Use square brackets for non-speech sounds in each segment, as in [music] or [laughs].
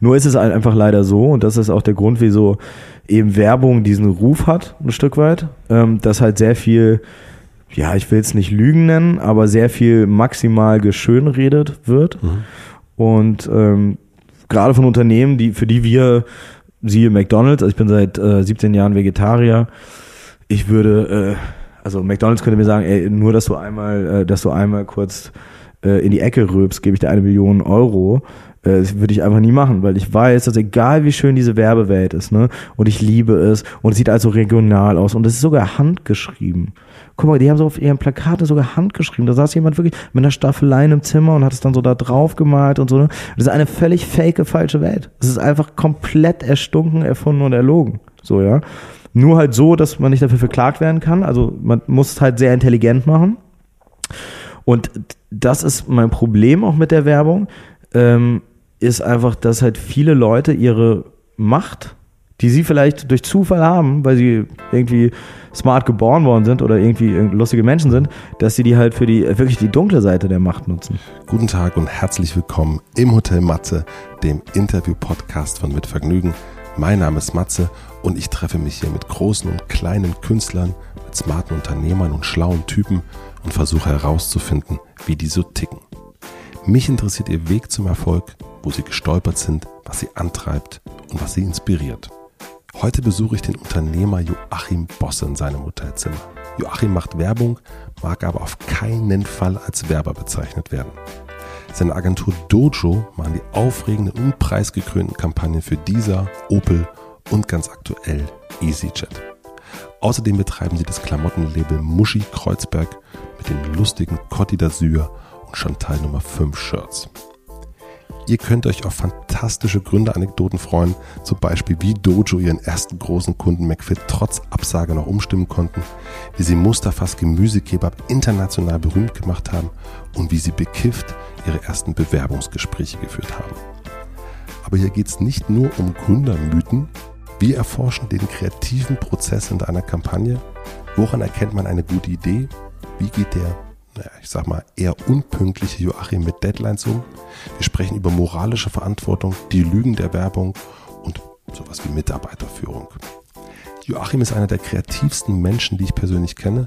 Nur ist es halt einfach leider so, und das ist auch der Grund, wieso eben Werbung diesen Ruf hat, ein Stück weit, ähm, dass halt sehr viel, ja, ich will es nicht Lügen nennen, aber sehr viel maximal geschönredet wird. Mhm. Und ähm, gerade von Unternehmen, die, für die wir, siehe McDonalds, also ich bin seit äh, 17 Jahren Vegetarier, ich würde, äh, also McDonalds könnte mir sagen, ey, nur dass du einmal, äh, dass du einmal kurz äh, in die Ecke rülpst, gebe ich dir eine Million Euro. Äh, das würde ich einfach nie machen, weil ich weiß, dass egal wie schön diese Werbewelt ist, ne, und ich liebe es und es sieht also regional aus und es ist sogar handgeschrieben. Guck mal, die haben so auf ihren Plakaten sogar handgeschrieben. Da saß jemand wirklich mit einer Staffelein im Zimmer und hat es dann so da drauf gemalt und so. Ne? Das ist eine völlig fake, falsche Welt. Es ist einfach komplett erstunken, erfunden und erlogen. So, ja. Nur halt so, dass man nicht dafür verklagt werden kann. Also man muss es halt sehr intelligent machen. Und das ist mein Problem auch mit der Werbung, ähm, ist einfach, dass halt viele Leute ihre Macht, die sie vielleicht durch Zufall haben, weil sie irgendwie smart geboren worden sind oder irgendwie lustige Menschen sind, dass sie die halt für die wirklich die dunkle Seite der Macht nutzen. Guten Tag und herzlich willkommen im Hotel Matze, dem Interview-Podcast von Mit Vergnügen. Mein Name ist Matze und ich treffe mich hier mit großen und kleinen Künstlern, mit smarten Unternehmern und schlauen Typen und versuche herauszufinden, wie die so ticken. Mich interessiert ihr Weg zum Erfolg, wo sie gestolpert sind, was sie antreibt und was sie inspiriert. Heute besuche ich den Unternehmer Joachim Bosse in seinem Hotelzimmer. Joachim macht Werbung, mag aber auf keinen Fall als Werber bezeichnet werden. Seine Agentur Dojo machen die aufregenden und preisgekrönten Kampagnen für dieser, Opel und ganz aktuell EasyJet. Außerdem betreiben sie das Klamottenlabel Muschi Kreuzberg mit den lustigen Cotti d'Azur und Chantal Nummer 5 Shirts. Ihr könnt euch auf fantastische Gründeranekdoten freuen, zum Beispiel wie Dojo ihren ersten großen Kunden McFit trotz Absage noch umstimmen konnten, wie sie Mustafas Gemüsekebab international berühmt gemacht haben und wie sie bekifft ihre ersten Bewerbungsgespräche geführt haben. Aber hier geht es nicht nur um Gründermythen, wir erforschen den kreativen Prozess hinter einer Kampagne. Woran erkennt man eine gute Idee? Wie geht der, naja, ich sag mal, eher unpünktliche Joachim mit Deadlines um? Wir sprechen über moralische Verantwortung, die Lügen der Werbung und sowas wie Mitarbeiterführung. Joachim ist einer der kreativsten Menschen, die ich persönlich kenne,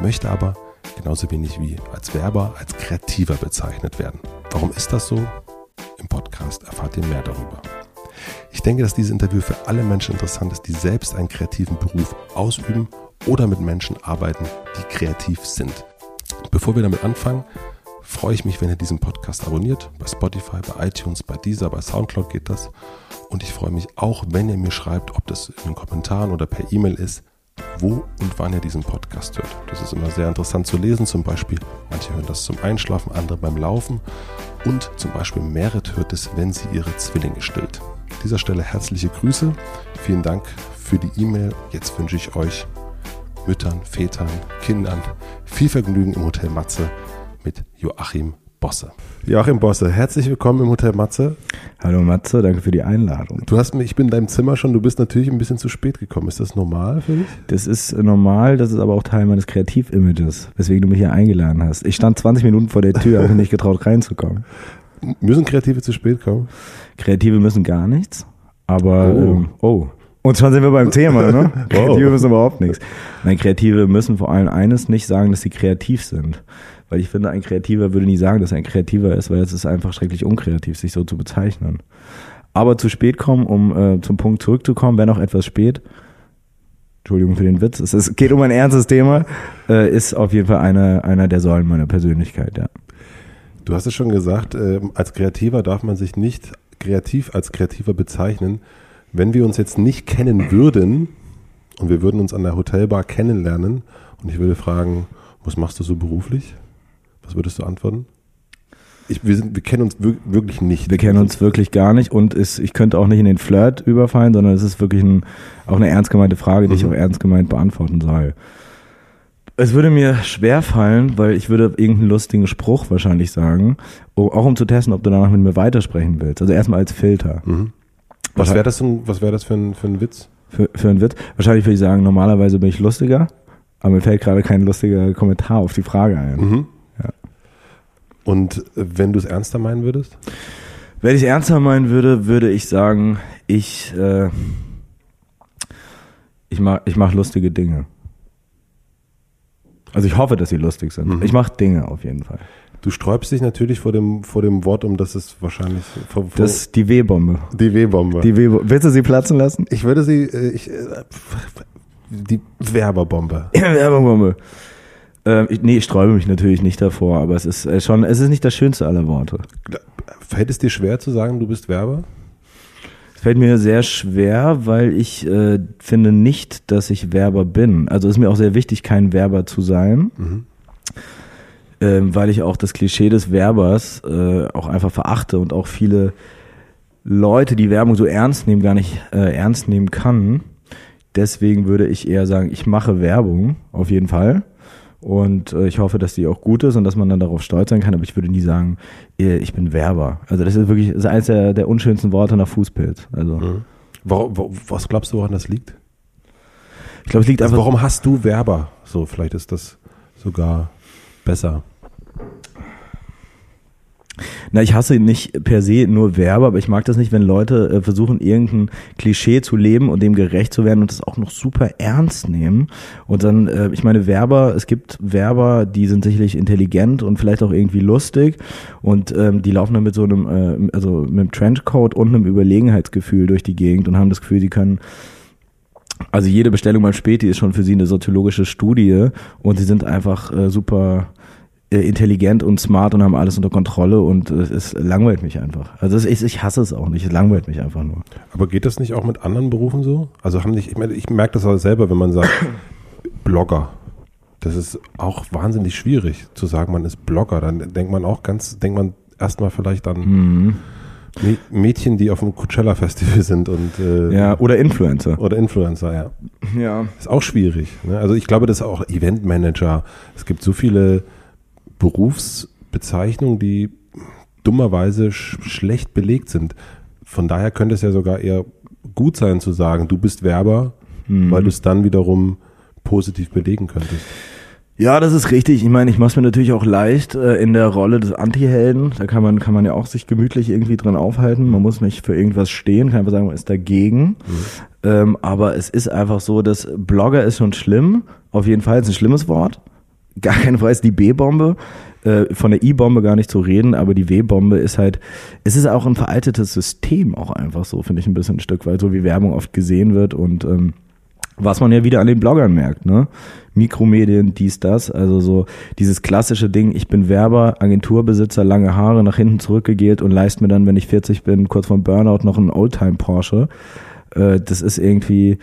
möchte aber genauso wenig wie als Werber, als Kreativer bezeichnet werden. Warum ist das so? Im Podcast erfahrt ihr mehr darüber. Ich denke, dass dieses Interview für alle Menschen interessant ist, die selbst einen kreativen Beruf ausüben oder mit Menschen arbeiten, die kreativ sind. Bevor wir damit anfangen, freue ich mich, wenn ihr diesen Podcast abonniert. Bei Spotify, bei iTunes, bei Deezer, bei Soundcloud geht das. Und ich freue mich auch, wenn ihr mir schreibt, ob das in den Kommentaren oder per E-Mail ist, wo und wann ihr diesen Podcast hört. Das ist immer sehr interessant zu lesen. Zum Beispiel, manche hören das zum Einschlafen, andere beim Laufen. Und zum Beispiel Merit hört es, wenn sie ihre Zwillinge stillt. An dieser Stelle herzliche Grüße. Vielen Dank für die E-Mail. Jetzt wünsche ich euch Müttern, Vätern, Kindern viel Vergnügen im Hotel Matze mit Joachim Bosse. Joachim Bosse, herzlich willkommen im Hotel Matze. Hallo Matze, danke für die Einladung. Du hast mich, ich bin in deinem Zimmer schon, du bist natürlich ein bisschen zu spät gekommen. Ist das normal für dich? Das ist normal, das ist aber auch Teil meines Kreativimages, weswegen du mich hier eingeladen hast. Ich stand 20 Minuten vor der Tür, habe nicht getraut reinzukommen. Müssen Kreative zu spät kommen? Kreative müssen gar nichts, aber oh. Ähm, oh. Und schon sind wir beim Thema, ne? [laughs] Kreative wow. müssen überhaupt nichts. Nein, Kreative müssen vor allem eines nicht sagen, dass sie kreativ sind. Weil ich finde, ein Kreativer würde nie sagen, dass er ein Kreativer ist, weil es ist einfach schrecklich unkreativ, sich so zu bezeichnen. Aber zu spät kommen, um äh, zum Punkt zurückzukommen, wenn auch etwas spät, Entschuldigung für den Witz, es ist, geht um ein ernstes Thema, äh, ist auf jeden Fall einer, einer der Säulen meiner Persönlichkeit, ja. Du hast es schon gesagt, äh, als Kreativer darf man sich nicht kreativ als Kreativer bezeichnen. Wenn wir uns jetzt nicht kennen würden und wir würden uns an der Hotelbar kennenlernen und ich würde fragen, was machst du so beruflich? Was würdest du antworten? Ich, wir, sind, wir kennen uns wirklich nicht. Wir kennen uns wirklich gar nicht und ist, ich könnte auch nicht in den Flirt überfallen, sondern es ist wirklich ein, auch eine ernst gemeinte Frage, die mhm. ich auch ernst gemeint beantworten soll. Es würde mir schwer fallen, weil ich würde irgendeinen lustigen Spruch wahrscheinlich sagen, auch um zu testen, ob du danach mit mir weitersprechen willst. Also erstmal als Filter. Mhm. Was wäre das, wär das für, ein, für ein Witz? Für, für einen Witz? Wahrscheinlich würde ich sagen, normalerweise bin ich lustiger, aber mir fällt gerade kein lustiger Kommentar auf die Frage ein. Mhm. Und wenn du es ernster meinen würdest? Wenn ich ernster meinen würde, würde ich sagen, ich, äh, ich mache ich mach lustige Dinge. Also ich hoffe, dass sie lustig sind. Mhm. Ich mache Dinge auf jeden Fall. Du sträubst dich natürlich vor dem, vor dem Wort, um das es wahrscheinlich vor, vor Das ist die W-Bombe. die W-Bombe. Die W Willst du sie platzen lassen? Ich würde sie, äh, ich, äh, die Werberbombe. [clears throat] Werbebombe. Ähm, ich, nee, ich sträube mich natürlich nicht davor, aber es ist äh, schon, es ist nicht das schönste aller Worte. Fällt es dir schwer zu sagen, du bist Werber? Es fällt mir sehr schwer, weil ich äh, finde nicht, dass ich Werber bin. Also ist mir auch sehr wichtig, kein Werber zu sein. Mhm. Ähm, weil ich auch das Klischee des Werbers äh, auch einfach verachte und auch viele Leute, die Werbung so ernst nehmen, gar nicht äh, ernst nehmen kann. Deswegen würde ich eher sagen, ich mache Werbung, auf jeden Fall. Und äh, ich hoffe, dass die auch gut ist und dass man dann darauf stolz sein kann, aber ich würde nie sagen, äh, ich bin Werber. Also das ist wirklich das ist eines der, der unschönsten Worte nach Fußpilz. Also Mhm. Warum, was glaubst du, woran das liegt? ich glaube, es liegt Also einfach warum hast du Werber? So, vielleicht ist das sogar besser. Na, ich hasse nicht per se nur Werber, aber ich mag das nicht, wenn Leute äh, versuchen, irgendein Klischee zu leben und dem gerecht zu werden und das auch noch super ernst nehmen. Und dann, äh, ich meine, Werber, es gibt Werber, die sind sicherlich intelligent und vielleicht auch irgendwie lustig und ähm, die laufen dann mit so einem, äh, also mit einem Trenchcoat und einem Überlegenheitsgefühl durch die Gegend und haben das Gefühl, sie können also jede Bestellung beim Späti ist schon für sie eine soziologische Studie und sie sind einfach äh, super intelligent und smart und haben alles unter Kontrolle und äh, es langweilt mich einfach. Also es, ich, ich hasse es auch nicht, es langweilt mich einfach nur. Aber geht das nicht auch mit anderen Berufen so? Also haben nicht, ich meine, ich merke das auch selber, wenn man sagt, [coughs] Blogger. Das ist auch wahnsinnig schwierig zu sagen, man ist Blogger. Dann denkt man auch ganz, denkt man erstmal vielleicht an Mhm. Mä- Mädchen, die auf dem Coachella Festival sind und äh, Ja, oder Influencer. oder Influencer, ja. Ja. Ist auch schwierig. Ne? Also ich glaube, das ist auch Eventmanager. Es gibt so viele Berufsbezeichnungen, die dummerweise sch schlecht belegt sind. Von daher könnte es ja sogar eher gut sein zu sagen, du bist Werber, Mhm. weil du es dann wiederum positiv belegen könntest. Ja, das ist richtig. Ich meine, ich mache es mir natürlich auch leicht äh, in der Rolle des Anti-Helden. Da kann man, kann man ja auch sich gemütlich irgendwie drin aufhalten. Man muss nicht für irgendwas stehen, kann einfach sagen, man ist dagegen. Ähm, aber es ist einfach so, dass Blogger ist schon schlimm. Auf jeden Fall ist ein schlimmes Wort. Gar Frage, ist die B-Bombe. Äh, von der I-Bombe gar nicht zu reden, aber die W-Bombe ist halt, es ist auch ein veraltetes System auch einfach so, finde ich ein bisschen ein Stück weit, so wie Werbung oft gesehen wird und ähm, was man ja wieder an den Bloggern merkt, ne? Mikromedien, dies, das, also so dieses klassische Ding, ich bin Werber, Agenturbesitzer, lange Haare, nach hinten zurückgegelt und leist mir dann, wenn ich 40 bin, kurz vorm Burnout noch einen Oldtime Porsche. Äh, das ist irgendwie,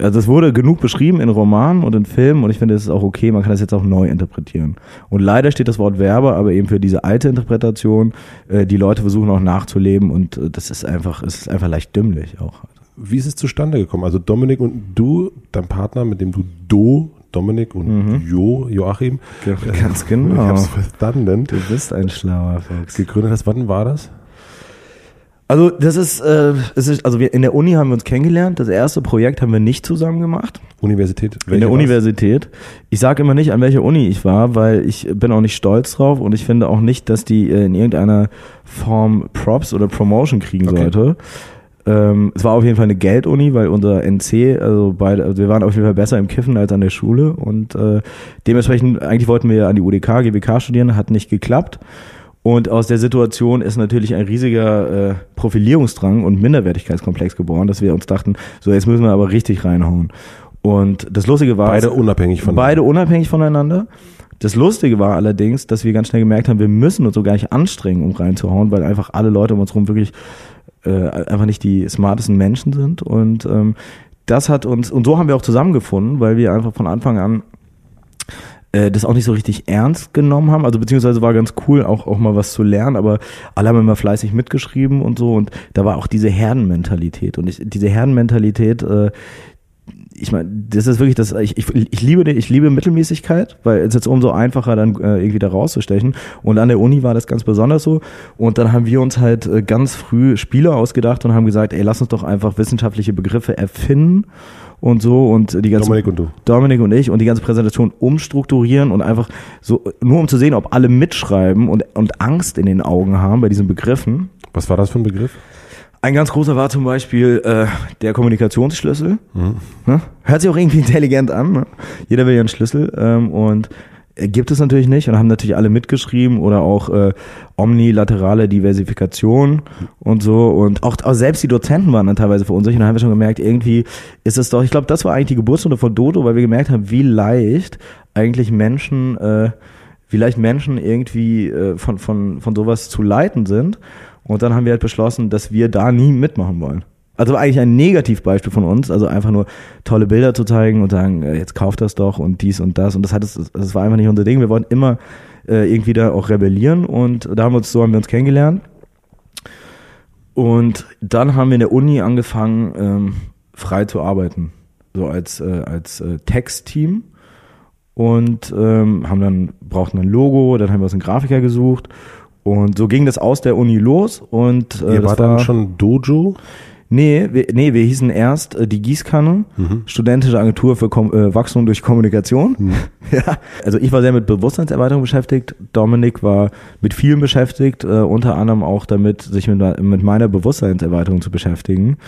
also das wurde genug beschrieben in Romanen und in Filmen und ich finde, es ist auch okay, man kann das jetzt auch neu interpretieren. Und leider steht das Wort Werber aber eben für diese alte Interpretation, äh, die Leute versuchen auch nachzuleben und äh, das ist einfach, es ist einfach leicht dümmlich auch. Wie ist es zustande gekommen? Also Dominik und du, dein Partner, mit dem du Do, Dominik und Jo, Joachim, Ganz ich genau. hab's verstanden, Du bist ein schlauer Fuchs. gegründet hast. Wann war das? Also das ist, äh, es ist, also wir in der Uni haben wir uns kennengelernt. Das erste Projekt haben wir nicht zusammen gemacht. Universität? in der war's? Universität. Ich sage immer nicht, an welcher Uni ich war, weil ich bin auch nicht stolz drauf und ich finde auch nicht, dass die äh, in irgendeiner Form Props oder Promotion kriegen Okay. sollte. Ähm, es war auf jeden Fall eine Gelduni, weil unser NC, also beide, also wir waren auf jeden Fall besser im Kiffen als an der Schule und äh, dementsprechend, eigentlich wollten wir an die UDK, GWK studieren, hat nicht geklappt. Und aus der Situation ist natürlich ein riesiger äh, Profilierungsdrang und Minderwertigkeitskomplex geboren, dass wir uns dachten, so jetzt müssen wir aber richtig reinhauen. Und das Lustige war, Beide unabhängig von beide unabhängig voneinander. Das Lustige war allerdings, dass wir ganz schnell gemerkt haben, wir müssen uns so gar nicht anstrengen, um reinzuhauen, weil einfach alle Leute um uns herum wirklich äh, einfach nicht die smartesten Menschen sind. Und ähm, das hat uns, und so haben wir auch zusammengefunden, weil wir einfach von Anfang an äh, das auch nicht so richtig ernst genommen haben. Also beziehungsweise war ganz cool, auch, auch mal was zu lernen, aber alle haben immer fleißig mitgeschrieben und so. Und da war auch diese Herdenmentalität. Und ich, diese Herdenmentalität, äh, ich meine, das ist wirklich das, ich, ich, ich liebe ich liebe Mittelmäßigkeit, weil es ist jetzt umso einfacher, dann äh, irgendwie da rauszustechen. Und an der Uni war das ganz besonders so. Und dann haben wir uns halt äh, ganz früh Spiele ausgedacht und haben gesagt, ey, lass uns doch einfach wissenschaftliche Begriffe erfinden und so und die ganze Dominik und du. Dominik und ich und die ganze Präsentation umstrukturieren und einfach so, nur um zu sehen, ob alle mitschreiben und, und Angst in den Augen haben bei diesen Begriffen. Was war das für ein Begriff? Ein ganz großer war zum Beispiel äh, der Kommunikationsschlüssel. Mhm. Ne? Hört sich auch irgendwie intelligent an. Ne? Jeder will ja einen Schlüssel. Ähm, und gibt es natürlich nicht und haben natürlich alle mitgeschrieben oder auch äh, omnilaterale Diversifikation und so. Und auch, auch selbst die Dozenten waren dann teilweise verunsichert. Und dann haben wir schon gemerkt, irgendwie ist es doch, ich glaube, das war eigentlich die Geburtsstunde von Dodo, weil wir gemerkt haben, wie leicht eigentlich Menschen, äh, wie leicht Menschen irgendwie äh, von, von, von sowas zu leiten sind. Und dann haben wir halt beschlossen, dass wir da nie mitmachen wollen. Also eigentlich ein Negativbeispiel von uns, also einfach nur tolle Bilder zu zeigen und sagen, äh, jetzt kauft das doch und dies und das. Und das hat es, das war einfach nicht unser Ding. Wir wollten immer äh, irgendwie da auch rebellieren und da haben wir uns, so haben wir uns kennengelernt. Und dann haben wir in der Uni angefangen, ähm, frei zu arbeiten. So als, äh, als äh, Textteam. Und ähm, haben dann, brauchten ein Logo, dann haben wir uns einen Grafiker gesucht. Und so ging das aus der Uni los. Und äh, Ihr das wart dann schon Dojo? Nee, wir, nee, wir hießen erst äh, die Gießkanne, studentische Agentur für Kom äh, Wachstum durch Kommunikation. [laughs] Ja, also ich war sehr mit Bewusstseinserweiterung beschäftigt. Dominik war mit vielen beschäftigt, äh, unter anderem auch damit, sich mit, mit meiner Bewusstseinserweiterung zu beschäftigen.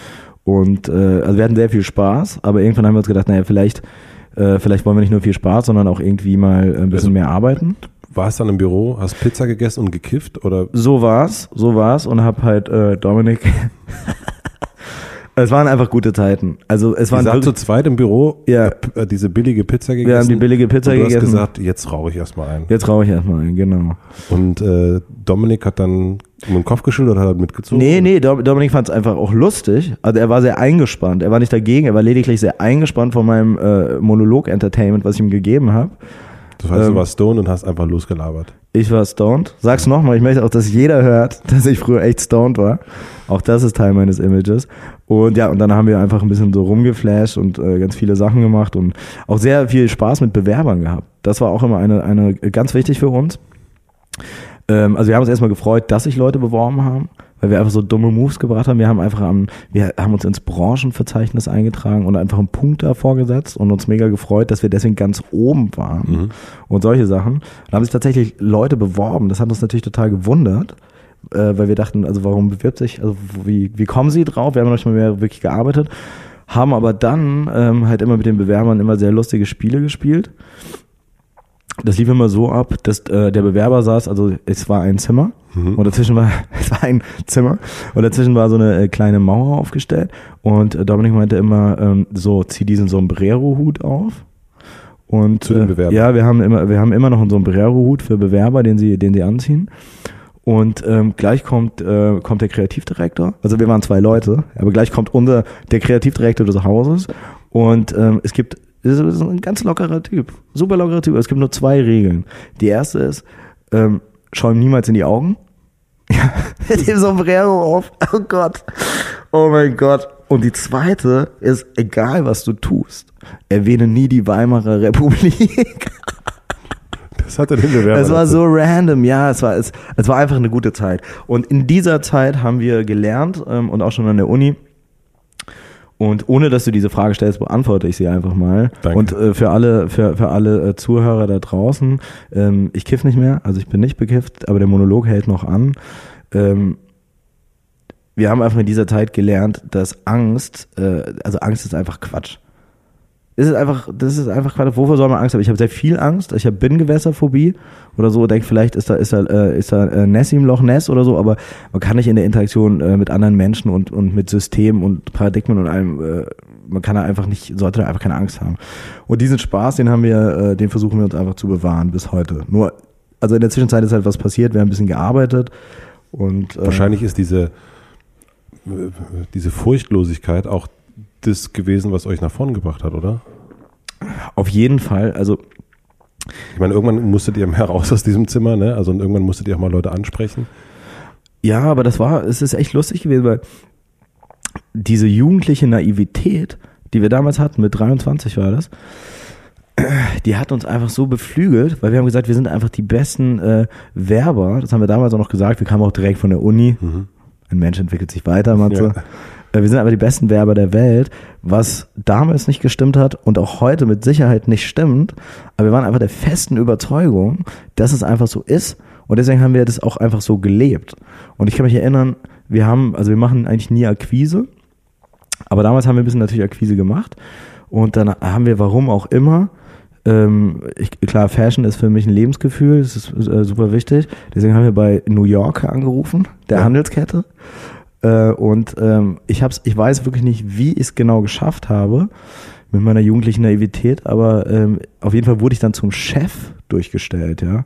Und äh, also wir hatten sehr viel Spaß, aber irgendwann haben wir uns gedacht, naja, vielleicht, äh, vielleicht wollen wir nicht nur viel Spaß, sondern auch irgendwie mal ein bisschen Also- mehr arbeiten. Warst dann im Büro, hast Pizza gegessen und gekifft oder So war's, so war's und hab halt äh, Dominik. [laughs] es waren einfach gute Zeiten. Also es waren saß zu zweit im Büro, Ja. äh, diese billige Pizza gegessen? wir haben die billige Pizza und du gegessen. hast gesagt, jetzt rauche ich erstmal ein. Jetzt rauche ich erstmal ein, genau. Und äh, Dominik hat dann um den Kopf geschüttelt oder hat er mitgezogen? Nee, nee, Dom- Dominik fand es einfach auch lustig. Also er war sehr eingespannt. Er war nicht dagegen, er war lediglich sehr eingespannt von meinem äh, Monolog-Entertainment, was ich ihm gegeben habe. Das heißt, ähm, du warst stoned und hast einfach losgelabert. Ich war stoned. Sag's nochmal, ich möchte auch, dass jeder hört, [laughs] dass ich früher echt stoned war. Auch das ist Teil meines Images. Und ja, und dann haben wir einfach ein bisschen so rumgeflasht und äh, ganz viele Sachen gemacht und auch sehr viel Spaß mit Bewerbern gehabt. Das war auch immer eine, eine ganz wichtig für uns. Ähm, also wir haben uns erstmal gefreut, dass sich Leute beworben haben, weil wir einfach so dumme Moves gebracht haben. Wir haben einfach am, wir haben uns ins Branchenverzeichnis eingetragen und einfach einen Punkt davor gesetzt und uns mega gefreut, dass wir deswegen ganz oben waren und solche Sachen. Da haben sich tatsächlich Leute beworben. Das hat uns natürlich total gewundert, äh, weil wir dachten, also warum bewirbt sich, also wie, wie kommen sie drauf? Wir haben noch nicht mal mehr wirklich gearbeitet, haben aber dann ähm, halt immer mit den Bewerbern immer sehr lustige Spiele gespielt. Das lief immer so ab, dass äh, der Bewerber saß, also es war ein Zimmer und dazwischen war, [laughs] es war ein Zimmer und dazwischen war so eine äh, kleine Mauer aufgestellt und äh, Dominik meinte immer ähm, so, zieh diesen Sombrero-Hut auf. Und Zu den äh, Bewerbern. ja, wir haben immer, wir haben immer noch einen Sombrero-Hut für Bewerber, den sie, den sie anziehen. Und ähm, gleich kommt, äh, kommt der Kreativdirektor. Also wir waren zwei Leute, aber gleich kommt unser der Kreativdirektor des Hauses. Und ähm, es gibt, es ist ein ganz lockerer Typ, super lockerer Typ. Es gibt nur zwei Regeln. Die erste ist, ähm, schau ihm niemals in die Augen. [laughs] Ja, mit dem Sombrero auf. Oh Gott. Oh mein Gott. Und die zweite ist, egal was du tust, erwähne nie die Weimarer Republik. [laughs] Das hatte den Bewerber. Es war so random, ja, es war, es, es war einfach eine gute Zeit. Und in dieser Zeit haben wir gelernt ähm, und auch schon an der Uni. Und ohne dass du diese Frage stellst, beantworte ich sie einfach mal. Danke. Und äh, für alle, für, für alle äh, Zuhörer da draußen, ähm, ich kiff nicht mehr, also ich bin nicht bekifft, aber der Monolog hält noch an. Ähm, wir haben einfach in dieser Zeit gelernt, dass Angst, äh, also Angst ist einfach Quatsch. Es ist einfach, das ist einfach Quatsch. Wovor soll man Angst haben? Ich habe sehr viel Angst. Ich habe Binnengewässerphobie oder so. Denke vielleicht ist da ist da äh, ist da äh, Nessie Loch Ness oder so, aber man kann nicht in der Interaktion äh, mit anderen Menschen und und mit Systemen und Paradigmen und allem, äh, man kann da einfach nicht, sollte da einfach keine Angst haben. Und diesen Spaß, den haben wir, äh, den versuchen wir uns einfach zu bewahren bis heute. Nur, also in der Zwischenzeit ist halt was passiert. Wir haben ein bisschen gearbeitet und äh, Wahrscheinlich ist diese, äh, diese Furchtlosigkeit auch das gewesen, was euch nach vorn gebracht hat, oder? auf jeden Fall. Also Ich meine, irgendwann musstet ihr mehr [laughs] raus aus diesem Zimmer, ne? Also irgendwann musstet ihr auch mal Leute ansprechen. Ja, aber das war, es ist echt lustig gewesen, weil diese jugendliche Naivität, die wir damals hatten, mit 23 war das, die hat uns einfach so beflügelt, weil wir haben gesagt, wir sind einfach die besten äh, Werber. Das haben wir damals auch noch gesagt. Wir kamen auch direkt von der Uni. Ein Mensch entwickelt sich weiter, Matze. Äh, Wir sind aber die besten Werber der Welt, was damals nicht gestimmt hat und auch heute mit Sicherheit nicht stimmt. Aber wir waren einfach der festen Überzeugung, dass es einfach so ist. Und deswegen haben wir das auch einfach so gelebt. Und ich kann mich erinnern, wir haben, also wir machen eigentlich nie Akquise, aber damals haben wir ein bisschen natürlich Akquise gemacht und dann haben wir, warum auch immer, ähm, ich, klar, Fashion ist für mich ein Lebensgefühl, das ist äh, super wichtig. Deswegen haben wir bei New York angerufen, der Ja. Handelskette. Äh, und ähm, ich hab's, ich weiß wirklich nicht, wie ich es genau geschafft habe mit meiner jugendlichen Naivität, aber ähm, auf jeden Fall wurde ich dann zum Chef durchgestellt, ja.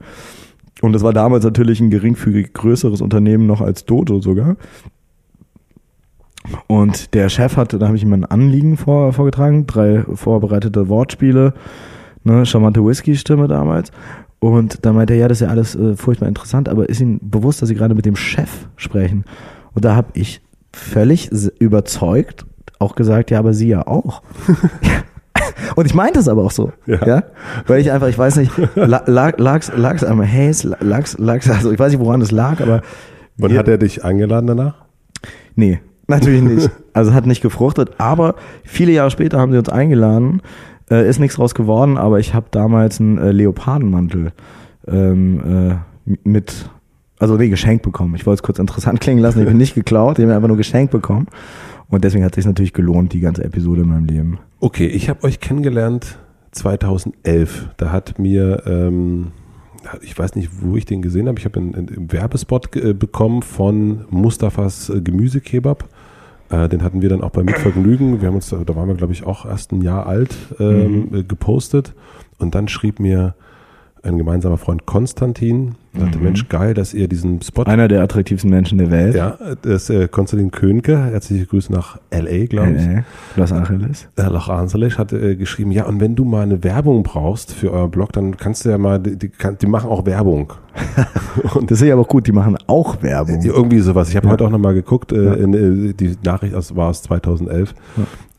Und das war damals natürlich ein geringfügig größeres Unternehmen noch als Dodo sogar. Und der Chef hatte, da habe ich ihm ein Anliegen vor, vorgetragen, drei vorbereitete Wortspiele, ne, charmante Whisky-Stimme damals. Und da meinte er, ja, das ist ja alles äh, furchtbar interessant, aber ist Ihnen bewusst, dass Sie gerade mit dem Chef sprechen? Und da habe ich völlig überzeugt auch gesagt, ja, aber Sie ja auch. [laughs] Und ich meinte es aber auch so. Ja. Ja. Weil ich einfach, ich weiß nicht, la- lag, lag's, lag's am Haze, lag's, lag's, also ich weiß nicht, woran es lag, aber Und hat er dich eingeladen danach? Nee, natürlich nicht. Also hat nicht gefruchtet, aber viele Jahre später haben sie uns eingeladen. Äh, ist nichts draus geworden, aber ich habe damals einen äh, Leopardenmantel ähm, äh, mit, also nee, geschenkt bekommen. Ich wollte es kurz interessant [laughs] klingen lassen, ich bin nicht geklaut, ich habe einfach nur geschenkt bekommen. Und deswegen hat es sich natürlich gelohnt, die ganze Episode in meinem Leben. Okay, ich habe euch kennengelernt 2011. Da hat mir, ähm, ich weiß nicht, wo ich den gesehen habe, ich habe einen, einen Werbespot äh, bekommen von Mustafas äh, Gemüsekebab. Äh, den hatten wir dann auch bei Mitvergnügen. Wir haben uns, da waren wir, glaube ich, auch erst ein Jahr alt, ähm, äh, gepostet. Und dann schrieb mir ein gemeinsamer Freund Konstantin, sagte, Mhm. Mensch, geil, dass ihr diesen Spot Einer der attraktivsten Menschen der Welt. ja, das ist äh, Konstantin Könke, herzliche Grüße nach L.A., glaube ich. LA, Los Angeles. Äh, Loch Angeles hat äh, geschrieben, ja, und wenn du mal eine Werbung brauchst für euer Blog, dann kannst du ja mal, die, die, kann, die machen auch Werbung. und [laughs] Das ist ja aber auch gut, die machen auch Werbung. irgendwie sowas. Ich habe Ja. heute auch nochmal geguckt, äh, Ja. in, äh, die Nachricht aus, war aus 2011.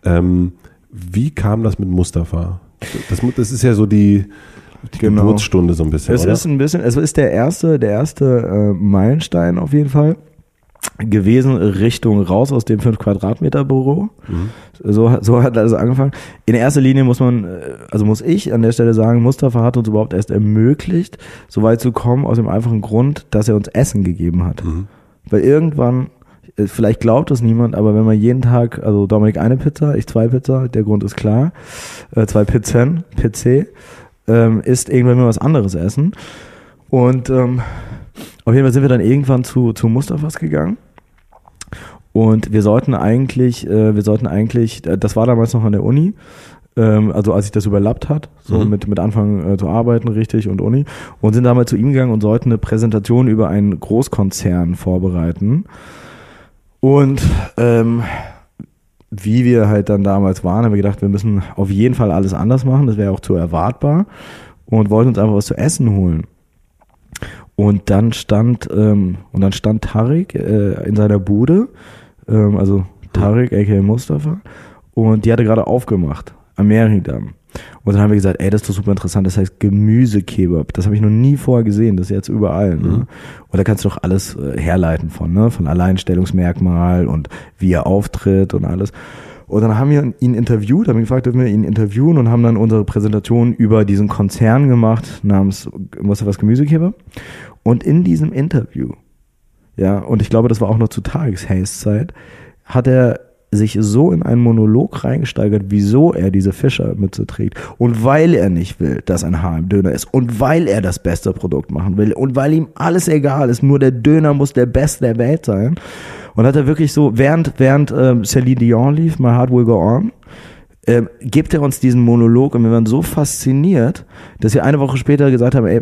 Ähm, wie kam das mit Mustafa? Das, das ist ja so die, die Genau. Geburtsstunde so ein bisschen, Es oder? ist ein bisschen, es ist der erste, der erste äh, Meilenstein auf jeden Fall gewesen Richtung raus aus dem 5 Quadratmeter Büro. Mhm. So, so hat alles angefangen. In erster Linie muss man, äh, also muss ich an der Stelle sagen, Mustafa hat uns überhaupt erst ermöglicht, so weit zu kommen, aus dem einfachen Grund, dass er uns Essen gegeben hat. Mhm. Weil irgendwann, äh, vielleicht glaubt das niemand, aber wenn man jeden Tag, also Dominik eine Pizza, ich zwei Pizza, der Grund ist klar, äh, zwei Pizzen, PC, ähm, isst irgendwann mal was anderes essen. Und ähm, auf jeden Fall sind wir dann irgendwann zu, zu Mustafas gegangen. Und wir sollten eigentlich, äh, wir sollten eigentlich, äh, das war damals noch an der Uni, ähm, also als sich das überlappt hat, so Mhm. mit, mit Anfang äh, zu arbeiten, richtig, und Uni, und sind damals zu ihm gegangen und sollten eine Präsentation über einen Großkonzern vorbereiten. Und ähm, wie wir halt dann damals waren, haben wir gedacht, wir müssen auf jeden Fall alles anders machen, das wäre auch zu erwartbar und wollten uns einfach was zu essen holen. Und dann stand, ähm, und dann stand Tarek äh, in seiner Bude, ähm, also Tarek, aka Mustafa, und die hatte gerade aufgemacht am Mehringdamm. Und dann haben wir gesagt, ey, das ist doch super interessant, das heißt Gemüsekebab. Das habe ich noch nie vorher gesehen, das ist jetzt überall. Ne? Mhm. Und da kannst du doch alles äh, herleiten von, ne? von Alleinstellungsmerkmal und wie er auftritt und alles. Und dann haben wir ihn interviewt, haben ihn gefragt, dürfen wir ihn interviewen und haben dann unsere Präsentation über diesen Konzern gemacht namens Mustafas Gemüsekebab. Und in diesem Interview, ja, und ich glaube, das war auch noch zu Tageshaze-Zeit, hat er sich so in einen Monolog reingesteigert, wieso er diese Fischermütze trägt. Und weil er nicht will, dass ein Haar im Döner ist. Und weil er das beste Produkt machen will. Und weil ihm alles egal ist. Nur der Döner muss der Beste der Welt sein. Und hat er wirklich so, während, während ähm, Celine Dion lief, My Heart Will Go On, ähm, gibt er uns diesen Monolog und wir waren so fasziniert, dass wir eine Woche später gesagt haben, ey,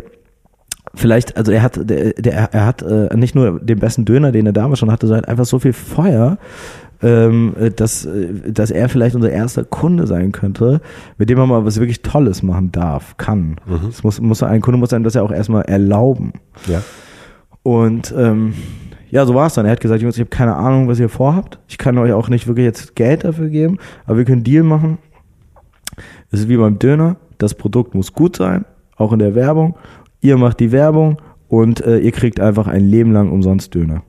vielleicht, also er hat, der, der, er hat äh, nicht nur den besten Döner, den er damals schon hatte, sondern einfach so viel Feuer, ähm, äh, dass, äh, dass er vielleicht unser erster Kunde sein könnte, mit dem man mal was wirklich Tolles machen darf, kann. Mhm. Es muss, muss ein Kunde muss sein, das er auch erstmal erlauben. Ja. Und ähm, ja, so war es dann. Er hat gesagt, Jungs, ich habe keine Ahnung, was ihr vorhabt. Ich kann euch auch nicht wirklich jetzt Geld dafür geben, aber wir können Deal machen. Es ist wie beim Döner. Das Produkt muss gut sein, auch in der Werbung. Ihr macht die Werbung und äh, ihr kriegt einfach ein Leben lang umsonst Döner.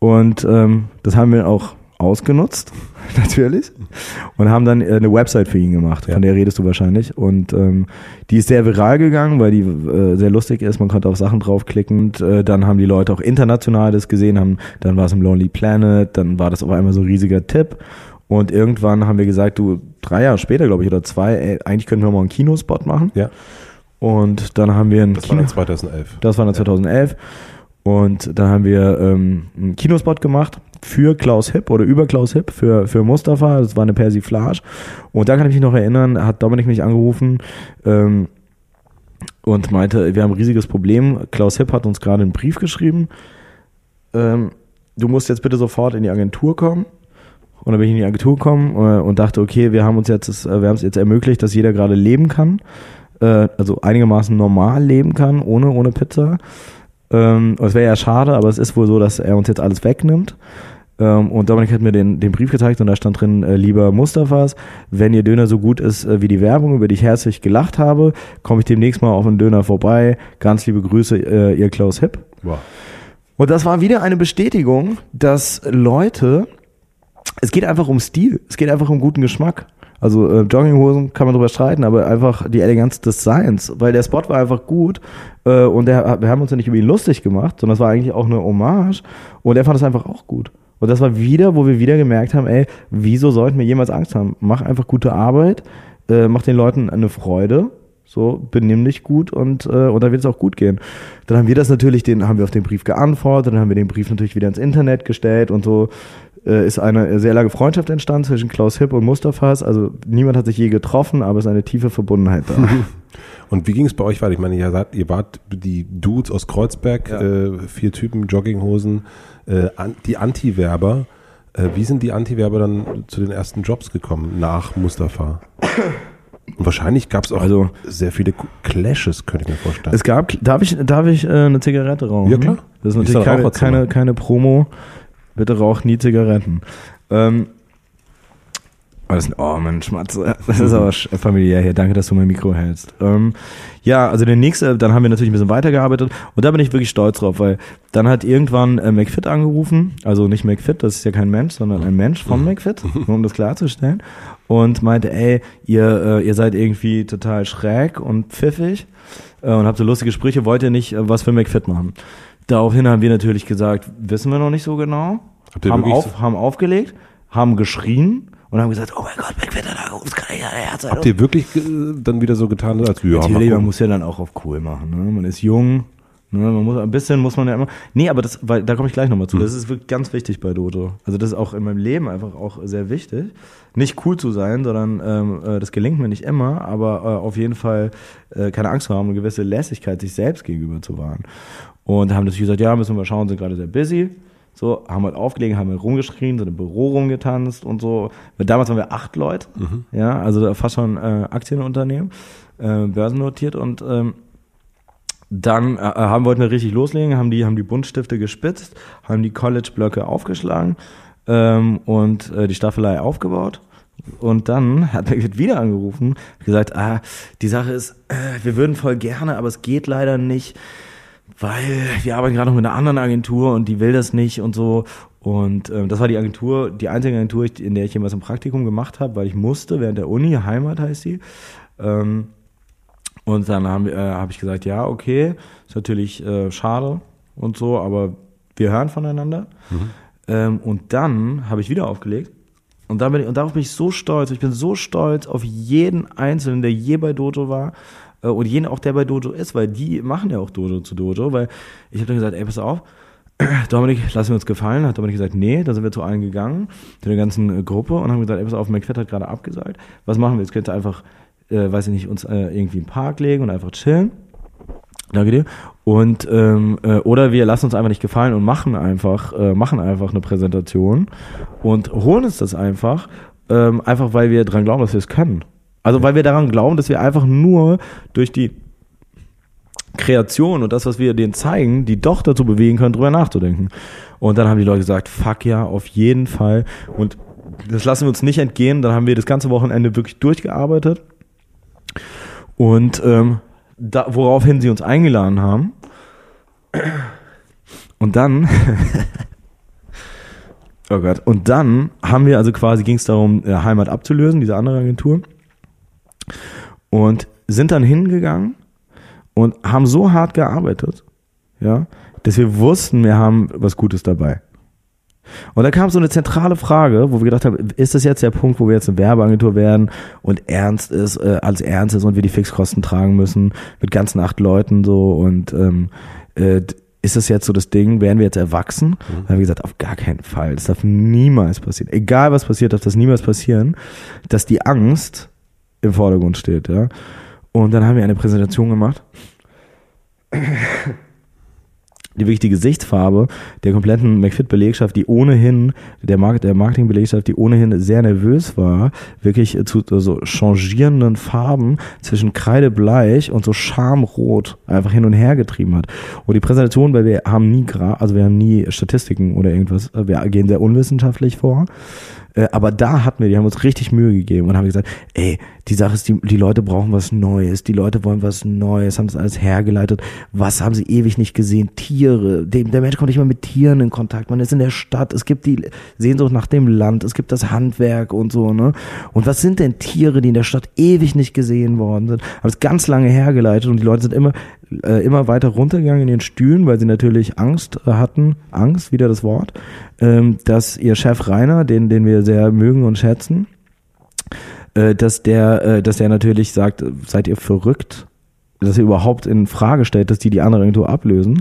Und ähm, das haben wir auch ausgenutzt, [laughs] natürlich, und haben dann äh, eine Website für ihn gemacht, Ja. von der redest du wahrscheinlich. Und ähm, die ist sehr viral gegangen, weil die äh, sehr lustig ist. Man konnte auf Sachen draufklicken. Und äh, dann haben die Leute auch international das gesehen, haben, dann war es im Lonely Planet, dann war das auf einmal so ein riesiger Tipp. Und irgendwann haben wir gesagt, du, drei Jahre später, glaube ich, oder zwei, ey, eigentlich könnten wir mal einen Kinospot machen. Ja, Und dann haben wir einen das war dann 2011. das war dann 2011. Und dann haben wir ähm, einen Kinospot gemacht für Klaus Hipp oder über Klaus Hipp für, für Mustafa. Das war eine Persiflage. Und da kann ich mich noch erinnern, hat Dominik mich angerufen ähm, und meinte, wir haben ein riesiges Problem. Klaus Hipp hat uns gerade einen Brief geschrieben. Ähm, du musst jetzt bitte sofort in die Agentur kommen. Und dann bin ich in die Agentur gekommen äh, und dachte, okay, wir haben uns jetzt, das, äh, wir haben es jetzt ermöglicht, dass jeder gerade leben kann. Äh, also einigermaßen normal leben kann, ohne, ohne Pizza. Ähm, es wäre ja schade, aber es ist wohl so, dass er uns jetzt alles wegnimmt. Ähm, und Dominik hat mir den, den Brief gezeigt und da stand drin, äh, lieber Mustafas, wenn Ihr Döner so gut ist äh, wie die Werbung, über die ich herzlich gelacht habe, komme ich demnächst mal auf einen Döner vorbei. Ganz liebe Grüße, äh, Ihr Klaus Hipp. Wow. Und das war wieder eine Bestätigung, dass Leute, es geht einfach um Stil, es geht einfach um guten Geschmack. Also äh, Jogginghosen kann man drüber streiten, aber einfach die Eleganz des Seins, weil der Spot war einfach gut äh, und der, wir haben uns ja nicht über ihn lustig gemacht, sondern es war eigentlich auch eine Hommage und er fand es einfach auch gut. Und das war wieder, wo wir wieder gemerkt haben, ey, wieso sollten wir jemals Angst haben? Mach einfach gute Arbeit, äh, mach den Leuten eine Freude, so benimm dich gut und äh, und dann wird es auch gut gehen. Dann haben wir das natürlich, den haben wir auf den Brief geantwortet, dann haben wir den Brief natürlich wieder ins Internet gestellt und so äh, ist eine sehr lange Freundschaft entstanden zwischen Klaus Hipp und Mustafas. Also niemand hat sich je getroffen, aber es ist eine tiefe Verbundenheit da. [laughs] Und wie ging es bei euch weiter? Ich meine, ihr, seid, ihr wart die Dudes aus Kreuzberg, Ja. äh, vier Typen, Jogginghosen, äh, an, die Anti-Werber. Äh, wie sind die Anti-Werber dann zu den ersten Jobs gekommen nach Mustafa? [coughs] Wahrscheinlich gab es auch Also- sehr viele Clashes, könnte ich mir vorstellen. es gab, darf ich, darf ich äh, eine Zigarette rauchen? Ja, klar. Das ist natürlich keine, keine, keine Promo. Bitte raucht nie Zigaretten. Ähm, oh, das, oh Mensch, Schmatze. Das ist aber sch- familiär hier. Danke, dass du mein Mikro hältst. Ähm, ja, also der nächste, dann haben wir natürlich ein bisschen weitergearbeitet und da bin ich wirklich stolz drauf, weil dann hat irgendwann äh, McFit angerufen, also nicht McFit, das ist ja kein Mensch, sondern ein Mensch von McFit, nur um das klarzustellen, und meinte, ey, ihr, äh, ihr seid irgendwie total schräg und pfiffig äh, und habt so lustige Sprüche, wollt ihr nicht äh, was für McFit machen? Daraufhin haben wir natürlich gesagt, wissen wir noch nicht so genau, Habt ihr haben, auf, haben aufgelegt, haben geschrien und haben gesagt, oh mein Gott, angerufen, das kann ja nicht Herz sein. Habt ihr wirklich äh, dann wieder so getan, als wir Natürlich, man muss ja dann auch auf cool machen. Ne? Man ist jung, ne? man muss ein bisschen muss man ja immer. Nee, aber das, weil da komme ich gleich nochmal zu. Das ist wirklich ganz wichtig bei Dodo. Also das ist auch in meinem Leben einfach auch sehr wichtig. Nicht cool zu sein, sondern ähm, äh, das gelingt mir nicht immer, aber äh, auf jeden Fall äh, keine Angst zu haben, eine gewisse Lässigkeit sich selbst gegenüber zu wahren. Und haben natürlich gesagt, ja, müssen wir mal schauen, sind gerade sehr busy. So, haben halt aufgelegen, haben halt rumgeschrien, sind im Büro rumgetanzt und so. Damals waren wir acht Leute, ja, also fast schon äh, Aktienunternehmen, äh, börsennotiert und ähm, dann äh, haben wollten wir richtig loslegen, haben die, haben die Buntstifte gespitzt, haben die College-Blöcke aufgeschlagen ähm, und äh, die Staffelei aufgebaut. Und dann hat er wieder angerufen, gesagt, ah, die Sache ist, äh, wir würden voll gerne, aber es geht leider nicht, weil wir arbeiten gerade noch mit einer anderen Agentur und die will das nicht und so. Und ähm, das war die Agentur, die einzige Agentur, in der ich jemals ein Praktikum gemacht habe, weil ich musste während der Uni, Heimat heißt die. Ähm, und dann habe äh, hab ich gesagt, ja, okay, ist natürlich äh, schade und so, aber wir hören voneinander. Ähm, und dann habe ich wieder aufgelegt. Und, dann bin ich, und darauf bin ich so stolz. Ich bin so stolz auf jeden Einzelnen, der je bei Dojo war äh, und jeden auch, der bei Dojo ist, weil die machen ja auch Dojo zu Dojo. Weil ich habe dann gesagt, ey, pass auf, [clears throat] Dominik, lassen wir uns gefallen. Hat Dominik gesagt, nee, dann sind wir zu allen gegangen, zu der ganzen äh, Gruppe und haben gesagt, ey, pass auf, McFit hat gerade abgesagt. Was machen wir jetzt? Könnt ihr einfach, äh, weiß ich nicht, uns äh, irgendwie den Park legen und einfach chillen. Danke dir. Und ähm, äh, oder wir lassen uns einfach nicht gefallen und machen einfach, äh, machen einfach eine Präsentation und holen uns das einfach, ähm, einfach weil wir dran glauben, dass wir es können. Also weil wir daran glauben, dass wir einfach nur durch die Kreation und das, was wir denen zeigen, die doch dazu bewegen können, drüber nachzudenken. Und dann haben die Leute gesagt, fuck ja, auf jeden Fall. Und das lassen wir uns nicht entgehen. Dann haben wir das ganze Wochenende wirklich durchgearbeitet. Und ähm, da, woraufhin sie uns eingeladen haben. Und dann, [laughs] Oh Gott. Und dann haben wir also quasi, ging es darum, Heimat abzulösen, diese andere Agentur. Und sind dann hingegangen und haben so hart gearbeitet, ja, dass wir wussten, wir haben was Gutes dabei. Und da kam so eine zentrale Frage, wo wir gedacht haben, ist das jetzt der Punkt, wo wir jetzt eine Werbeagentur werden und ernst ist, äh, als ernst ist und wir die Fixkosten tragen müssen mit ganzen acht Leuten so und ähm, äh, ist das jetzt so das Ding, werden wir jetzt erwachsen? Mhm. Dann haben wir gesagt, auf gar keinen Fall. Das darf niemals passieren. Egal was passiert, darf das niemals passieren, dass die Angst im Vordergrund steht, ja. Und dann haben wir eine Präsentation gemacht die wirklich die Gesichtsfarbe der kompletten McFit-Belegschaft, die ohnehin, der, Markt, der Marketing-Belegschaft, die ohnehin sehr nervös war, wirklich zu so changierenden Farben zwischen Kreidebleich und so Schamrot einfach hin und her getrieben hat. Und die Präsentation, weil wir haben nie, also wir haben nie Statistiken oder irgendwas, wir gehen sehr unwissenschaftlich vor. Äh, aber da hatten wir, die haben uns richtig Mühe gegeben und haben gesagt, ey, die Sache ist, die, die Leute brauchen was Neues, die Leute wollen was Neues, haben das alles hergeleitet. Was haben sie ewig nicht gesehen? Tiere. Der Mensch kommt nicht mal mit Tieren in Kontakt. Man ist in der Stadt, es gibt die Sehnsucht nach dem Land, es gibt das Handwerk und so, ne? Und was sind denn Tiere, die in der Stadt ewig nicht gesehen worden sind? Haben es ganz lange hergeleitet und die Leute sind immer, äh, immer weiter runtergegangen in den Stühlen, weil sie natürlich Angst äh, hatten, Angst, wieder das Wort, ähm, dass ihr Chef Rainer, den, den wir sehr mögen und schätzen, äh, dass der, äh, dass der natürlich sagt, seid ihr verrückt, dass er überhaupt in Frage stellt, dass die die andere Agentur ablösen.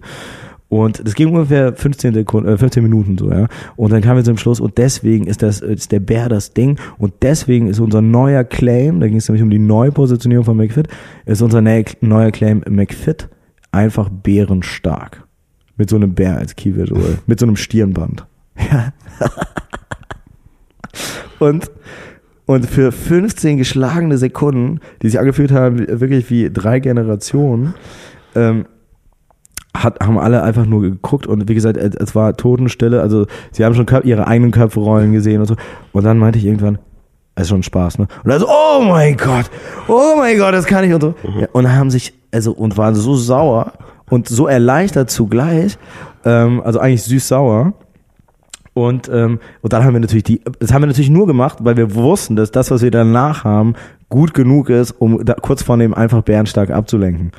Und das ging ungefähr 15 Sekunden, äh, 15 Minuten so, ja. Und dann kamen wir zum Schluss und deswegen ist das, ist der Bär das Ding und deswegen ist unser neuer Claim, da ging es nämlich um die Neupositionierung von McFit, ist unser neuer Claim McFit einfach bärenstark. Mit so einem Bär als Key Visual, mit so einem Stirnband. [laughs] Ja. und und für 15 geschlagene Sekunden, die sich angefühlt haben, wirklich wie drei Generationen, ähm, hat, haben alle einfach nur geguckt und wie gesagt, es war Totenstille. Also sie haben schon ihre eigenen Köpfe rollen gesehen und so. Und dann meinte ich irgendwann, es ist schon Spaß, ne? Und also, oh mein Gott, oh mein Gott, das kann ich und so. Ja, und haben sich, also, und waren so sauer und so erleichtert zugleich, ähm, also eigentlich süß-sauer. Und, ähm, und dann haben wir natürlich die, das haben wir natürlich nur gemacht, weil wir wussten, dass das, was wir danach haben, gut genug ist, um da kurz von dem einfach bärenstark abzulenken.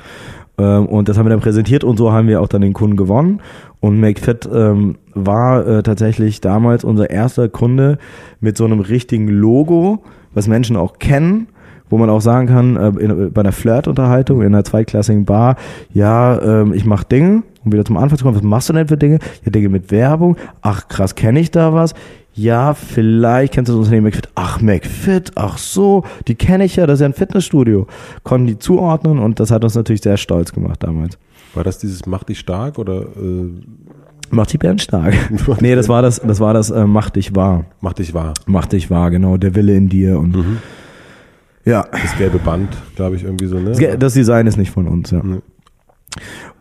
Ähm, und das haben wir dann präsentiert und so haben wir auch dann den Kunden gewonnen. Und MakeFit ähm, war äh, tatsächlich damals unser erster Kunde mit so einem richtigen Logo, was Menschen auch kennen wo man auch sagen kann, äh, in, bei einer Flirt-Unterhaltung in einer zweiklassigen Bar, ja, ähm, ich mache Dinge, um wieder zum Anfang zu kommen, was machst du denn für Dinge? Ja, Dinge mit Werbung. Ach krass, kenne ich da was? Ja, vielleicht kennst du das Unternehmen McFit. Ach, McFit, ach so, die kenne ich ja, das ist ja ein Fitnessstudio. Konnten die zuordnen und das hat uns natürlich sehr stolz gemacht damals. War das dieses Mach dich stark oder äh Mach dich Bären stark. [laughs] nee, das war das, das war das äh, Mach dich wahr. Mach dich wahr. Mach dich wahr, genau, der Wille in dir und mhm. ja. Das gelbe Band, glaube ich, irgendwie so, ne? Das Design ist nicht von uns, ja. Nee.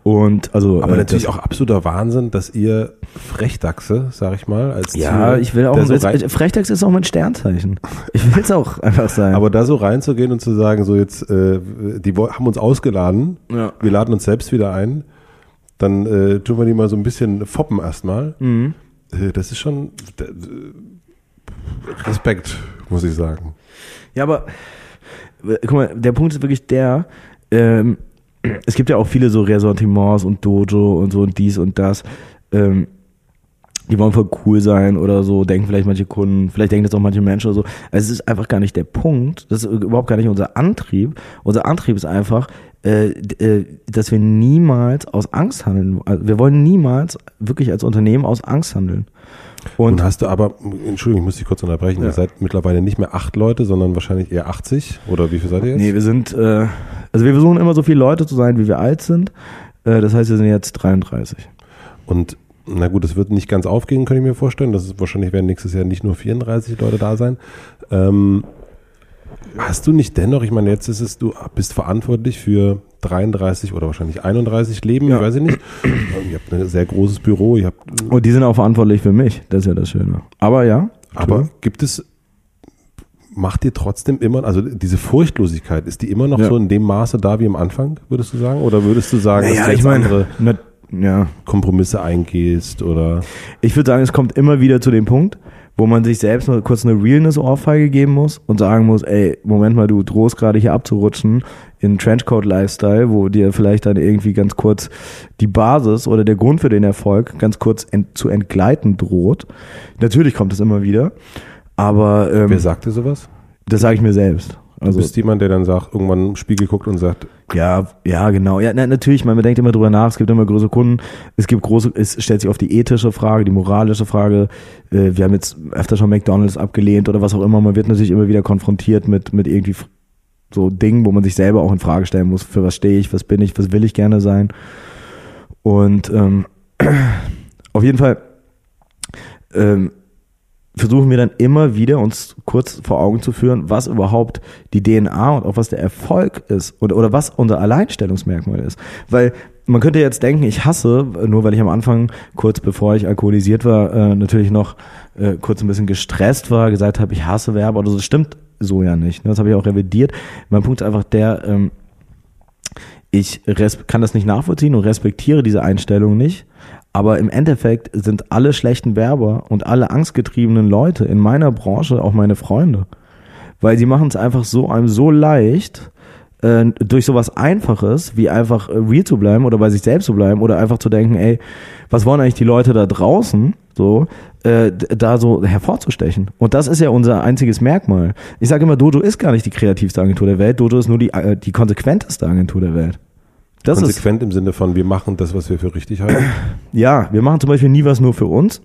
Und also, aber äh, natürlich auch absoluter Wahnsinn, dass ihr Frechdachse, sag ich mal, als ja, Ziel, ich will auch so Frechdachs ist auch mein Sternzeichen. Ich will es auch einfach sein. Aber da so reinzugehen und zu sagen, so jetzt, äh, die haben uns ausgeladen, ja. wir laden uns selbst wieder ein, dann äh, tun wir die mal so ein bisschen foppen erstmal. Mhm. Äh, das ist schon äh, Respekt, muss ich sagen. Ja, aber guck mal, der Punkt ist wirklich der. Ähm, es gibt ja auch viele so Ressortiments und Dojo und so und dies und das. Ähm, die wollen voll cool sein oder so, denken vielleicht manche Kunden, vielleicht denken das auch manche Menschen oder so. Also es ist einfach gar nicht der Punkt. Das ist überhaupt gar nicht unser Antrieb. Unser Antrieb ist einfach, äh, äh, dass wir niemals aus Angst handeln. Also wir wollen niemals wirklich als Unternehmen aus Angst handeln. Und Nun hast du aber, Entschuldigung, ich muss dich kurz unterbrechen, ja. ihr seid mittlerweile nicht mehr acht Leute, sondern wahrscheinlich eher 80 oder wie viel seid ihr jetzt? Nee, wir sind, äh, also wir versuchen immer so viele Leute zu sein, wie wir alt sind. Äh, das heißt, wir sind jetzt 33. Und na gut, das wird nicht ganz aufgehen, kann ich mir vorstellen. Das ist, wahrscheinlich werden nächstes Jahr nicht nur 34 Leute da sein. Ähm, hast du nicht dennoch, ich meine, jetzt ist es, du bist verantwortlich für 33 oder wahrscheinlich 31 Leben, ja. ich weiß ich nicht. Ihr habt ein sehr großes Büro. Ihr habt Und die sind auch verantwortlich für mich, das ist ja das Schöne. Aber ja. Aber gibt es, macht ihr trotzdem immer, also diese Furchtlosigkeit, ist die immer noch ja. so in dem Maße da wie am Anfang, würdest du sagen? Oder würdest du sagen, naja, ich meine, ja. Kompromisse eingehst oder. Ich würde sagen, es kommt immer wieder zu dem Punkt, wo man sich selbst nur kurz eine Realness-Ohrfeige geben muss und sagen muss, ey, Moment mal, du drohst gerade hier abzurutschen in Trenchcoat-Lifestyle, wo dir vielleicht dann irgendwie ganz kurz die Basis oder der Grund für den Erfolg ganz kurz ent zu entgleiten droht. Natürlich kommt es immer wieder, aber ähm, Wer sagt dir sowas? das sage ich mir selbst. Also, du bist jemand, der dann sagt, irgendwann im Spiegel guckt und sagt, Ja, ja, genau. Ja, na, natürlich, man denkt immer drüber nach, es gibt immer größere Kunden, es gibt große, es stellt sich auf die ethische Frage, die moralische Frage. Äh, wir haben jetzt öfter schon McDonalds abgelehnt oder was auch immer. Man wird natürlich immer wieder konfrontiert mit, mit irgendwie so Dingen, wo man sich selber auch in Frage stellen muss, für was stehe ich, was bin ich, was will ich gerne sein. Und ähm, [clears throat] auf jeden Fall ähm, versuchen wir dann immer wieder uns kurz vor Augen zu führen, was überhaupt die DNA und auch was der Erfolg ist oder, oder was unser Alleinstellungsmerkmal ist. Weil man könnte jetzt denken, ich hasse, nur weil ich am Anfang, kurz bevor ich alkoholisiert war, äh, natürlich noch äh, kurz ein bisschen gestresst war, gesagt habe, ich hasse Werbe oder so. Das stimmt so ja nicht. Ne? Das habe ich auch revidiert. Mein Punkt ist einfach der, ähm, ich kann das nicht nachvollziehen und respektiere diese Einstellung nicht. Aber im Endeffekt sind alle schlechten Werber und alle angstgetriebenen Leute in meiner Branche auch meine Freunde. Weil sie machen es einfach so einem so leicht, äh, durch sowas Einfaches, wie einfach äh, real zu bleiben oder bei sich selbst zu bleiben oder einfach zu denken, ey, was wollen eigentlich die Leute da draußen, so, äh, da so hervorzustechen. Und das ist ja unser einziges Merkmal. Ich sage immer, Dojo ist gar nicht die kreativste Agentur der Welt, Dojo ist nur die, äh, die konsequenteste Agentur der Welt. Das konsequent ist, im Sinne von, wir machen das, was wir für richtig halten? [clears throat] Ja, wir machen zum Beispiel nie was nur für uns,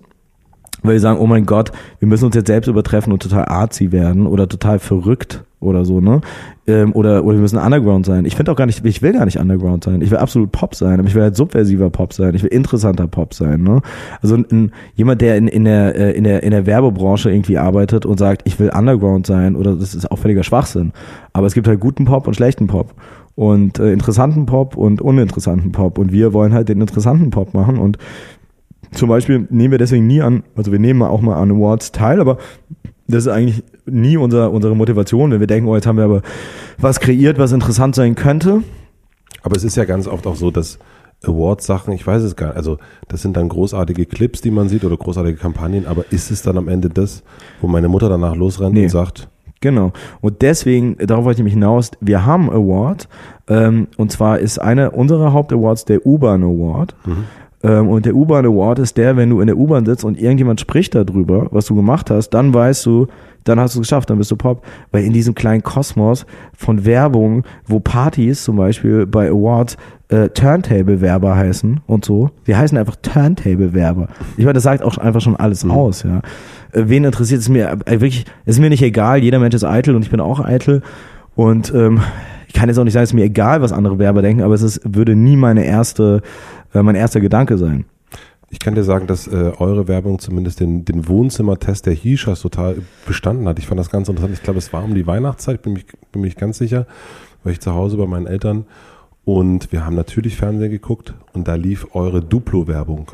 weil wir sagen, oh mein Gott, wir müssen uns jetzt selbst übertreffen und total artsy werden oder total verrückt oder so, ne? Ähm, oder, oder wir müssen Underground sein. Ich finde auch gar nicht, ich will gar nicht Underground sein. Ich will absolut Pop sein, aber ich will halt subversiver Pop sein. Ich will interessanter Pop sein, ne? Also ein, jemand, der in, in, der, äh, in, der, in der Werbebranche irgendwie arbeitet und sagt, ich will Underground sein, oder das ist auch völliger Schwachsinn. Aber es gibt halt guten Pop und schlechten Pop und äh, interessanten Pop und uninteressanten Pop. Und wir wollen halt den interessanten Pop machen. Und zum Beispiel nehmen wir deswegen nie an, also wir nehmen auch mal an Awards teil, aber das ist eigentlich nie unser, unsere Motivation, wenn wir denken, oh, jetzt haben wir aber was kreiert, was interessant sein könnte. Aber es ist ja ganz oft auch so, dass Awards-Sachen, ich weiß es gar nicht, also das sind dann großartige Clips, die man sieht oder großartige Kampagnen, aber ist es dann am Ende das, wo meine Mutter danach losrennt nee. und sagt, Genau. Und deswegen, darauf wollte ich mich hinaus, wir haben Award. Ähm, und zwar ist einer unserer Hauptawards der U-Bahn Award. Mhm. Ähm, und der U-Bahn Award ist der, wenn du in der U-Bahn sitzt und irgendjemand spricht darüber, was du gemacht hast, dann weißt du, dann hast du es geschafft, dann bist du Pop. Weil in diesem kleinen Kosmos von Werbung, wo Partys zum Beispiel bei Awards äh, Turntable-Werber heißen und so, die heißen einfach Turntable-Werber. Ich meine, das sagt auch einfach schon alles mhm. aus, ja. Wen interessiert es mir? Äh, wirklich, ist mir nicht egal, jeder Mensch ist eitel und ich bin auch eitel. Und ähm, ich kann jetzt auch nicht sagen, es ist mir egal, was andere Werber denken, aber es ist, würde nie meine erste, äh, mein erster Gedanke sein. Ich kann dir sagen, dass äh, eure Werbung zumindest den, den Wohnzimmertest der Hishas total bestanden hat. Ich fand das ganz interessant. Ich glaube, es war um die Weihnachtszeit, bin mich, bin mich ganz sicher, weil ich zu Hause bei meinen Eltern und wir haben natürlich Fernsehen geguckt und da lief eure Duplo-Werbung.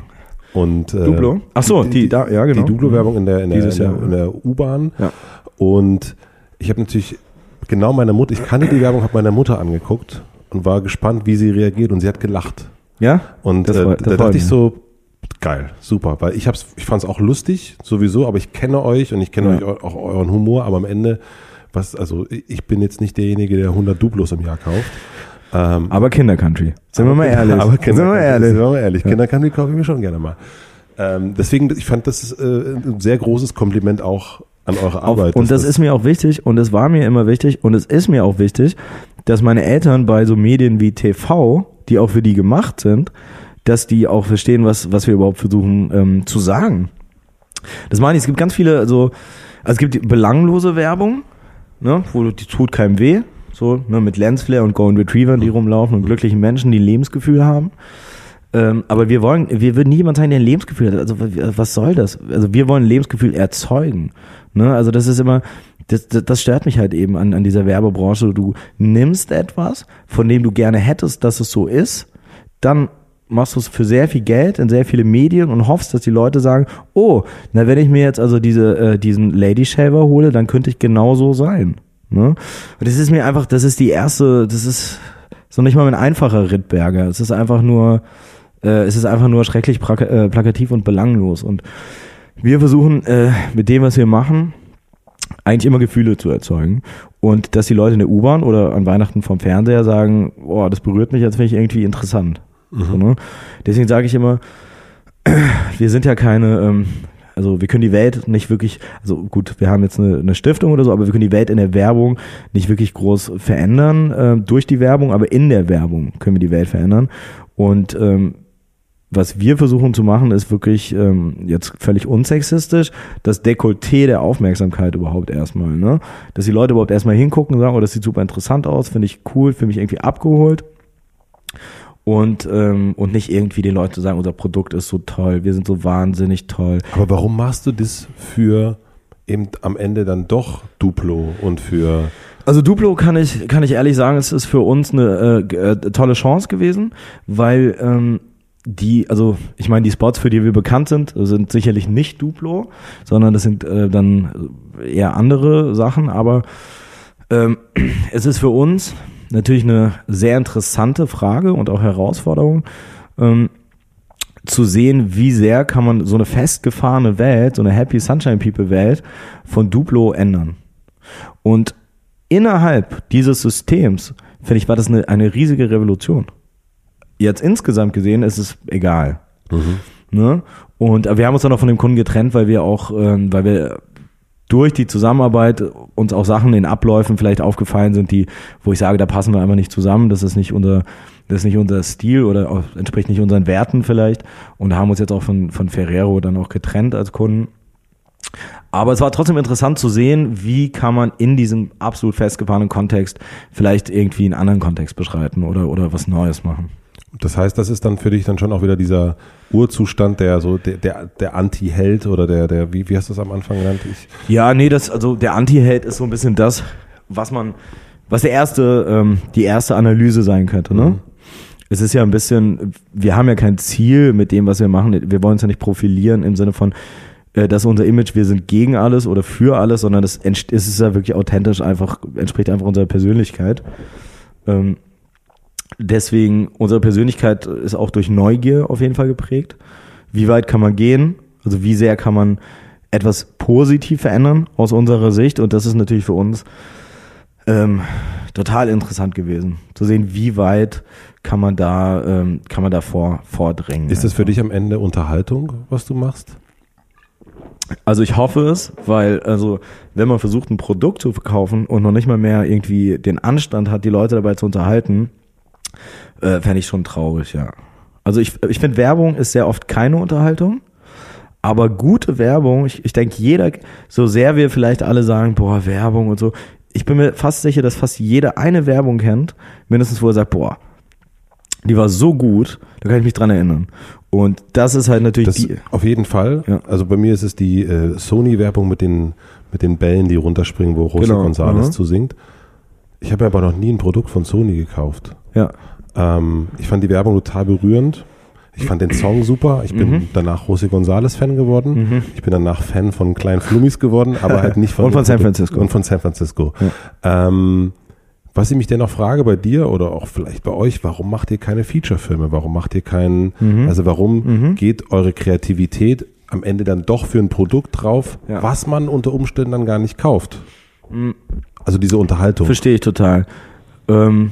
Und, äh, Duplo? Ach so, die, die, da, ja, genau. Die Duplo-Werbung in der, in der, in der, in der U-Bahn. Ja. Und ich habe natürlich genau meine Mutter, ich kannte die Werbung, habe meine Mutter angeguckt und war gespannt, wie sie reagiert und sie hat gelacht. Ja? Und das, äh, da dachte ich so, geil, super, weil ich hab's, ich fand es auch lustig sowieso, aber ich kenne euch und ich kenne ja. euch auch euren Humor, aber am Ende, was, also ich bin jetzt nicht derjenige, der 100 Duplos im Jahr kauft. Ähm, aber Kindercountry, sind wir mal [laughs] ehrlich. Aber Kinder sind wir mal ehrlich. Sind wir mal ehrlich. Ja. Kindercountry kaufe ich mir schon gerne mal. Ähm, deswegen, ich fand das äh, ein sehr großes Kompliment auch an eure Arbeit. Auf, und das, das ist mir auch wichtig und es war mir immer wichtig und es ist mir auch wichtig, dass meine Eltern bei so Medien wie TV, die auch für die gemacht sind, dass die auch verstehen, was, was wir überhaupt versuchen ähm, zu sagen. Das meine ich, es gibt ganz viele, also, also es gibt belanglose Werbung, ne, wo die tut keinem weh, so, ne, mit Lensflare und Golden Retrievern, die rumlaufen und glücklichen Menschen, die ein Lebensgefühl haben. Ähm, aber wir wollen, wir würden niemand sein, der ein Lebensgefühl hat. Also was soll das? Also wir wollen ein Lebensgefühl erzeugen. Ne? Also das ist immer, das, das, das stört mich halt eben an, an dieser Werbebranche. Du nimmst etwas, von dem du gerne hättest, dass es so ist, dann machst du es für sehr viel Geld in sehr viele Medien und hoffst, dass die Leute sagen, oh, na wenn ich mir jetzt also diese, äh, diesen Lady Shaver hole, dann könnte ich genau so sein. Ne? Und das ist mir einfach, das ist die erste, das ist so nicht mal ein einfacher Rittberger. Es ist einfach nur, äh, es ist einfach nur schrecklich äh, plakativ und belanglos. Und wir versuchen äh, mit dem, was wir machen, eigentlich immer Gefühle zu erzeugen. Und dass die Leute in der U-Bahn oder an Weihnachten vom Fernseher sagen, boah, das berührt mich, jetzt finde ich irgendwie interessant. Mhm. So, ne? Deswegen sage ich immer, [clears throat] wir sind ja keine, ähm, also wir können die Welt nicht wirklich, also gut, wir haben jetzt eine, eine, Stiftung oder so, aber wir können die Welt in der Werbung nicht wirklich groß verändern äh, durch die Werbung, aber in der Werbung können wir die Welt verändern. Und ähm, was wir versuchen zu machen, ist wirklich ähm, jetzt völlig unsexistisch, das Dekolleté der Aufmerksamkeit überhaupt erstmal, ne? Dass die Leute überhaupt erstmal hingucken und sagen, oh, das sieht super interessant aus, finde ich cool, finde mich irgendwie abgeholt. Und, ähm, und nicht irgendwie den Leuten zu sagen, unser Produkt ist so toll, wir sind so wahnsinnig toll. Aber warum machst du das für eben am Ende dann doch Duplo und für also Duplo kann ich, kann ich ehrlich sagen, es ist für uns eine äh, äh tolle Chance gewesen, weil ähm, die, also ich meine, die Spots, für die wir bekannt sind, sind sicherlich nicht Duplo, sondern das sind äh, dann eher andere Sachen, aber ähm, [clears throat] es ist für uns natürlich eine sehr interessante Frage und auch Herausforderung, ähm, zu sehen, wie sehr kann man so eine festgefahrene Welt, so eine Happy Sunshine People Welt von Duplo ändern. Und innerhalb dieses Systems, finde ich, war das eine, eine riesige Revolution jetzt insgesamt gesehen ist es egal. Mhm. Ne? Und wir haben uns dann auch von dem Kunden getrennt, weil wir auch, ähm, weil wir durch die Zusammenarbeit uns auch Sachen in Abläufen vielleicht aufgefallen sind, die, wo ich sage, da passen wir einfach nicht zusammen, das ist nicht unser, das ist nicht unser Stil oder entspricht nicht unseren Werten vielleicht und haben uns jetzt auch von, von Ferrero dann auch getrennt als Kunden. Aber es war trotzdem interessant zu sehen, wie kann man in diesem absolut festgefahrenen Kontext vielleicht irgendwie einen anderen Kontext beschreiten oder, oder was Neues machen. Das heißt, das ist dann für dich dann schon auch wieder dieser Urzustand, der so der, der, der Anti-Held oder der, der, wie, wie hast du es am Anfang genannt? Ich ja, nee, das, also der Anti-Held ist so ein bisschen das, was man, was der erste, ähm, die erste Analyse sein könnte, ne? Mhm. Es ist ja ein bisschen, wir haben ja kein Ziel mit dem, was wir machen. Wir wollen uns ja nicht profilieren im Sinne von, äh, dass unser Image, wir sind gegen alles oder für alles, sondern das ist es ja wirklich authentisch einfach, entspricht einfach unserer Persönlichkeit. Ähm, Deswegen, unsere Persönlichkeit ist auch durch Neugier auf jeden Fall geprägt. Wie weit kann man gehen? Also wie sehr kann man etwas positiv verändern aus unserer Sicht? Und das ist natürlich für uns ähm, total interessant gewesen, zu sehen, wie weit kann man da, ähm, kann man da vor, vordringen. Ist das für dich am Ende Unterhaltung, was du machst? Also ich hoffe es, weil also wenn man versucht ein Produkt zu verkaufen und noch nicht mal mehr irgendwie den Anstand hat, die Leute dabei zu unterhalten, äh, fände ich schon traurig, ja. Also ich, ich finde, Werbung ist sehr oft keine Unterhaltung. Aber gute Werbung, ich, ich denke, jeder, so sehr wir vielleicht alle sagen, boah, Werbung und so, ich bin mir fast sicher, dass fast jeder eine Werbung kennt, mindestens wo er sagt, boah, die war so gut, da kann ich mich dran erinnern. Und das ist halt natürlich das die. Auf jeden Fall. Ja. Also bei mir ist es die äh, Sony-Werbung mit den, mit den Bällen, die runterspringen, wo Rosa genau. González zu singt. Ich habe aber noch nie ein Produkt von Sony gekauft. Ja. Ähm, ich fand die Werbung total berührend. Ich fand den Song super. Ich bin mhm. danach José González Fan geworden. Mhm. Ich bin danach Fan von Kleinen Flummis geworden, aber halt nicht von [laughs] und von San Francisco und von San Francisco. Ja. Ähm, was ich mich dennoch frage bei dir oder auch vielleicht bei euch, warum macht ihr keine Feature-Filme? Warum macht ihr keinen? Mhm. Also warum mhm. geht eure Kreativität am Ende dann doch für ein Produkt drauf, ja. was man unter Umständen dann gar nicht kauft? Mhm. Also diese Unterhaltung. Verstehe ich total. Ähm,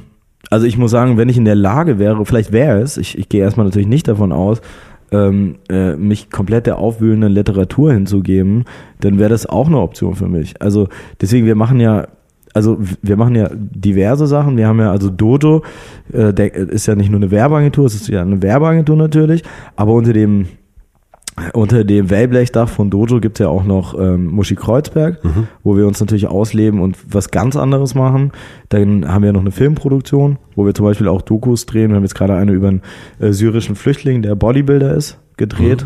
also ich muss sagen, wenn ich in der Lage wäre, vielleicht wäre es, ich, ich gehe erstmal natürlich nicht davon aus, ähm, äh, mich komplett der aufwühlenden Literatur hinzugeben, dann wäre das auch eine Option für mich. Also deswegen, wir machen ja also wir machen ja diverse Sachen. Wir haben ja also Dojo, äh, der ist ja nicht nur eine Werbeagentur, es ist ja eine Werbeagentur natürlich, aber unter dem unter dem Wellblechdach von Dojo gibt es ja auch noch ähm, Muschi Kreuzberg, mhm. wo wir uns natürlich ausleben und was ganz anderes machen. Dann haben wir noch eine Filmproduktion, wo wir zum Beispiel auch Dokus drehen. Wir haben jetzt gerade eine über einen äh, syrischen Flüchtling, der Bodybuilder ist, gedreht.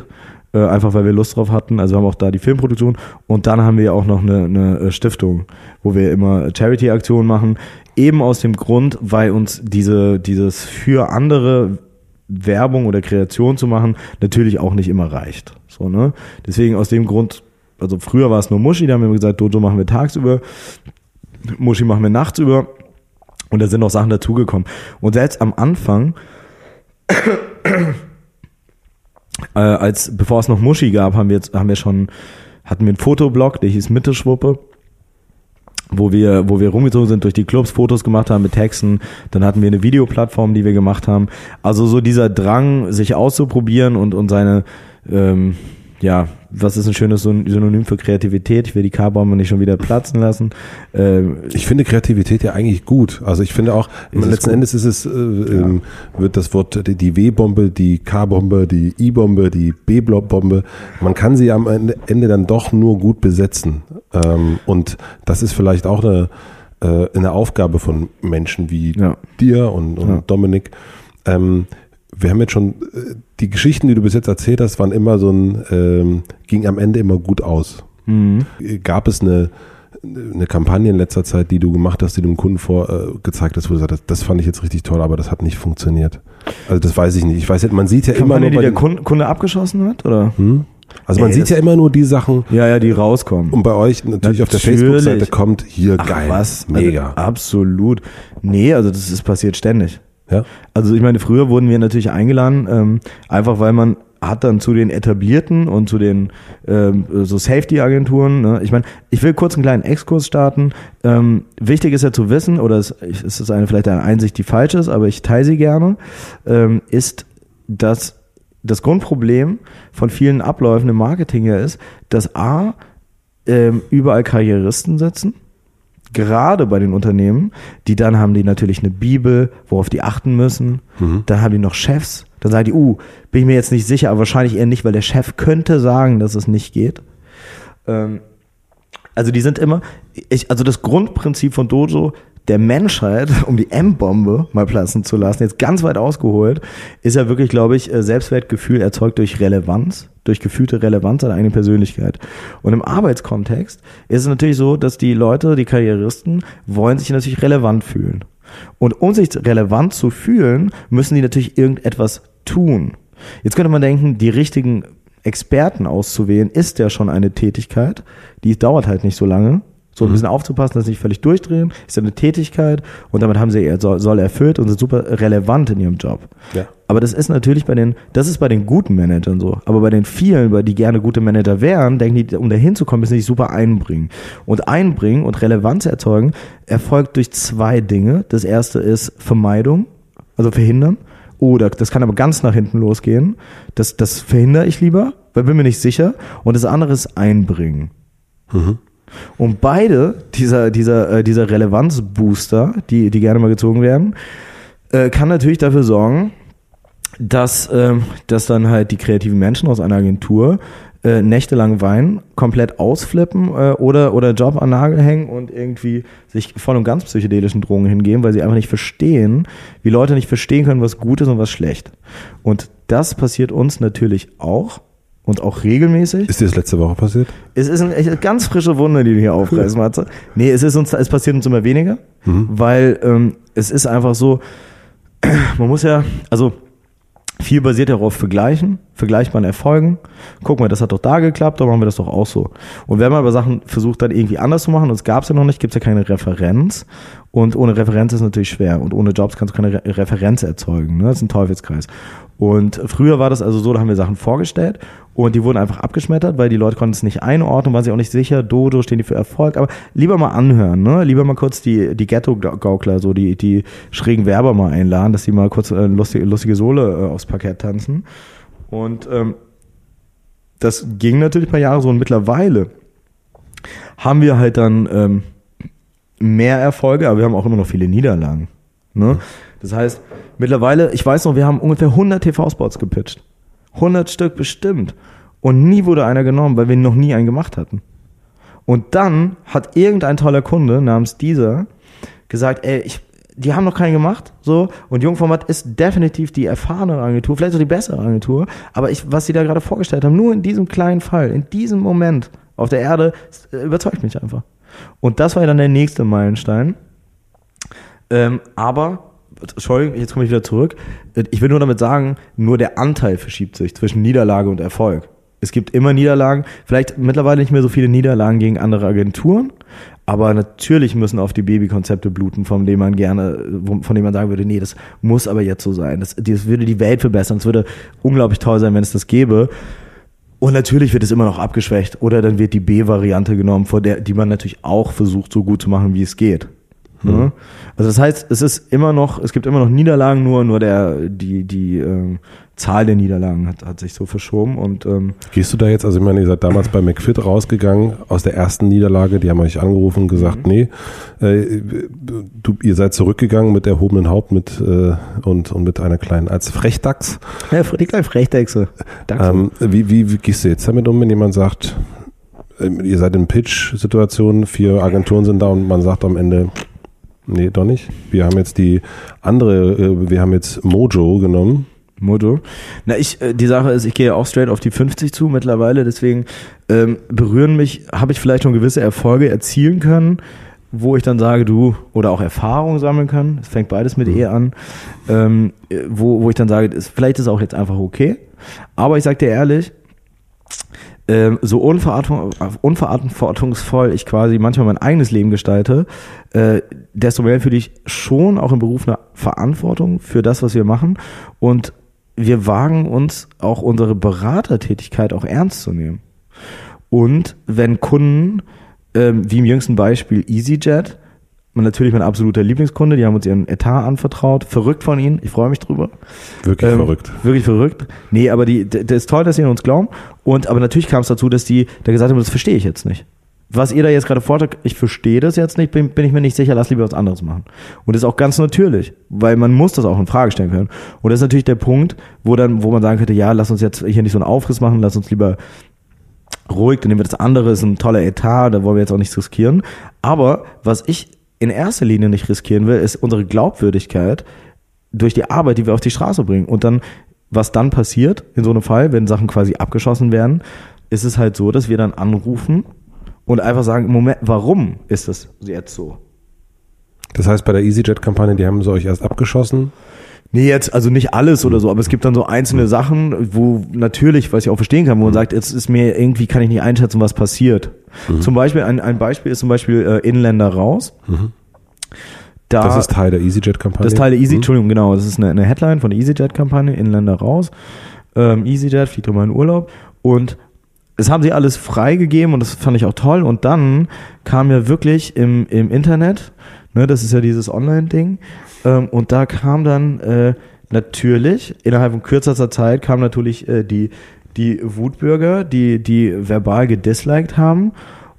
Mhm. Äh, einfach weil wir Lust drauf hatten. Also wir haben auch da die Filmproduktion. Und dann haben wir auch noch eine, eine äh, Stiftung, wo wir immer Charity-Aktionen machen. Eben aus dem Grund, weil uns diese, dieses für andere Werbung oder Kreation zu machen, natürlich auch nicht immer reicht. So, ne? Deswegen aus dem Grund, also früher war es nur Muschi, da haben wir gesagt, Dojo machen wir tagsüber, Muschi machen wir nachts über und da sind noch Sachen dazugekommen. Und selbst am Anfang Äh, als bevor es noch Muschi gab, haben wir jetzt haben wir schon hatten wir einen Fotoblog, der hieß Mitteschwuppe wo wir, wo wir rumgezogen sind durch die Clubs, Fotos gemacht haben mit Texten. Dann hatten wir eine Videoplattform, die wir gemacht haben. Also so dieser Drang, sich auszuprobieren und, und seine, ähm, ja, was ist ein schönes Synonym für Kreativität? Ich will die K-Bombe nicht schon wieder platzen lassen. Ähm, ich finde Kreativität ja eigentlich gut. Also ich finde auch, letzten Endes ist es, äh, ja. Ähm, wird das Wort die W-Bombe, die K-Bombe, die I-Bombe, die B-Bombe, man kann sie am Ende dann doch nur gut besetzen. Ähm, und das ist vielleicht auch eine, äh, eine Aufgabe von Menschen wie ja. dir und, und ja. Dominik. Wir haben jetzt schon, äh, die Geschichten, die du bis jetzt erzählt hast, waren immer so ein, ähm, ging am Ende immer gut aus. Mhm. Gab es eine, eine Kampagne in letzter Zeit, die du gemacht hast, die du dem Kunden vorgezeigt äh, hast, wo du sagst, das, das fand ich jetzt richtig toll, aber das hat nicht funktioniert. Also das weiß ich nicht. Ich weiß nicht, man sieht ja Kampagne, immer nur. die der Kunde, abgeschossen hat, oder? Hm? Also man Ey, sieht ja immer nur die Sachen. Ja, ja, die rauskommen. Und bei euch natürlich, natürlich. auf der Facebook-Seite kommt hier Ach, geil. Was? Mega. Also, absolut. Nee, also das ist passiert ständig. Ja. Also ich meine, früher wurden wir natürlich eingeladen, ähm, einfach weil man hat dann zu den etablierten und zu den ähm, so Safety-Agenturen. Ne? Ich meine, ich will kurz einen kleinen Exkurs starten. Ähm, wichtig ist ja zu wissen, oder es, es ist eine vielleicht eine Einsicht, die falsch ist, aber ich teile sie gerne, ähm, ist, dass das Grundproblem von vielen Abläufen im Marketing ja ist, dass A, ähm, überall Karrieristen sitzen gerade bei den Unternehmen, die dann haben die natürlich eine Bibel, worauf die achten müssen. Mhm. Dann haben die noch Chefs. Dann sagen die, uh, bin ich mir jetzt nicht sicher, aber wahrscheinlich eher nicht, weil der Chef könnte sagen, dass es nicht geht. Ähm, also die sind immer, ich, also das Grundprinzip von Dojo, der Menschheit, [laughs] um die M-Bombe mal platzen zu lassen, jetzt ganz weit ausgeholt, ist ja wirklich, glaube ich, äh, Selbstwertgefühl erzeugt durch Relevanz, durch gefühlte Relevanz seiner eigenen Persönlichkeit. Und im Arbeitskontext ist es natürlich so, dass die Leute, die Karrieristen, wollen sich natürlich relevant fühlen. Und um sich relevant zu fühlen, müssen die natürlich irgendetwas tun. Jetzt könnte man denken, die richtigen Experten auszuwählen, ist ja schon eine Tätigkeit. Die dauert halt nicht so lange. So ein mhm. bisschen aufzupassen, dass sie nicht völlig durchdrehen, ist ja eine Tätigkeit und damit haben sie ihr Soll erfüllt und sind super relevant in ihrem Job. Ja. Aber das ist natürlich bei den, das ist bei den guten Managern so. Aber bei den vielen, bei die gerne gute Manager wären, denken die, um da hinzukommen, müssen sie sich super einbringen. Und einbringen und Relevanz erzeugen erfolgt durch zwei Dinge. Das erste ist Vermeidung, also verhindern. Oder das kann aber ganz nach hinten losgehen. Das, das verhindere ich lieber, weil bin mir nicht sicher. Und das andere ist einbringen. Mhm. Und beide dieser, dieser, äh, dieser Relevanzbooster, die, die gerne mal gezogen werden, äh, kann natürlich dafür sorgen, dass, ähm, dass dann halt die kreativen Menschen aus einer Agentur äh, nächtelang weinen, komplett ausflippen äh, oder, oder Job an Nagel hängen und irgendwie sich voll und ganz psychedelischen Drogen hingeben, weil sie einfach nicht verstehen, wie Leute nicht verstehen können, was gut ist und was schlecht. Und das passiert uns natürlich auch und auch regelmäßig. Ist dir das letzte Woche passiert? Es ist eine ganz frische Wunde, die du hier aufreißt, Matze. Nee, es ist uns, es passiert uns immer weniger, mhm. weil ähm, es ist einfach so, [clears throat] man muss ja, also viel basiert darauf vergleichen, vergleichbaren Erfolgen. Guck mal, das hat doch da geklappt, dann machen wir das doch auch so. Und wenn man aber Sachen versucht dann irgendwie anders zu machen, und es gab es ja noch nicht, gibt es ja keine Referenz. Und ohne Referenz ist natürlich schwer. Und ohne Jobs kannst du keine Re Referenz erzeugen. Ne? Das ist ein Teufelskreis. Und früher war das also so, da haben wir Sachen vorgestellt und die wurden einfach abgeschmettert, weil die Leute konnten es nicht einordnen, waren sich auch nicht sicher, Dodo stehen die für Erfolg, aber lieber mal anhören, ne? Lieber mal kurz die, die Ghetto-Gaukler, so die, die schrägen Werber mal einladen, dass die mal kurz äh, lustige, lustige Sohle äh, aufs Parkett tanzen. Und ähm, das ging natürlich ein paar Jahre so und mittlerweile haben wir halt dann ähm, mehr Erfolge, aber wir haben auch immer noch viele Niederlagen. Ne? Das heißt, mittlerweile, ich weiß noch, wir haben ungefähr 100 TV-Spots gepitcht. 100 Stück bestimmt. Und nie wurde einer genommen, weil wir noch nie einen gemacht hatten. Und dann hat irgendein toller Kunde namens dieser gesagt, ey, ich, die haben noch keinen gemacht, so. Und Jungformat ist definitiv die erfahrene Agentur, vielleicht auch die bessere Agentur. Aber ich, was sie da gerade vorgestellt haben, nur in diesem kleinen Fall, in diesem Moment auf der Erde, überzeugt mich einfach. Und das war ja dann der nächste Meilenstein. Ähm, aber Entschuldigung, jetzt komme ich wieder zurück. Ich will nur damit sagen, nur der Anteil verschiebt sich zwischen Niederlage und Erfolg. Es gibt immer Niederlagen, vielleicht mittlerweile nicht mehr so viele Niederlagen gegen andere Agenturen, Aber natürlich müssen auf die Babykonzepte bluten, von denen man gerne, von denen man sagen würde, nee, das muss aber jetzt so sein. Das, das würde die Welt verbessern. Es würde unglaublich toll sein, wenn es das gäbe. Und natürlich wird es immer noch abgeschwächt. Oder dann wird die B-Variante genommen, vor der, die man natürlich auch versucht, so gut zu machen, wie es geht. Mhm. Also das heißt, es ist immer noch, es gibt immer noch Niederlagen, nur, nur der, die, die ähm, Zahl der Niederlagen hat, hat sich so verschoben. Und, ähm, Gehst du da jetzt, also ich meine, ihr seid damals bei McFit rausgegangen aus der ersten Niederlage, die haben euch angerufen und gesagt, mhm. nee, äh, du, ihr seid zurückgegangen mit erhobenen Haupt mit äh, und, und mit einer kleinen, als Frechdachs. Ja, die kleine Frechdachse. Ähm, wie, wie, wie gehst du jetzt damit um, wenn jemand sagt, äh, ihr seid in Pitch-Situationen, vier Agenturen sind da und man sagt am Ende, Nee, doch nicht. Wir haben jetzt die andere, äh, wir haben jetzt Mojo genommen. Mojo. Na, ich, äh, die Sache ist, ich gehe auch straight auf die 50 zu mittlerweile, deswegen ähm, berühren mich, habe ich vielleicht schon gewisse Erfolge erzielen können, wo ich dann sage, du, oder auch Erfahrung sammeln kann, es fängt beides mit mhm. E an, ähm, wo, wo ich dann sage, ist, vielleicht ist es auch jetzt einfach okay. Aber ich sag dir ehrlich, ähm, so unverantwortungsvoll ich quasi manchmal mein eigenes Leben gestalte, äh, desto mehr fühle ich schon auch im Beruf eine Verantwortung für das, was wir machen. Und wir wagen uns auch unsere Beratertätigkeit auch ernst zu nehmen. Und wenn Kunden, ähm, wie im jüngsten Beispiel EasyJet, natürlich mein absoluter Lieblingskunde. Die haben uns ihren Etat anvertraut. Verrückt von ihnen. Ich freue mich drüber. Wirklich ähm, verrückt. Wirklich verrückt. Nee, aber die, das ist toll, dass sie an uns glauben. Und, aber natürlich kam es dazu, dass die da gesagt haben, das verstehe ich jetzt nicht. Was ihr da jetzt gerade vortragt, ich verstehe das jetzt nicht, bin, bin ich mir nicht sicher, lass lieber was anderes machen. Und das ist auch ganz natürlich, weil man muss das auch in Frage stellen können. Und das ist natürlich der Punkt, wo dann, wo man sagen könnte, ja, lass uns jetzt hier nicht so einen Aufriss machen, lass uns lieber ruhig, dann nehmen wir das andere, ist ein toller Etat, da wollen wir jetzt auch nichts riskieren. Aber was ich in erster Linie nicht riskieren will, ist unsere Glaubwürdigkeit durch die Arbeit, die wir auf die Straße bringen. Und dann, was dann passiert in so einem Fall, wenn Sachen quasi abgeschossen werden, ist es halt so, dass wir dann anrufen und einfach sagen, Moment, warum ist das jetzt so? Das heißt, bei der EasyJet-Kampagne, die haben sie euch erst abgeschossen Nee, jetzt, also nicht alles oder so, aber es gibt dann so einzelne Sachen, wo natürlich, was ich auch verstehen kann, wo man mhm. sagt, jetzt ist mir irgendwie, kann ich nicht einschätzen, was passiert. Mhm. Zum Beispiel, ein, ein Beispiel ist zum Beispiel äh, Inländer raus. Mhm. Da, das ist Teil der EasyJet-Kampagne. Das ist Teil der Easy, mhm. Entschuldigung, genau, das ist eine, eine Headline von der EasyJet-Kampagne, Inländer raus. Ähm, EasyJet fliegt immer in Urlaub und es haben sie alles freigegeben und das fand ich auch toll. Und dann kam ja wirklich im, im Internet, ne, das ist ja dieses Online-Ding, ähm, und da kam dann äh, natürlich, innerhalb von kürzester Zeit, kam natürlich äh, die, die Wutbürger, die, die verbal gedisliked haben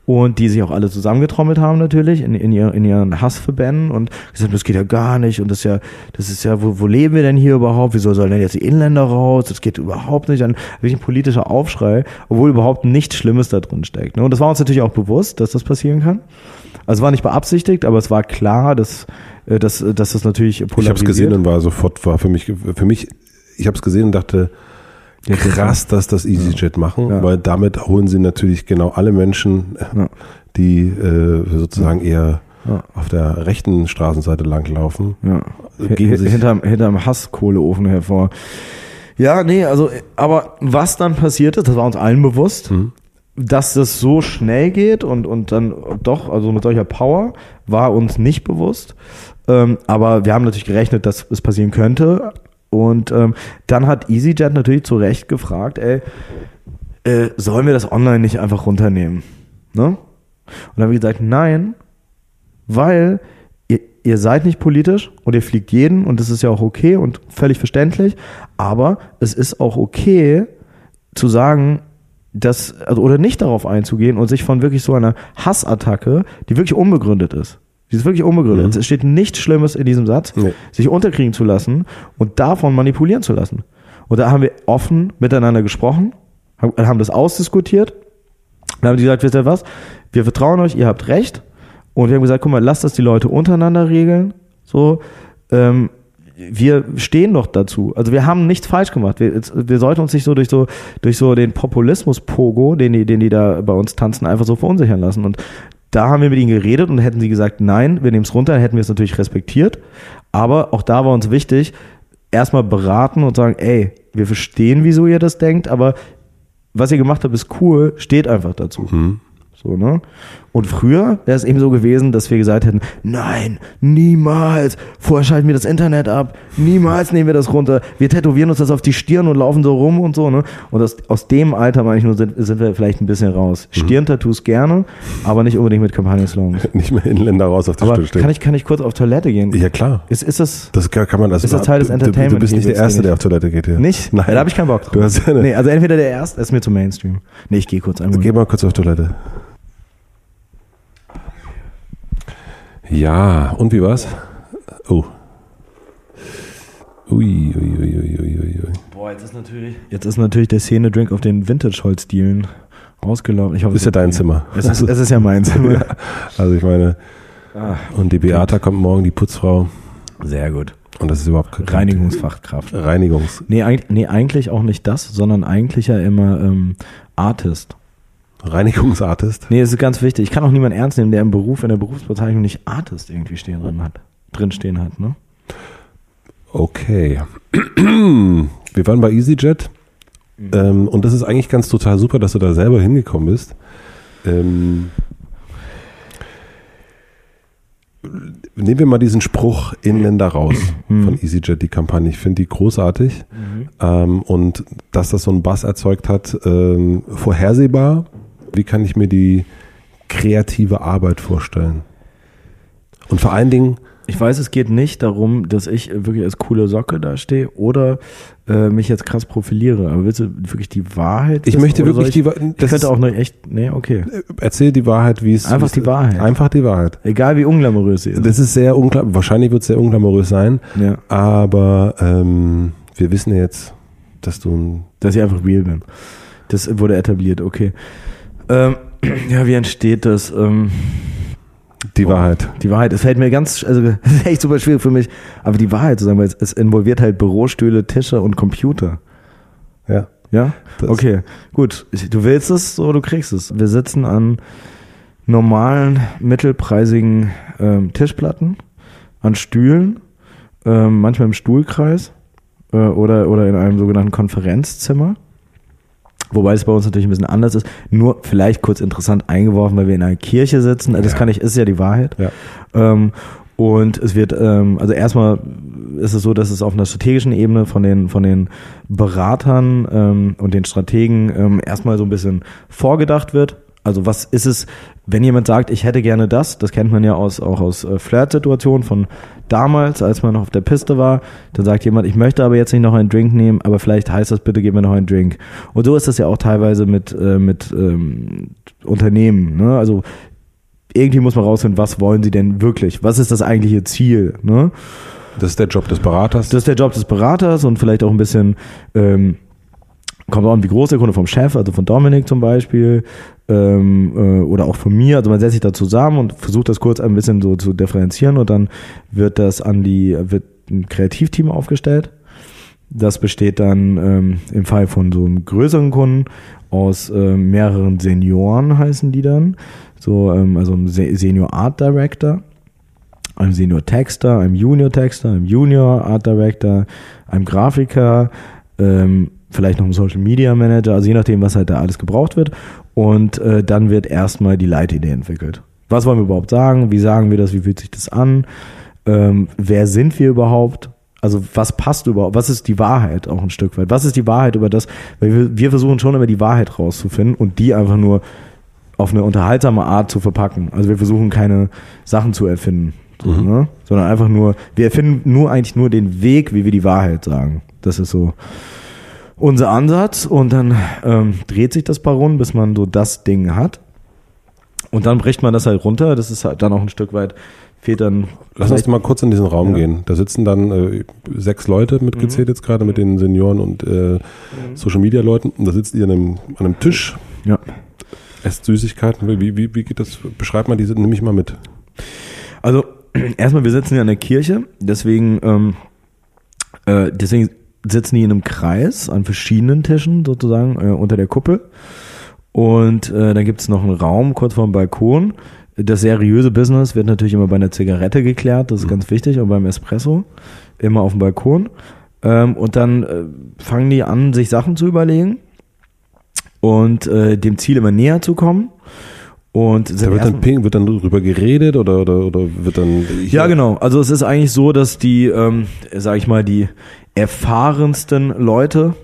und die sich auch alle zusammengetrommelt haben natürlich in, in, ihr, in ihren Hassverbänden und gesagt, das geht ja gar nicht und das ist ja, das ist ja, wo, wo leben wir denn hier überhaupt? Wieso sollen denn jetzt die Inländer raus? Das geht überhaupt nicht. Ein wirklich ein politischer Aufschrei, obwohl überhaupt nichts Schlimmes da drin steckt. Ne? Und das war uns natürlich auch bewusst, dass das passieren kann. Also war nicht beabsichtigt, aber es war klar, dass äh, dass, dass das natürlich polarisiert. Ich habe es gesehen und war sofort, war für mich, für mich, ich habe es gesehen und dachte, krass, dass das EasyJet machen, ja. weil damit holen sie natürlich genau alle Menschen, ja. die äh, sozusagen eher ja. auf der rechten Straßenseite langlaufen. Ja. Gegen sich hinterm, hinterm Hasskohleofen hervor. Ja, nee, also, aber was dann passiert ist, das war uns allen bewusst. Mhm dass das so schnell geht und, und dann doch, also mit solcher Power, war uns nicht bewusst. Ähm, aber wir haben natürlich gerechnet, dass es passieren könnte. Und ähm, dann hat EasyJet natürlich zu Recht gefragt, ey, äh, sollen wir das online nicht einfach runternehmen? Ne? Und dann haben wir gesagt, nein, weil ihr, ihr seid nicht politisch und ihr fliegt jeden und das ist ja auch okay und völlig verständlich. Aber es ist auch okay zu sagen, dass, also, oder nicht darauf einzugehen und sich von wirklich so einer Hassattacke, die wirklich unbegründet ist, die ist wirklich unbegründet. Mhm. Es steht nichts Schlimmes in diesem Satz, nee. sich unterkriegen zu lassen und davon manipulieren zu lassen. Und da haben wir offen miteinander gesprochen, haben das ausdiskutiert. Dann haben die gesagt, wisst ihr was? Wir vertrauen euch, ihr habt recht. Und wir haben gesagt, guck mal, lasst das die Leute untereinander regeln. So, ähm, wir stehen doch dazu. Also wir haben nichts falsch gemacht. Wir, wir sollten uns nicht so durch so durch so den Populismus-Pogo, den die, den die da bei uns tanzen, einfach so verunsichern lassen. Und da haben wir mit ihnen geredet und hätten sie gesagt, nein, wir nehmen es runter, hätten wir es natürlich respektiert. Aber auch da war uns wichtig, erstmal beraten und sagen, ey, wir verstehen, wieso ihr das denkt, aber was ihr gemacht habt, ist cool, steht einfach dazu. Mhm. So, ne? Und früher wäre es eben so gewesen, dass wir gesagt hätten, nein, niemals, vorher schalten wir das Internet ab, niemals nehmen wir das runter, wir tätowieren uns das auf die Stirn und laufen so rum und so, ne? Und das, aus dem Alter, meine ich nur, sind, sind wir vielleicht ein bisschen raus. Mhm. Stirntattoos gerne, aber nicht unbedingt mit Kampagnenslogans. [laughs] Nicht mehr Inländer raus auf die Stirn stehen. kann ich, kann ich kurz auf Toilette gehen? ja, klar. Ist, ist das Das kann man das Ist das Teil des du- du- Du Entertainment bist nicht der Erste, der auf Toilette geht hier. nicht? Nein. Ja, da habe ich keinen Bock drauf. Du hast ja nee, also entweder der erste, ist mir zu Mainstream. Nee, ich gehe kurz einmal. Geh mal kurz auf Toilette. Ja, und wie war's? Oh. Ui, ui, ui, ui, ui, ui, ui. Boah, jetzt ist natürlich. Jetzt ist natürlich der Szene-Drink auf den Vintage-Holzdielen ausgelaufen. Ich hoffe, Ist ja dein Zimmer. Es ist, es ist ja mein [laughs] Zimmer. Also ich meine, Ah, und die Beata kommt morgen, die Putzfrau. sehr gut. Und das ist überhaupt kein- Reinigungsfachkraft. Reinigungs. Nee, nee, eigentlich auch nicht das, sondern eigentlich ja immer ähm, Artist. Reinigungsartist. Nee, es ist ganz wichtig. Ich kann auch niemanden ernst nehmen, der im Beruf, in der Berufsbezeichnung nicht Artist irgendwie stehen drin hat. Drin stehen hat, ne? Okay. [clears throat] Wir waren bei EasyJet. Mhm. Ähm, und das ist eigentlich ganz total super, dass du da selber hingekommen bist. Ähm, nehmen wir mal diesen Spruch Inländer raus [clears throat] Mhm. von EasyJet, die Kampagne. Ich finde die großartig. Ähm, und dass das so einen Bass erzeugt hat, ähm, vorhersehbar. Wie kann ich mir die kreative Arbeit vorstellen? Und vor allen Dingen, Ich weiß, es geht nicht darum, dass ich wirklich als coole Socke da stehe oder äh, mich jetzt krass profiliere. Aber willst du wirklich die Wahrheit? ich wissen möchte wirklich soll die ich, Wa- ich das könnte ist- auch noch echt. Nee, okay. Erzähl die Wahrheit, wie es Einfach wie es- die Wahrheit. Einfach die Wahrheit. Egal wie unglamourös sie ist. Das ist sehr unklar. Wahrscheinlich wird es sehr unglamourös sein, ja, aber ähm, wir wissen jetzt, dass du ein dass ich einfach real bin. Das wurde etabliert, okay. Ähm, [clears throat] ja, wie entsteht das? Ähm, die Boah. Wahrheit. die Wahrheit, es fällt mir ganz, also [laughs] das ist echt super schwierig für mich, aber die Wahrheit zu sagen, weil es, es involviert halt Bürostühle, Tische und Computer. Ja. Ja? Das- okay, gut. Du willst es, so du kriegst es. Wir sitzen an normalen, mittelpreisigen ähm, Tischplatten, an Stühlen, ähm, manchmal im Stuhlkreis äh, oder, oder in einem sogenannten Konferenzzimmer. Wobei es bei uns natürlich ein bisschen anders ist. Nur vielleicht kurz interessant eingeworfen, weil wir in einer Kirche sitzen. Das Ja. kann ich, ist ja die Wahrheit. Ja. Ähm, und es wird, ähm, also erstmal ist es so, dass es auf einer strategischen Ebene von den, von den Beratern ähm, und den Strategen ähm, erstmal so ein bisschen vorgedacht wird. Also was ist es, wenn jemand sagt, ich hätte gerne das, das kennt man ja aus, auch aus äh, Flirt-Situationen von damals, als man noch auf der Piste war, dann sagt jemand, ich möchte aber jetzt nicht noch einen Drink nehmen, aber vielleicht heißt das, bitte gib mir noch einen Drink. Und so ist das ja auch teilweise mit, äh, mit ähm, Unternehmen. Ne? Also irgendwie muss man rausfinden, was wollen sie denn wirklich? Was ist das eigentliche Ziel? Ne? Das ist der Job des Beraters. Das ist der Job des Beraters und vielleicht auch ein bisschen, ähm, kommt auch an, wie groß der Kunde vom Chef, also von Dominik zum Beispiel, ähm, äh, oder auch von mir. Also man setzt sich da zusammen und versucht das kurz ein bisschen so zu differenzieren und dann wird das an die, wird ein Kreativteam aufgestellt. Das besteht dann ähm, im Fall von so einem größeren Kunden aus ähm, mehreren Senioren heißen die dann. So, ähm, also einem Se- Senior Art Director, einem Senior Texter, einem Junior Texter, einem Junior Art Director, einem Grafiker, ähm, vielleicht noch einem Social Media Manager, also je nachdem, was halt da alles gebraucht wird. Und äh, dann wird erstmal die Leitidee entwickelt. Was wollen wir überhaupt sagen? Wie sagen wir das? Wie fühlt sich das an? Ähm, wer sind wir überhaupt? Also was passt überhaupt? Was ist die Wahrheit auch ein Stück weit? Was ist die Wahrheit über das? Weil wir, wir versuchen schon immer die Wahrheit rauszufinden und die einfach nur auf eine unterhaltsame Art zu verpacken. Also wir versuchen keine Sachen zu erfinden, so, Mhm. ne? sondern einfach nur, wir erfinden nur eigentlich nur den Weg, wie wir die Wahrheit sagen. Das ist so unser Ansatz und dann ähm, dreht sich das paar Runden, bis man so das Ding hat. Und dann bricht man das halt runter. Das ist halt dann auch ein Stück weit, fehlt dann. Lass uns mal kurz in diesen Raum Ja. gehen. Da sitzen dann äh, sechs Leute mitgezählt jetzt gerade mit den Senioren und äh, Social Media Leuten. Und da sitzt ihr an einem, an einem Tisch, Ja. esst Süßigkeiten. Wie, wie, wie geht das? Beschreib mal diese, nimm mich mal mit. Also [clears throat] erstmal, wir sitzen ja in der Kirche, deswegen, ähm, äh, deswegen sitzen die in einem Kreis an verschiedenen Tischen sozusagen äh, unter der Kuppel. Und äh, dann gibt es noch einen Raum kurz vor dem Balkon. Das seriöse Business wird natürlich immer bei einer Zigarette geklärt, das ist ganz wichtig, und beim Espresso immer auf dem Balkon. Ähm, und dann äh, fangen die an, sich Sachen zu überlegen und äh, dem Ziel immer näher zu kommen. Und da wird dann, ping, wird dann drüber geredet oder, oder, oder wird dann. Ja, genau. Also es ist eigentlich so, dass die, ähm, sag ich mal, die erfahrensten Leute,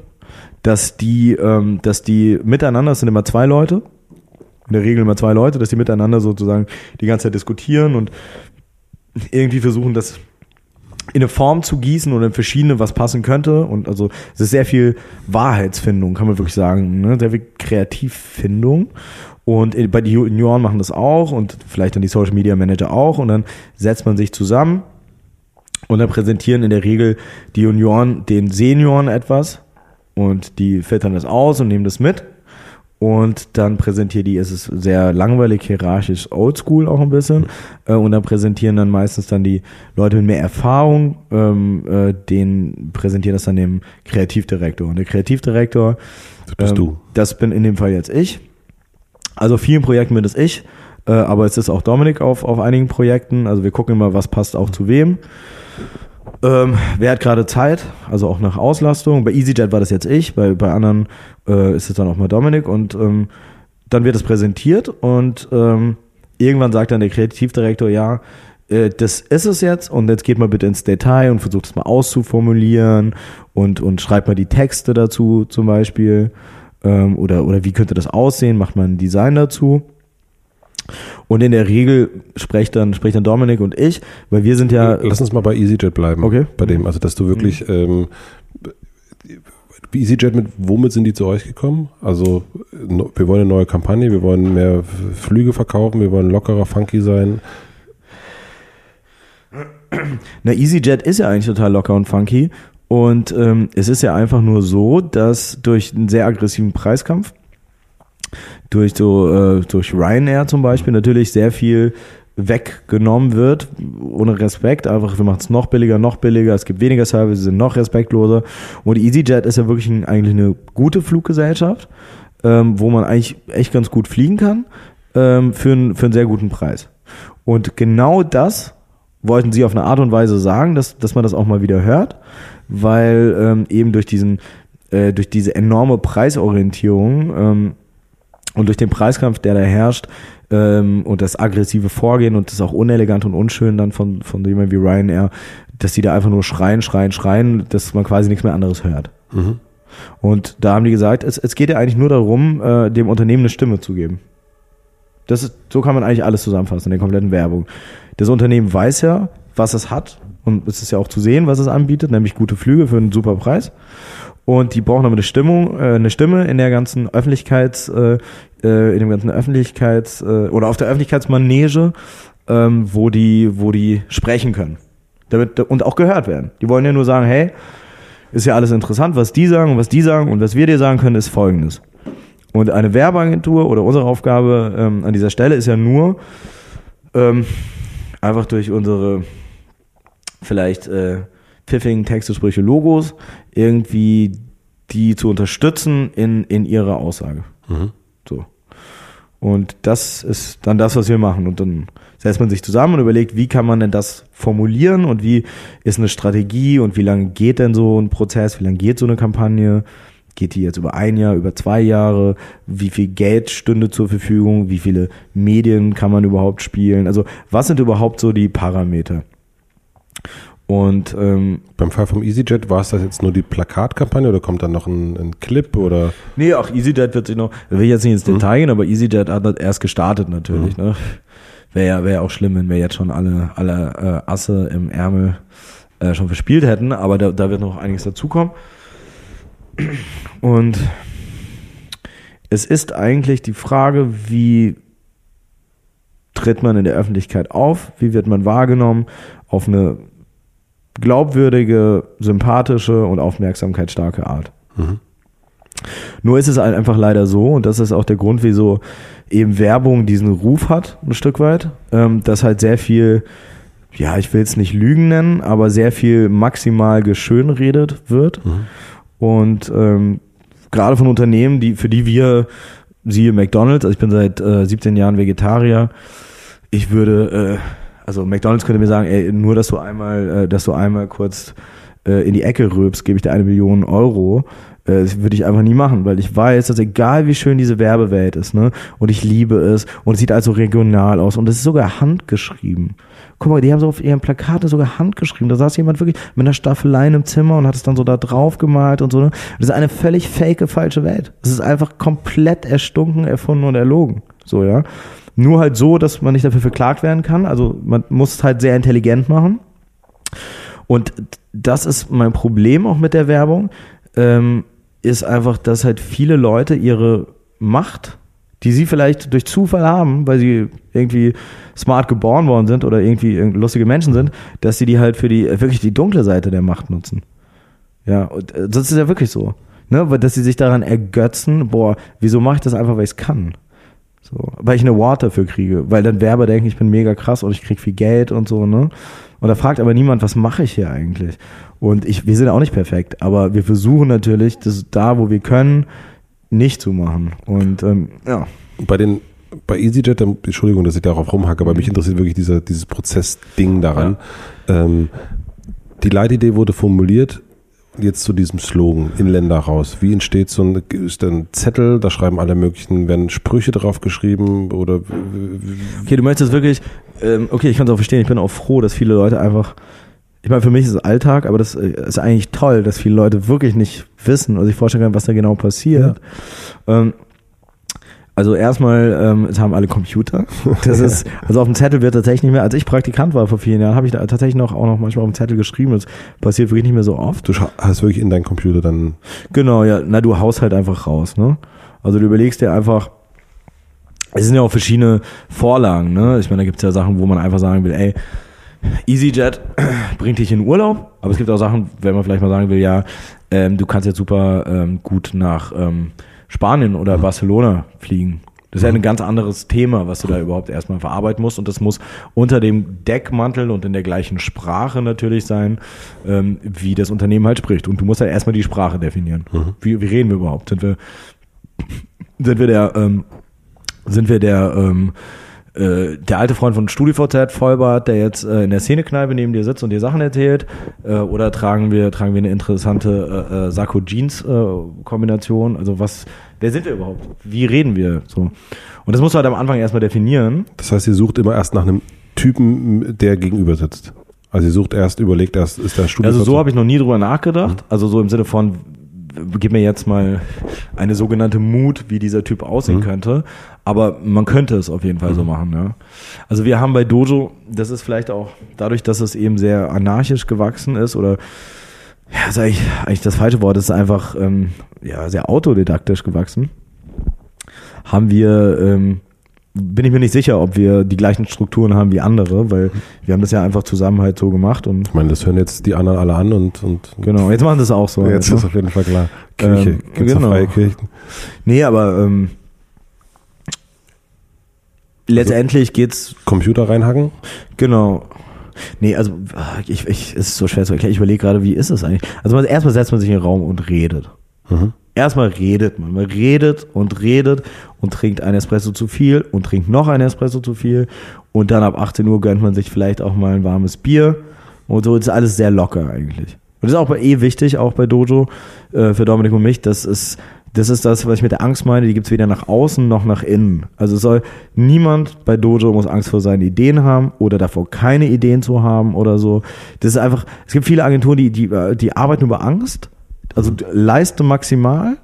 dass die, ähm, dass die miteinander, es sind immer zwei Leute, in der Regel immer zwei Leute, dass die miteinander sozusagen die ganze Zeit diskutieren und irgendwie versuchen, das in eine Form zu gießen oder in verschiedene, was passen könnte. Und also es ist sehr viel Wahrheitsfindung, kann man wirklich sagen. Ne? Sehr viel Kreativfindung. Und bei den Junioren machen das auch und vielleicht dann die Social Media Manager auch. Und dann setzt man sich zusammen und dann präsentieren in der Regel die Junioren den Senioren etwas und die filtern das aus und nehmen das mit und dann präsentiert die, es ist sehr langweilig, hierarchisch, oldschool auch ein bisschen. Mhm. und dann präsentieren dann meistens dann die Leute mit mehr Erfahrung, ähm, äh, den präsentieren das dann dem Kreativdirektor. Und der Kreativdirektor, das bist ähm, du. Das bin in dem Fall jetzt ich. Also vielen Projekten bin das ich, äh, aber es ist auch Dominik auf, auf einigen Projekten. Also wir gucken immer, was passt auch zu wem. Ähm, wer hat gerade Zeit? Also auch nach Auslastung. Bei EasyJet war das jetzt ich, bei, bei anderen äh, ist es dann auch mal Dominik und ähm, dann wird es präsentiert und ähm, irgendwann sagt dann der Kreativdirektor, ja, äh, das ist es jetzt und jetzt geht mal bitte ins Detail und versucht es mal auszuformulieren und, und schreibt mal die Texte dazu zum Beispiel ähm, oder, oder wie könnte das aussehen, macht man ein Design dazu. Und in der Regel sprecht dann, sprecht dann Dominik und ich, weil wir sind ja. Lass uns mal bei EasyJet bleiben. Okay. Bei dem, also dass du wirklich, mhm. ähm, EasyJet, mit, womit sind die zu euch gekommen? Also wir wollen eine neue Kampagne, wir wollen mehr Flüge verkaufen, wir wollen lockerer, funky sein. Na, EasyJet ist ja eigentlich total locker und funky. Und ähm, es ist ja einfach nur so, dass durch einen sehr aggressiven Preiskampf durch so äh, durch Ryanair zum Beispiel natürlich sehr viel weggenommen wird, ohne Respekt. Einfach, wir machen es noch billiger, noch billiger, es gibt weniger Services, sind noch respektloser. Und EasyJet ist ja wirklich ein, eigentlich eine gute Fluggesellschaft, ähm, wo man eigentlich echt ganz gut fliegen kann, ähm, für, ein, für einen sehr guten Preis. Und genau das wollten sie auf eine Art und Weise sagen, dass, dass man das auch mal wieder hört, weil ähm, eben durch diesen, äh, durch diese enorme Preisorientierung ähm, und durch den Preiskampf, der da herrscht, ähm, und das aggressive Vorgehen und das auch unelegant und unschön dann von, von jemandem wie Ryanair, dass die da einfach nur schreien, schreien, schreien, dass man quasi nichts mehr anderes hört. Mhm. Und da haben die gesagt, es, es geht ja eigentlich nur darum, äh, dem Unternehmen eine Stimme zu geben. Das ist, so kann man eigentlich alles zusammenfassen in der kompletten Werbung. Das Unternehmen weiß ja, was es hat und es ist ja auch zu sehen, was es anbietet, nämlich gute Flüge für einen super Preis und die brauchen aber eine Stimmung, äh, eine Stimme in der ganzen Öffentlichkeits, äh, äh, in dem ganzen Öffentlichkeits äh, oder auf der Öffentlichkeitsmanege, ähm, wo die, wo die sprechen können, damit und auch gehört werden. Die wollen ja nur sagen, hey, ist ja alles interessant, was die sagen und was die sagen und was wir dir sagen können, ist Folgendes. Und eine Werbeagentur oder unsere Aufgabe ähm, an dieser Stelle ist ja nur ähm, einfach durch unsere vielleicht äh, pfiffigen Texte, Sprüche, Logos irgendwie die zu unterstützen in, in ihrer Aussage. Mhm. So. Und das ist dann das, was wir machen. Und dann setzt man sich zusammen und überlegt, wie kann man denn das formulieren und wie ist eine Strategie und wie lange geht denn so ein Prozess, wie lange geht so eine Kampagne? Geht die jetzt über ein Jahr, über zwei Jahre? Wie viel Geld stünde zur Verfügung? Wie viele Medien kann man überhaupt spielen? Also was sind überhaupt so die Parameter? Und ähm, beim Fall vom EasyJet war es das jetzt nur die Plakatkampagne oder kommt dann noch ein, ein Clip oder? Nee, auch EasyJet wird sich noch, da will ich jetzt nicht ins Detail mhm. gehen, aber EasyJet hat das erst gestartet natürlich. Mhm. Ne? Wäre ja wär auch schlimm, wenn wir jetzt schon alle, alle äh, Asse im Ärmel äh, schon verspielt hätten, aber da, da wird noch einiges dazukommen. Und es ist eigentlich die Frage, wie tritt man in der Öffentlichkeit auf, wie wird man wahrgenommen auf eine glaubwürdige, sympathische und aufmerksamkeitsstarke Art. Mhm. Nur ist es halt einfach leider so, und das ist auch der Grund, wieso eben Werbung diesen Ruf hat, ein Stück weit, ähm, dass halt sehr viel, ja, ich will es nicht Lügen nennen, aber sehr viel maximal geschönredet wird. Mhm. Und ähm, gerade von Unternehmen, die, für die wir, siehe McDonalds, also ich bin seit äh, 17 Jahren Vegetarier, ich würde äh, also McDonalds könnte mir sagen, ey, nur dass du einmal, äh, dass du einmal kurz äh, in die Ecke rülpst, gebe ich dir eine Million Euro. Äh, Das würde ich einfach nie machen, weil ich weiß, dass egal wie schön diese Werbewelt ist, ne, und ich liebe es und es sieht also regional aus und es ist sogar handgeschrieben. Guck mal, die haben so auf ihren Plakate sogar handgeschrieben. Da saß jemand wirklich mit einer Staffelein im Zimmer und hat es dann so da drauf gemalt und so. Ne? Das ist eine völlig fake, falsche Welt. Es ist einfach komplett erstunken, erfunden und erlogen. So, ja. Nur halt so, dass man nicht dafür verklagt werden kann. Also man muss es halt sehr intelligent machen. Und das ist mein Problem auch mit der Werbung, ähm, ist einfach, dass halt viele Leute ihre Macht, die sie vielleicht durch Zufall haben, weil sie irgendwie smart geboren worden sind oder irgendwie lustige Menschen sind, dass sie die halt für die wirklich die dunkle Seite der Macht nutzen. Ja, und äh, das ist ja wirklich so. Ne? Dass sie sich daran ergötzen, boah, wieso mache ich das einfach, weil ich es kann? So, weil ich eine Award dafür kriege, weil dann Werber denken, ich bin mega krass und ich krieg viel Geld und so, ne? Und da fragt aber niemand, was mache ich hier eigentlich? Und ich, wir sind auch nicht perfekt, aber wir versuchen natürlich, das da, wo wir können, nicht zu machen. Und ähm, ja. Bei den bei EasyJet, Entschuldigung, dass ich darauf rumhacke, aber mich interessiert wirklich dieser, dieses Prozessding daran. Ähm, die Leitidee wurde formuliert jetzt zu diesem Slogan in Länder raus. Wie entsteht so ein, ist ein Zettel, da schreiben alle möglichen, werden Sprüche drauf geschrieben oder Okay, du möchtest wirklich, ähm, okay, ich kann es auch verstehen, ich bin auch froh, dass viele Leute einfach, ich meine, für mich ist es Alltag, aber das äh, ist eigentlich toll, dass viele Leute wirklich nicht wissen oder sich vorstellen können, was da genau passiert. Ähm, also erstmal, ähm, es haben alle Computer. Das [laughs] ist, also auf dem Zettel wird tatsächlich nicht mehr, als ich Praktikant war vor vielen Jahren, habe ich da tatsächlich noch auch noch manchmal auf dem Zettel geschrieben. Das passiert wirklich nicht mehr so oft. du hast wirklich in deinen Computer dann Genau, ja, na, du haust halt einfach raus, ne? Also du überlegst dir einfach, es sind ja auch verschiedene Vorlagen, ne? Ich meine, da gibt's ja Sachen, wo man einfach sagen will, ey, EasyJet [clears throat] bringt dich in Urlaub, aber es gibt auch Sachen, wenn man vielleicht mal sagen will, ja, ähm, du kannst jetzt super ähm, gut nach ähm, Spanien oder Barcelona fliegen. Das ist ja ein ganz anderes Thema, was du da überhaupt erstmal verarbeiten musst. Und das muss unter dem Deckmantel und in der gleichen Sprache natürlich sein, ähm, wie das Unternehmen halt spricht. Und du musst halt erstmal die Sprache definieren. Wie, wie reden wir überhaupt? Sind wir, [laughs] sind wir der, ähm, sind wir der, ähm, äh, der alte Freund von StudiVZ, Vollbart, der jetzt äh, in der Szenekneipe neben dir sitzt und dir Sachen erzählt? Äh, oder tragen wir, tragen wir eine interessante äh, äh, Sakko-Jeans-Kombination? also was, wer sind wir überhaupt? Wie reden wir? So. Und das musst du halt am Anfang erstmal definieren. Das heißt, ihr sucht immer erst nach einem Typen, der gegenüber sitzt. Also ihr sucht erst, überlegt erst, ist der Studio. Also so habe ich noch nie drüber nachgedacht. Also so im Sinne von, gib mir jetzt mal eine sogenannte Mut, wie dieser Typ aussehen könnte. Aber man könnte es auf jeden Fall so machen. Ja. Also wir haben bei Dojo, das ist vielleicht auch dadurch, dass es eben sehr anarchisch gewachsen ist oder ja, ist eigentlich, eigentlich das falsche Wort, es ist einfach ähm, ja, sehr autodidaktisch gewachsen. Haben wir, ähm, bin ich mir nicht sicher, ob wir die gleichen Strukturen haben wie andere, weil wir haben das ja einfach zusammen halt so gemacht und ich meine, das hören jetzt die anderen alle an und, und genau, jetzt machen das auch so. jetzt ist ne? auf jeden Fall klar. Kirche, Ähm, gibt's da genau. freie Kirchen. Nee, aber ähm, letztendlich geht's Computer reinhacken. genau. Nee, also ah, ich, ich es ist so schwer zu erklären. Ich überlege gerade, wie ist es eigentlich? Also erstmal setzt man sich in den Raum und redet. Mhm. Erstmal redet man. Man redet und redet und trinkt ein Espresso zu viel und trinkt noch ein Espresso zu viel. Und dann ab 18 Uhr gönnt man sich vielleicht auch mal ein warmes Bier. Und so ist alles sehr locker eigentlich. Und das ist auch bei eh wichtig, auch bei Dojo, äh, für Dominik und mich, das ist, das ist das, was ich mit der Angst meine, die gibt's weder nach außen noch nach innen. Also es soll niemand bei Dojo muss Angst vor seinen Ideen haben oder davor keine Ideen zu haben oder so. Das ist einfach, es gibt viele Agenturen, die, die, die arbeiten über Angst. Also leiste maximal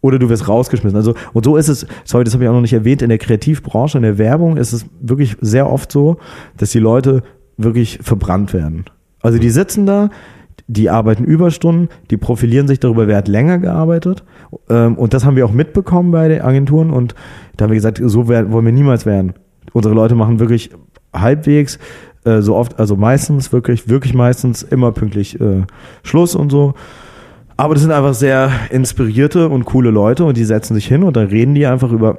oder du wirst rausgeschmissen. Also und so ist es, sorry, das habe ich auch noch nicht erwähnt, in der Kreativbranche, in der Werbung ist es wirklich sehr oft so, dass die Leute wirklich verbrannt werden. Also die sitzen da, die arbeiten Überstunden, die profilieren sich darüber, wer hat länger gearbeitet. Ähm, und das haben wir auch mitbekommen bei den Agenturen und da haben wir gesagt, so wollen wir niemals werden. Unsere Leute machen wirklich halbwegs äh, so oft, also meistens wirklich, wirklich meistens immer pünktlich äh, Schluss und so. Aber das sind einfach sehr inspirierte und coole Leute und die setzen sich hin und dann reden die einfach über,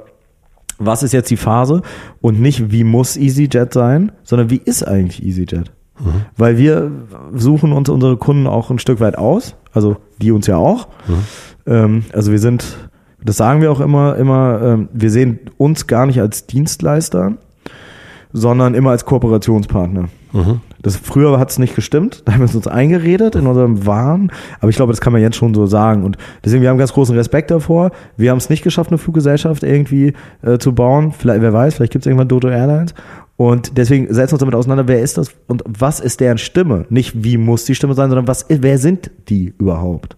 was ist jetzt die Phase und nicht, wie muss EasyJet sein, sondern wie ist eigentlich EasyJet? Weil wir suchen uns unsere Kunden auch ein Stück weit aus, also die uns ja auch. Ähm, also wir sind, das sagen wir auch immer, immer, ähm, wir sehen uns gar nicht als Dienstleister, sondern immer als Kooperationspartner. Mhm. Das, früher hat es nicht gestimmt, [laughs] da haben wir es uns eingeredet in unserem Wahn, aber ich glaube, das kann man jetzt schon so sagen. Und deswegen, wir haben ganz großen Respekt davor. Wir haben es nicht geschafft, eine Fluggesellschaft irgendwie äh, zu bauen. Vielleicht, wer weiß, vielleicht gibt es irgendwann Dodo Airlines. Und deswegen setzen wir uns damit auseinander, wer ist das und was ist deren Stimme? Nicht wie muss die Stimme sein, sondern was, wer sind die überhaupt?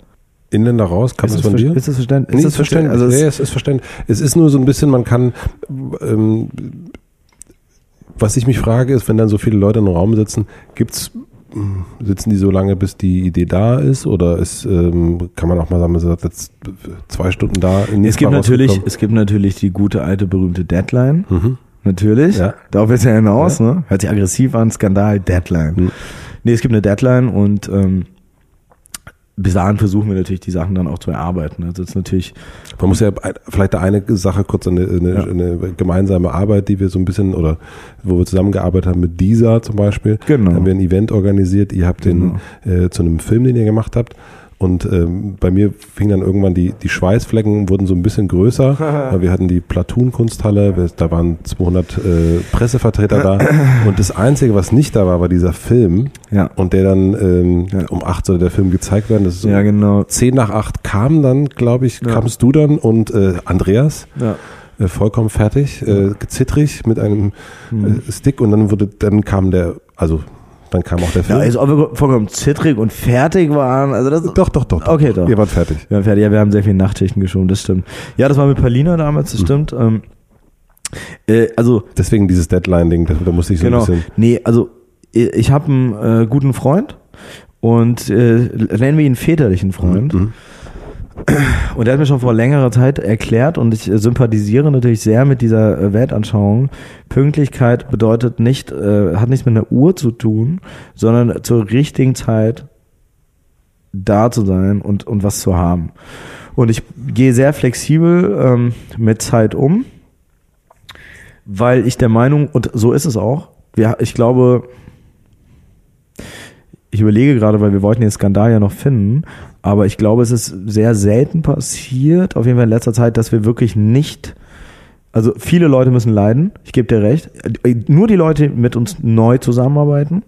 Inländer raus, kam Ist das das von dir? ist das verständ- ist nee, das verständlich. verständ- also es- nee, es ist verständlich. Es ist nur so ein bisschen, man kann, ähm, was ich mich frage, ist, wenn dann so viele Leute im Raum sitzen, gibt's mh, sitzen die so lange, bis die Idee da ist? Oder ist, ähm, kann man auch mal sagen, man sagt jetzt zwei Stunden da? in Es gibt natürlich, es gibt natürlich die gute alte berühmte Deadline. Mhm. Natürlich. Ja. Darauf ist ja hinaus, ne? Hört sich aggressiv an, Skandal, Deadline. Mhm. Nee, es gibt eine Deadline und ähm, bis dahin versuchen wir natürlich die Sachen dann auch zu erarbeiten. Also es ist natürlich, Man muss ja vielleicht da eine Sache kurz eine, eine, Ja. eine gemeinsame Arbeit, die wir so ein bisschen oder wo wir zusammengearbeitet haben mit dieser zum Beispiel. Genau. Da haben wir ein Event organisiert. Ihr habt den äh, zu einem Film, den ihr gemacht habt. Und ähm, bei mir fing dann irgendwann die, die Schweißflecken wurden so ein bisschen größer. [laughs] weil wir hatten die Platoon-Kunsthalle, wir- da waren 200 äh, Pressevertreter da. [laughs] Und das Einzige, was nicht da war, war dieser Film. ja. Und der dann ähm, Ja. um 8 sollte der Film gezeigt werden. Das ist so Ja, genau. 10 nach 8 kam dann, glaube ich, Ja. kamst du dann und äh, Andreas Ja. äh, vollkommen fertig, äh, zittrig mit einem Mhm. äh, Stick und dann wurde, dann kam der, also dann kam auch der Film. Ja, als ob wir vollkommen zittrig und fertig waren. Also das, doch, doch, doch, doch. Okay, doch. Ihr wart fertig. Wir waren fertig. Ja, wir haben sehr viele Nachtschichten geschoben, das stimmt. Ja, das war mit Palina damals, Mhm. das stimmt. Ähm, äh, also Deswegen dieses Deadline-Ding, da, musste ich so genau. ein bisschen. Nee, also ich ich habe einen äh, guten Freund und äh, nennen wir ihn väterlichen Freund. Mhm. Und er hat mir schon vor längerer Zeit erklärt und ich äh, sympathisiere natürlich sehr mit dieser äh, Weltanschauung. Pünktlichkeit bedeutet nicht, äh, hat nichts mit einer Uhr zu tun, sondern zur richtigen Zeit da zu sein und, und was zu haben. Und ich gehe sehr flexibel ähm, mit Zeit um, weil ich der Meinung, und so ist es auch, wir, ich glaube, ich überlege gerade, weil wir wollten den Skandal ja noch finden, aber ich glaube, es ist sehr selten passiert, auf jeden Fall in letzter Zeit, dass wir wirklich nicht, also viele Leute müssen leiden, ich gebe dir recht, nur die Leute, die mit uns neu zusammenarbeiten,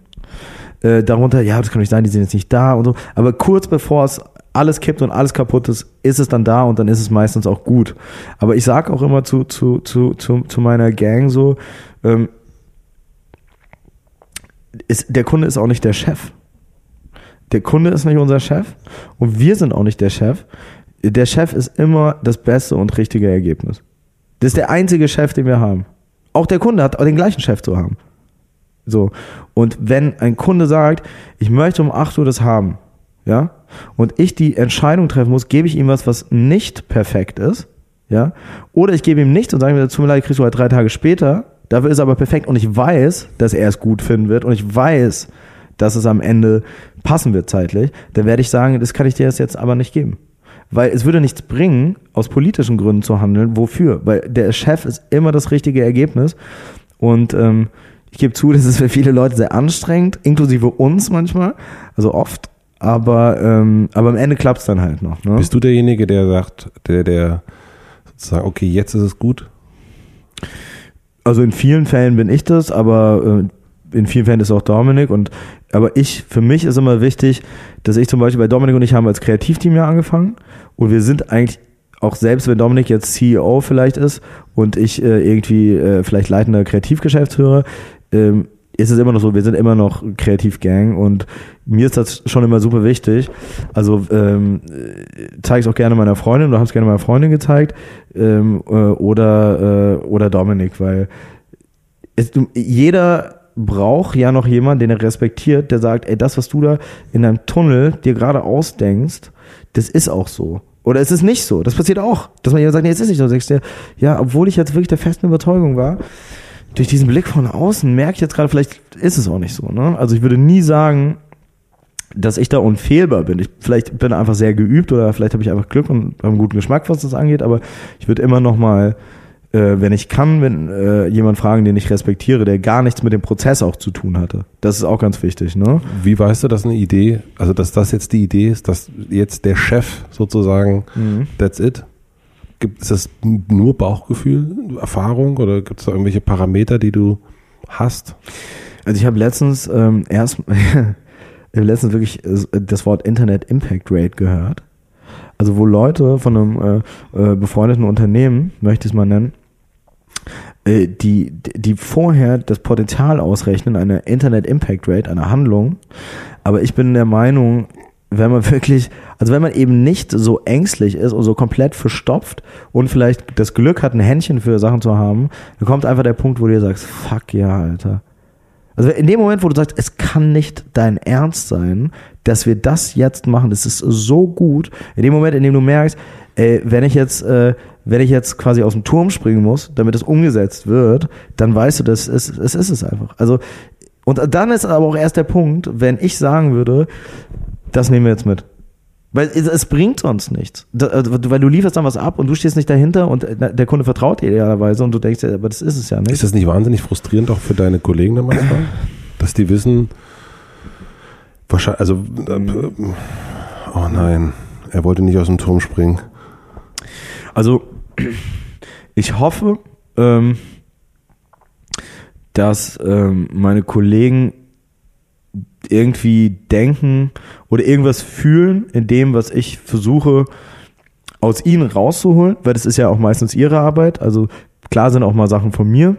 äh, darunter, ja, das kann nicht sein, die sind jetzt nicht da und so, aber kurz bevor es alles kippt und alles kaputt ist, ist es dann da und dann ist es meistens auch gut. Aber ich sage auch immer zu, zu, zu, zu, zu meiner Gang so, ähm, ist, der Kunde ist auch nicht der Chef. Der Kunde ist nicht unser Chef und wir sind auch nicht der Chef. Der Chef ist immer das beste und richtige Ergebnis. Das ist der einzige Chef, den wir haben. Auch der Kunde hat den gleichen Chef zu haben. So. Und wenn ein Kunde sagt, ich möchte um 8 Uhr das haben, ja, und ich die Entscheidung treffen muss, gebe ich ihm was, was nicht perfekt ist, ja, oder ich gebe ihm nichts und sage mir, tut mir leid, kriegst du halt drei Tage später, dafür ist er aber perfekt und ich weiß, dass er es gut finden wird und ich weiß, dass es am Ende passen wird zeitlich, dann werde ich sagen, das kann ich dir jetzt aber nicht geben. Weil es würde nichts bringen, aus politischen Gründen zu handeln. Wofür? Weil der Chef ist immer das richtige Ergebnis. Und ähm, ich gebe zu, [laughs] das ist für viele Leute sehr anstrengend, inklusive uns manchmal, also oft. Aber, ähm, aber am Ende klappt es dann halt noch. Ne? Bist du derjenige, der sagt, der, der sozusagen, okay, jetzt ist es gut? Also in vielen Fällen bin ich das, aber äh, in vielen Fällen ist auch Dominik. Und aber ich, für mich ist immer wichtig, dass ich zum Beispiel bei Dominik und ich haben als Kreativteam ja angefangen und wir sind eigentlich auch selbst wenn Dominik jetzt CEO vielleicht ist und ich äh, irgendwie äh, vielleicht leitender Kreativgeschäftsführer, ähm, ist es immer noch so, wir sind immer noch Kreativgang und mir ist das schon immer super wichtig. Also ähm, zeige es auch gerne meiner Freundin oder habe es gerne meiner Freundin gezeigt ähm, äh, oder, äh, oder Dominik, weil es, jeder braucht ja noch jemanden, den er respektiert, der sagt, ey, das, was du da in deinem Tunnel dir gerade ausdenkst, das ist auch so. Oder es ist nicht so. Das passiert auch. Dass man jemand sagt, nee, es ist nicht so. Du sagst dir, ja, obwohl ich jetzt wirklich der festen Überzeugung war, durch diesen Blick von außen merke ich jetzt gerade, vielleicht ist es auch nicht so. Ne? Also ich würde nie sagen, dass ich da unfehlbar bin. Ich vielleicht bin einfach sehr geübt oder vielleicht habe ich einfach Glück und einen guten Geschmack, was das angeht, aber ich würde immer noch mal, äh, wenn ich kann, wenn äh, jemand fragen, den ich respektiere, der gar nichts mit dem Prozess auch zu tun hatte. Das ist auch ganz wichtig, ne? Wie weißt du, dass eine Idee, also dass das jetzt die Idee ist, dass jetzt der Chef sozusagen, that's it? Gibt ist das nur Bauchgefühl, Erfahrung oder gibt es da irgendwelche Parameter, die du hast? Also ich habe letztens ähm, erst [laughs] ich hab letztens wirklich äh, das Wort Internet Impact Rate gehört. Also wo Leute von einem äh, äh, befreundeten Unternehmen, möchte ich es mal nennen, die, die vorher das Potenzial ausrechnen, eine Internet Impact Rate, eine Handlung. Aber ich bin der Meinung, wenn man wirklich, also wenn man eben nicht so ängstlich ist und so komplett verstopft und vielleicht das Glück hat, ein Händchen für Sachen zu haben, dann kommt einfach der Punkt, wo du dir sagst, fuck ja, Alter. Also in dem Moment, wo du sagst, es kann nicht dein Ernst sein, dass wir das jetzt machen, das ist so gut. In dem Moment, in dem du merkst, ey, wenn ich jetzt, äh, wenn ich jetzt quasi aus dem Turm springen muss, damit es umgesetzt wird, dann weißt du, das ist, es ist es einfach. Also und dann ist aber auch erst der Punkt, wenn ich sagen würde, das nehmen wir jetzt mit. Weil es, bringt sonst nichts. Äh, weil du lieferst dann was ab und du stehst nicht dahinter und äh, der Kunde vertraut dir idealerweise und du denkst, ja, aber das ist es ja nicht. Ist das nicht wahnsinnig frustrierend auch für deine Kollegen dann manchmal? Dass die wissen, wahrscheinlich, also, äh, oh nein, er wollte nicht aus dem Turm springen. Also, ich hoffe, ähm, dass ähm, meine Kollegen irgendwie denken oder irgendwas fühlen in dem, was ich versuche aus ihnen rauszuholen, weil das ist ja auch meistens ihre Arbeit. Also klar sind auch mal Sachen von mir,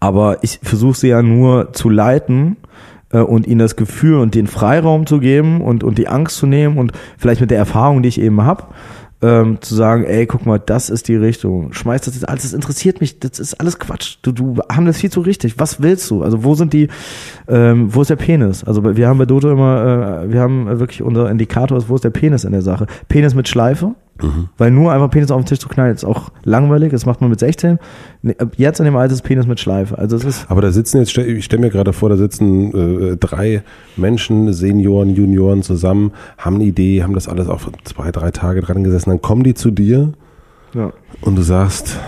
aber ich versuche sie ja nur zu leiten äh, und ihnen das Gefühl und den Freiraum zu geben und, und die Angst zu nehmen und vielleicht mit der Erfahrung, die ich eben habe, ähm, zu sagen, ey, guck mal, das ist die Richtung. Schmeiß das jetzt alles, das interessiert mich, das ist alles Quatsch. Du, du handelst viel zu richtig. Was willst du? Also wo sind die, ähm, wo ist der Penis? Also wir haben bei Dojo immer, äh, wir haben wirklich unser Indikator, wo ist der Penis in der Sache? Penis mit Schleife, Mhm. Weil nur einfach Penis auf den Tisch zu knallen, ist auch langweilig. Das macht man mit 16. Jetzt in dem Alter ist Penis mit Schleife. Also es ist Aber da sitzen jetzt, ich stelle mir gerade vor, da sitzen äh, drei Menschen, Senioren, Junioren zusammen, haben eine Idee, haben das alles auch zwei, drei Tage dran gesessen. Dann kommen die zu dir ja. und du sagst,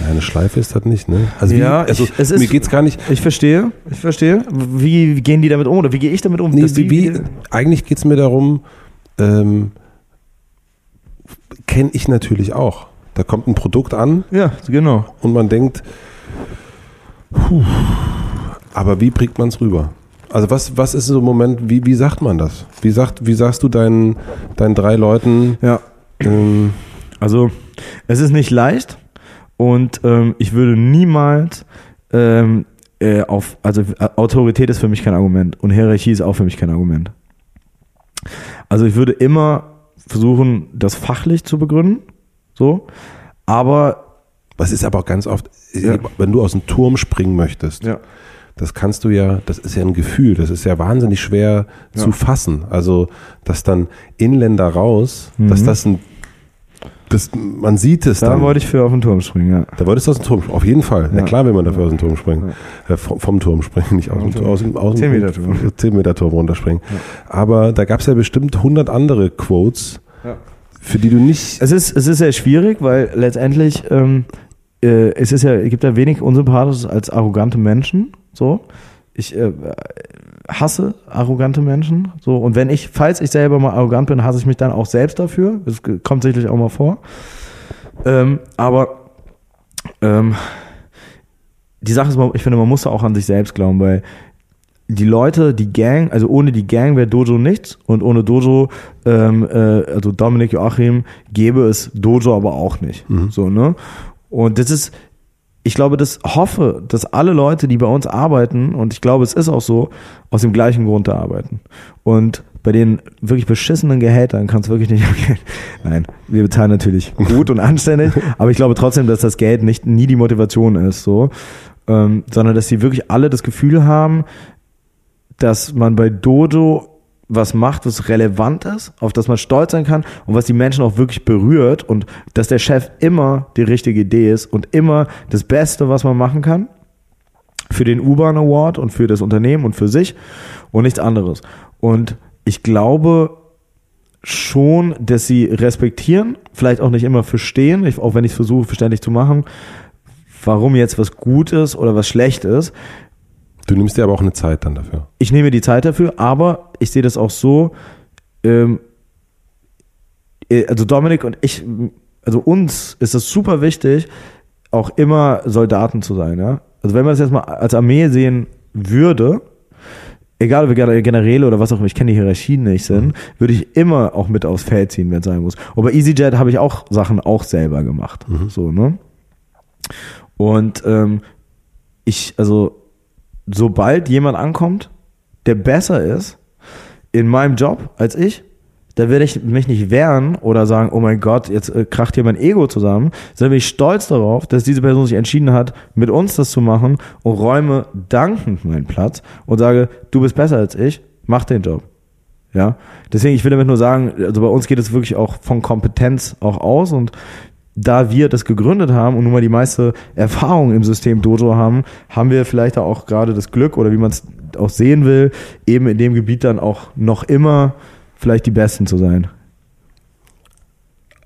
ja, eine Schleife ist das nicht, ne? Also, wie, ja, also ich, es mir geht's gar nicht. Ich verstehe, ich verstehe. Wie, gehen die damit um oder wie gehe ich damit um? Nee, wie, wie, eigentlich geht's mir darum, ähm, kenne ich natürlich auch. Da kommt ein Produkt an. Ja, genau. Und man denkt, puh, aber wie bringt man es rüber? Also was, was ist so ein Moment, wie, wie sagt man das? Wie, sagt, wie sagst du deinen, deinen drei Leuten? Ja. Ähm, also es ist nicht leicht und ähm, ich würde niemals ähm, äh, auf, also Autorität ist für mich kein Argument und Hierarchie ist auch für mich kein Argument. Also ich würde immer versuchen, das fachlich zu begründen. So. Aber. Was ist aber auch ganz oft, ja. wenn du aus dem Turm springen möchtest, ja. das kannst du ja, das ist ja ein Gefühl, das ist ja wahnsinnig schwer ja. zu fassen. Also, dass dann Inländer raus, mhm. dass das ein das, man sieht es da dann. Da wollte ich für auf den Turm springen, ja. Da wolltest du aus dem Turm springen, auf jeden Fall. Ja, ja klar will man dafür aus dem Turm springen. Ja. Äh, vom, vom, Turm springen, nicht aus dem Turm. Aus, aus 10 Meter Turm. 10 Meter Turm runterspringen. Ja. Aber da gab es ja bestimmt 100 andere Quotes, für die du nicht... Es ist, es ist sehr schwierig, weil letztendlich ähm, äh, es ist ja, es gibt ja wenig Unsympathisches als arrogante Menschen, so. Ich äh, hasse arrogante Menschen. So, und wenn ich, falls ich selber mal arrogant bin, hasse ich mich dann auch selbst dafür. Das kommt sicherlich auch mal vor. Ähm, aber ähm, die Sache ist, ich finde, man muss auch an sich selbst glauben, weil die Leute, die Gang, also ohne die Gang wäre Dojo nichts und ohne Dojo, ähm, äh, also Dominik Joachim, gäbe es Dojo aber auch nicht. Mhm. So, ne? Und das ist, ich glaube, das hoffe, dass alle Leute, die bei uns arbeiten, und ich glaube, es ist auch so, aus dem gleichen Grund da arbeiten. Und bei den wirklich beschissenen Gehältern kann es wirklich nicht okay. Nein, wir bezahlen natürlich gut und anständig, aber ich glaube trotzdem, dass das Geld nicht nie die Motivation ist, so, ähm, sondern dass sie wirklich alle das Gefühl haben, dass man bei Dodo was macht, was relevant ist, auf das man stolz sein kann und was die Menschen auch wirklich berührt und dass der Chef immer die richtige Idee ist und immer das Beste, was man machen kann für den U-Bahn Award und für das Unternehmen und für sich und nichts anderes. Und ich glaube schon, dass sie respektieren, vielleicht auch nicht immer verstehen, auch wenn ich versuche, verständlich zu machen, warum jetzt was gut ist oder was schlecht ist. Du nimmst dir aber auch eine Zeit dann dafür. Ich nehme die Zeit dafür, aber ich sehe das auch so, ähm, äh, also Dominik und ich, also uns ist es super wichtig, auch immer Soldaten zu sein, ja. also wenn man es jetzt mal als Armee sehen würde, egal ob wir Generäle oder was auch immer, ich kenne die Hierarchien nicht sind, mhm. würde ich immer auch mit aufs Feld ziehen, wenn es sein muss. Und bei EasyJet habe ich auch Sachen auch selber gemacht. Mhm. So, ne? Und ähm, ich, also, sobald jemand ankommt, der besser ist in meinem Job als ich, da werde ich mich nicht wehren oder sagen, oh mein Gott, jetzt äh, kracht hier mein Ego zusammen, sondern bin ich stolz darauf, dass diese Person sich entschieden hat, mit uns das zu machen und räume dankend meinen Platz und sage, du bist besser als ich, mach den Job. Ja, deswegen, ich will damit nur sagen, also bei uns geht es wirklich auch von Kompetenz auch aus und da wir das gegründet haben und nun mal die meiste Erfahrung im System Dojo haben, haben wir vielleicht auch gerade das Glück oder wie man es auch sehen will, eben in dem Gebiet dann auch noch immer vielleicht die Besten zu sein.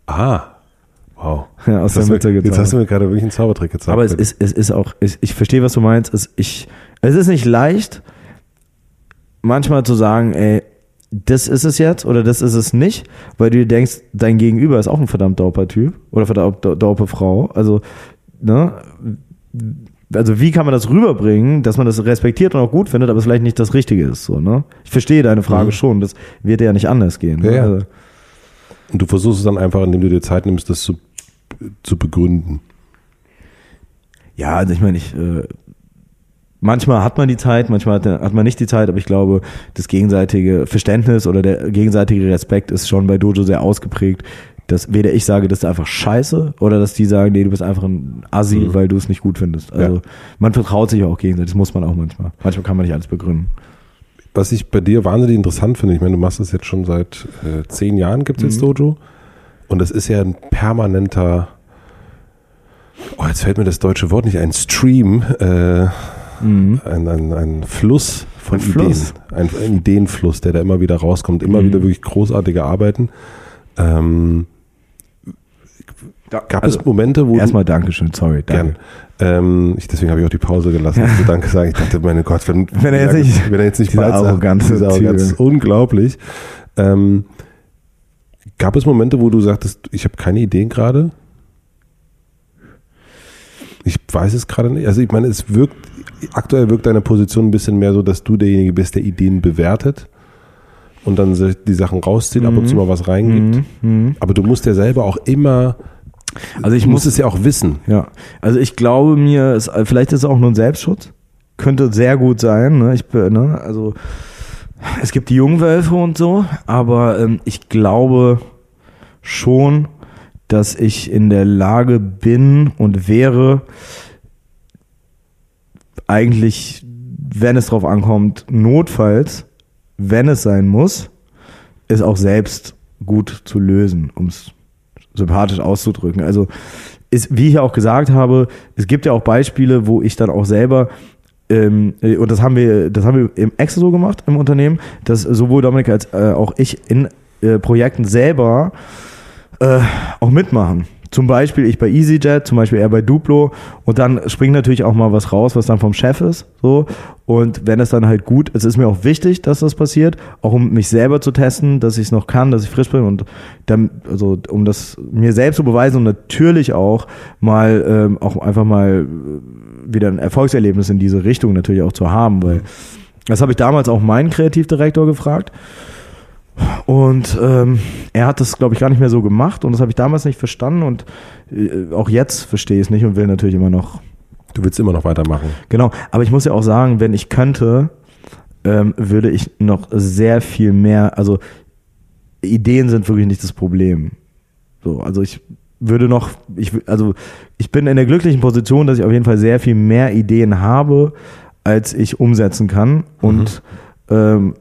Ah. Wow. [laughs] Ja, aus jetzt, der Mitte mir, jetzt hast du mir gerade wirklich einen Zaubertrick gezeigt. Aber es ist, es ist auch, ich, ich verstehe, was du meinst. Es, ich, es ist nicht leicht, manchmal zu sagen, ey, das ist es jetzt oder das ist es nicht, weil du dir denkst, dein Gegenüber ist auch ein verdammt dauper Typ oder verdammt dauper Frau. Also, ne? Also wie kann man das rüberbringen, dass man das respektiert und auch gut findet, aber es vielleicht nicht das Richtige ist, so, ne? Ich verstehe deine Frage mhm. schon, das wird ja nicht anders gehen. Ja, ne? Also, und du versuchst es dann einfach, indem du dir Zeit nimmst, das zu, zu begründen. Ja, also ich meine, ich äh, manchmal hat man die Zeit, manchmal hat, man nicht die Zeit, aber ich glaube, das gegenseitige Verständnis oder der gegenseitige Respekt ist schon bei Dojo sehr ausgeprägt. Dass weder ich sage, das ist einfach scheiße oder dass die sagen, nee, du bist einfach ein Assi, mhm. weil du es nicht gut findest. Also ja. man vertraut sich auch gegenseitig, das muss man auch manchmal. Manchmal kann man nicht alles begründen. Was ich bei dir wahnsinnig interessant finde, ich meine, du machst das jetzt schon seit äh, zehn Jahren, gibt es jetzt mhm. Dojo. Und das ist ja ein permanenter, oh, jetzt fällt mir das deutsche Wort nicht ein, Stream, äh, mhm. ein, ein, ein Fluss von ein Ideen. Fluss. Ein, ein, Ideenfluss, der da immer wieder rauskommt, immer mhm. wieder wirklich großartige Arbeiten. Ähm, gab also, es Momente, wo. Erstmal Dankeschön, sorry, danke. Ähm, ich, deswegen habe ich auch die Pause gelassen. Ja. Also danke sagen. Ich dachte, meine Gott, wenn, [laughs] wenn er jetzt nicht, wenn er jetzt nicht Arroganz, diese Arroganz ist unglaublich. Ähm, gab es Momente, wo du sagtest, ich habe keine Ideen gerade? Ich weiß es gerade nicht. Also ich meine, es wirkt, aktuell wirkt deine Position ein bisschen mehr so, dass du derjenige bist, der Ideen bewertet und dann die Sachen rauszieht, mhm. ab und zu mhm. mal was reingibt. Mhm. mhm. Aber du musst ja selber auch immer also ich muss es ja auch wissen. Ja. Also ich glaube mir, es, vielleicht ist es auch nur ein Selbstschutz. Könnte sehr gut sein. Ne? Ich, ne? Also es gibt die Jungwölfe und so, aber ähm, ich glaube schon, dass ich in der Lage bin und wäre, eigentlich, wenn es drauf ankommt, notfalls, wenn es sein muss, es auch selbst gut zu lösen, um es sympathisch auszudrücken. Also ist, wie ich ja auch gesagt habe, es gibt ja auch Beispiele, wo ich dann auch selber ähm, und das haben wir, das haben wir im Excel so gemacht im Unternehmen, dass sowohl Dominik als äh, auch ich in äh, Projekten selber äh, auch mitmachen. Zum Beispiel ich bei EasyJet, zum Beispiel er bei Duplo und dann springt natürlich auch mal was raus, was dann vom Chef ist. So. Und wenn es dann halt gut, es ist mir auch wichtig, dass das passiert, auch um mich selber zu testen, dass ich es noch kann, dass ich frisch bin und dann, also um das mir selbst zu beweisen und natürlich auch mal ähm, auch einfach mal wieder ein Erfolgserlebnis in diese Richtung natürlich auch zu haben, weil das habe ich damals auch meinen Kreativdirektor gefragt. Und ähm, er hat das, glaube ich, gar nicht mehr so gemacht und das habe ich damals nicht verstanden und äh, auch jetzt verstehe ich es nicht und will natürlich immer noch. Du willst immer noch weitermachen. Genau, aber ich muss ja auch sagen, wenn ich könnte, ähm, würde ich noch sehr viel mehr, also Ideen sind wirklich nicht das Problem. So, also ich würde noch, ich, also ich bin in der glücklichen Position, dass ich auf jeden Fall sehr viel mehr Ideen habe, als ich umsetzen kann. Und mhm. ähm,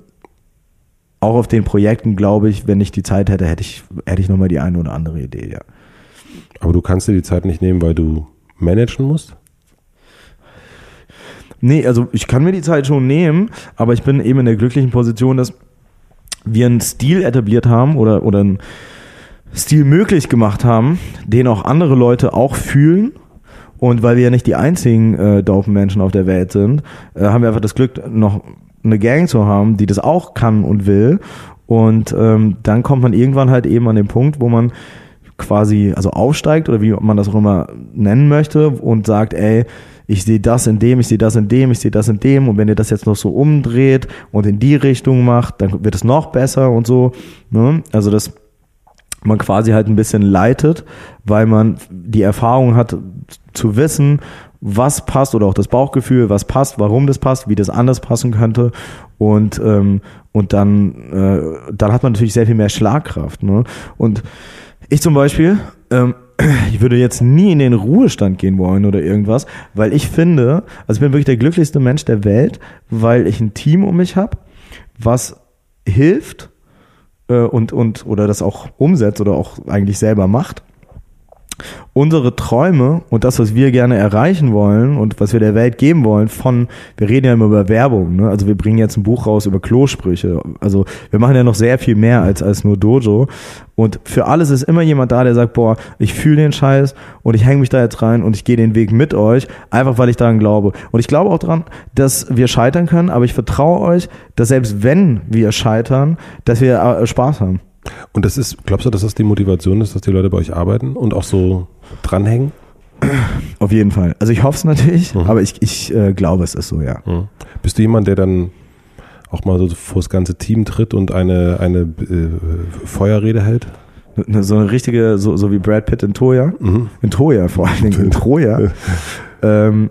auch auf den Projekten, glaube ich, wenn ich die Zeit hätte, hätte ich, hätte ich nochmal die eine oder andere Idee, ja. Aber du kannst dir die Zeit nicht nehmen, weil du managen musst? Nee, also ich kann mir die Zeit schon nehmen, aber ich bin eben in der glücklichen Position, dass wir einen Stil etabliert haben oder, oder einen Stil möglich gemacht haben, den auch andere Leute auch fühlen. Und weil wir ja nicht die einzigen äh, dopen Menschen auf der Welt sind, äh, haben wir einfach das Glück, noch eine Gang zu haben, die das auch kann und will. Und ähm, dann kommt man irgendwann halt eben an den Punkt, wo man quasi also aufsteigt oder wie man das auch immer nennen möchte und sagt, ey, ich sehe das in dem, ich sehe das in dem, ich sehe das in dem und wenn ihr das jetzt noch so umdreht und in die Richtung macht, dann wird es noch besser und so. Ne? Also das man quasi halt ein bisschen leitet, weil man die Erfahrung hat zu wissen, was passt oder auch das Bauchgefühl, was passt, warum das passt, wie das anders passen könnte und ähm, und dann äh, dann hat man natürlich sehr viel mehr Schlagkraft. Ne? Und ich zum Beispiel, ähm, [clears throat] ich würde jetzt nie in den Ruhestand gehen wollen oder irgendwas, weil ich finde, also ich bin wirklich der glücklichste Mensch der Welt, weil ich ein Team um mich habe, was hilft äh, und, und oder das auch umsetzt oder auch eigentlich selber macht. Unsere Träume und das, was wir gerne erreichen wollen und was wir der Welt geben wollen, von, wir reden ja immer über Werbung, ne? also wir bringen jetzt ein Buch raus über Klosprüche, also wir machen ja noch sehr viel mehr als, als nur Dojo und für alles ist immer jemand da, der sagt, boah, ich fühle den Scheiß und ich hänge mich da jetzt rein und ich gehe den Weg mit euch, einfach weil ich daran glaube. Und ich glaube auch daran, dass wir scheitern können, aber ich vertraue euch, dass selbst wenn wir scheitern, dass wir äh, Spaß haben. Und das ist, glaubst du, dass das die Motivation ist, dass die Leute bei euch arbeiten und auch so dranhängen? Auf jeden Fall. Also ich hoffe es natürlich, mhm. aber ich, ich äh, glaube, es ist so, ja. Mhm. Bist du jemand, der dann auch mal so vor das ganze Team tritt und eine, eine äh, Feuerrede hält? So eine richtige, so, so wie Brad Pitt in Troja. Mhm. In Troja vor allen Dingen, in Troja. [laughs] ähm,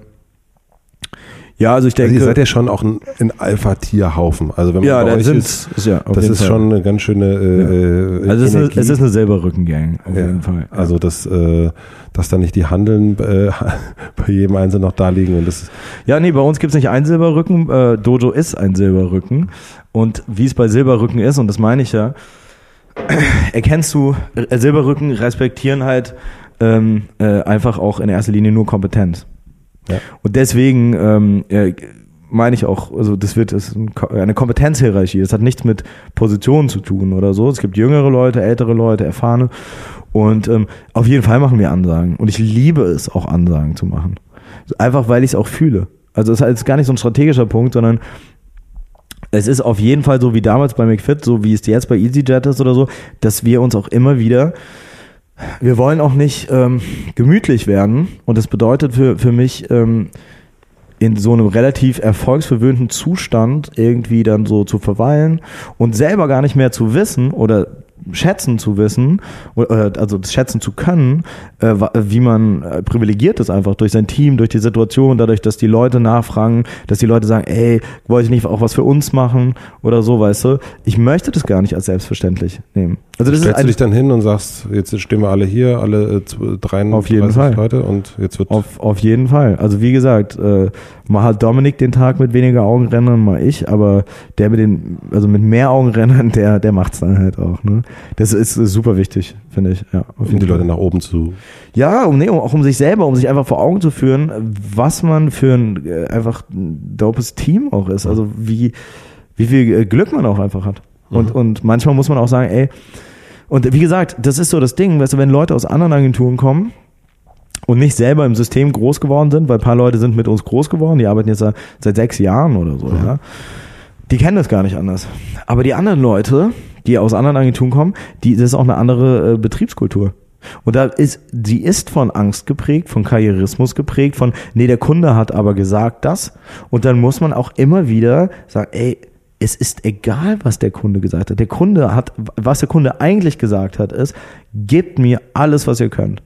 ja, also ich denke. Also ihr seid ja schon auch ein, ein Alpha-Tierhaufen. Also wenn man ja, bei euch ist, ist ja, das ist Fall. schon eine ganz schöne. Äh, ja. Also es ist, eine, es ist eine Silberrückengang auf ja. jeden Fall. Also das, äh, dass da nicht die Handeln äh, [laughs] bei jedem Einzelnen noch da liegen und das. Ja, nee, bei uns gibt's nicht einen Silberrücken. Äh, Dojo ist ein Silberrücken und wie es bei Silberrücken ist und das meine ich ja, [clears throat] erkennst du äh, Silberrücken respektieren halt ähm, äh, einfach auch in erster Linie nur Kompetenz. Ja. Und deswegen ähm, äh, meine ich auch, also das wird das eine Kompetenzhierarchie. Das hat nichts mit Positionen zu tun oder so. Es gibt jüngere Leute, ältere Leute, erfahrene. Und ähm, auf jeden Fall machen wir Ansagen. Und ich liebe es, auch Ansagen zu machen. Einfach weil ich es auch fühle. Also es ist halt gar nicht so ein strategischer Punkt, sondern es ist auf jeden Fall so wie damals bei McFit, so wie es jetzt bei EasyJet ist oder so, dass wir uns auch immer wieder wir wollen auch nicht ähm, gemütlich werden. Und das bedeutet für, für mich, ähm, in so einem relativ erfolgsverwöhnten Zustand irgendwie dann so zu verweilen und selber gar nicht mehr zu wissen oder schätzen zu wissen, also schätzen zu können, äh, wie man äh, privilegiert ist einfach durch sein Team, durch die Situation, dadurch, dass die Leute nachfragen, dass die Leute sagen, ey, wollte ich nicht auch was für uns machen oder so, weißt du. Ich möchte das gar nicht als selbstverständlich nehmen. Also das Stellst ist du dich dann hin und sagst, jetzt stehen wir alle hier, alle äh, 33 auf jeden Fall. Leute und jetzt wird... Auf, auf jeden Fall. Also wie gesagt, äh, mal hat Dominik den Tag mit weniger Augenrennern, mal ich, aber der mit den, also mit mehr Augenrennern, [laughs] der, der macht's dann halt auch, ne. Das ist, super wichtig, finde ich, ja. Um die Leute nach oben zu... Ja, um, nee, auch um sich selber, um sich einfach vor Augen zu führen, was man für ein, äh, einfach ein dopes Team auch ist. Also wie, wie viel äh, Glück man auch einfach hat. Und, mhm. und manchmal muss man auch sagen, ey, und wie gesagt, das ist so das Ding, weißt du, wenn Leute aus anderen Agenturen kommen und nicht selber im System groß geworden sind, weil ein paar Leute sind mit uns groß geworden, die arbeiten jetzt seit, seit sechs Jahren oder so, mhm. ja. Die kennen das gar nicht anders. Aber die anderen Leute, die aus anderen Agenturen kommen, die, das ist auch eine andere äh, Betriebskultur. Und da ist, sie ist von Angst geprägt, von Karrierismus geprägt, von, nee, der Kunde hat aber gesagt das. Und dann muss man auch immer wieder sagen, ey, es ist egal, was der Kunde gesagt hat. Der Kunde hat, was der Kunde eigentlich gesagt hat, ist, gebt mir alles, was ihr könnt.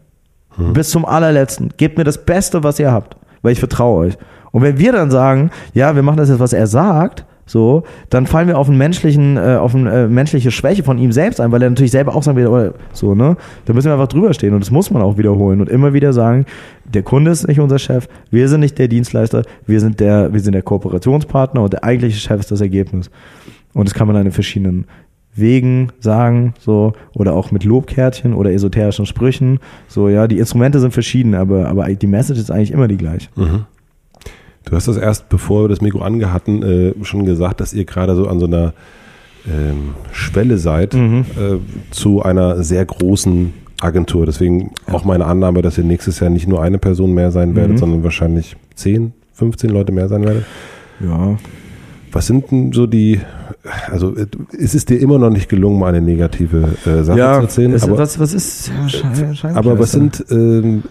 Hm. Bis zum allerletzten. Gebt mir das Beste, was ihr habt, weil ich vertraue euch. Und wenn wir dann sagen, ja, wir machen das jetzt, was er sagt, so, dann fallen wir auf einen menschlichen, äh, auf eine äh, menschliche Schwäche von ihm selbst ein, weil er natürlich selber auch sagen will, so, ne? Da müssen wir einfach drüber stehen und das muss man auch wiederholen und immer wieder sagen, der Kunde ist nicht unser Chef, wir sind nicht der Dienstleister, wir sind der, wir sind der Kooperationspartner und der eigentliche Chef ist das Ergebnis. Und das kann man dann in verschiedenen Wegen sagen, so, oder auch mit Lobkärtchen oder esoterischen Sprüchen, so, ja, die Instrumente sind verschieden, aber, aber die Message ist eigentlich immer die gleiche. Mhm. Du hast das erst, bevor wir das Mikro ange hatten, äh, schon gesagt, dass ihr gerade so an so einer ähm, Schwelle seid mhm. äh, zu einer sehr großen Agentur. Deswegen auch meine Annahme, dass ihr nächstes Jahr nicht nur eine Person mehr sein werdet, mhm. sondern wahrscheinlich 10, 15 Leute mehr sein werdet. Ja. Was sind denn so die, also äh, ist es dir immer noch nicht gelungen, mal eine negative äh, Sache ja, zu erzählen? Es, aber, was, was ist, ja, scheinbar, aber was sind, äh, reden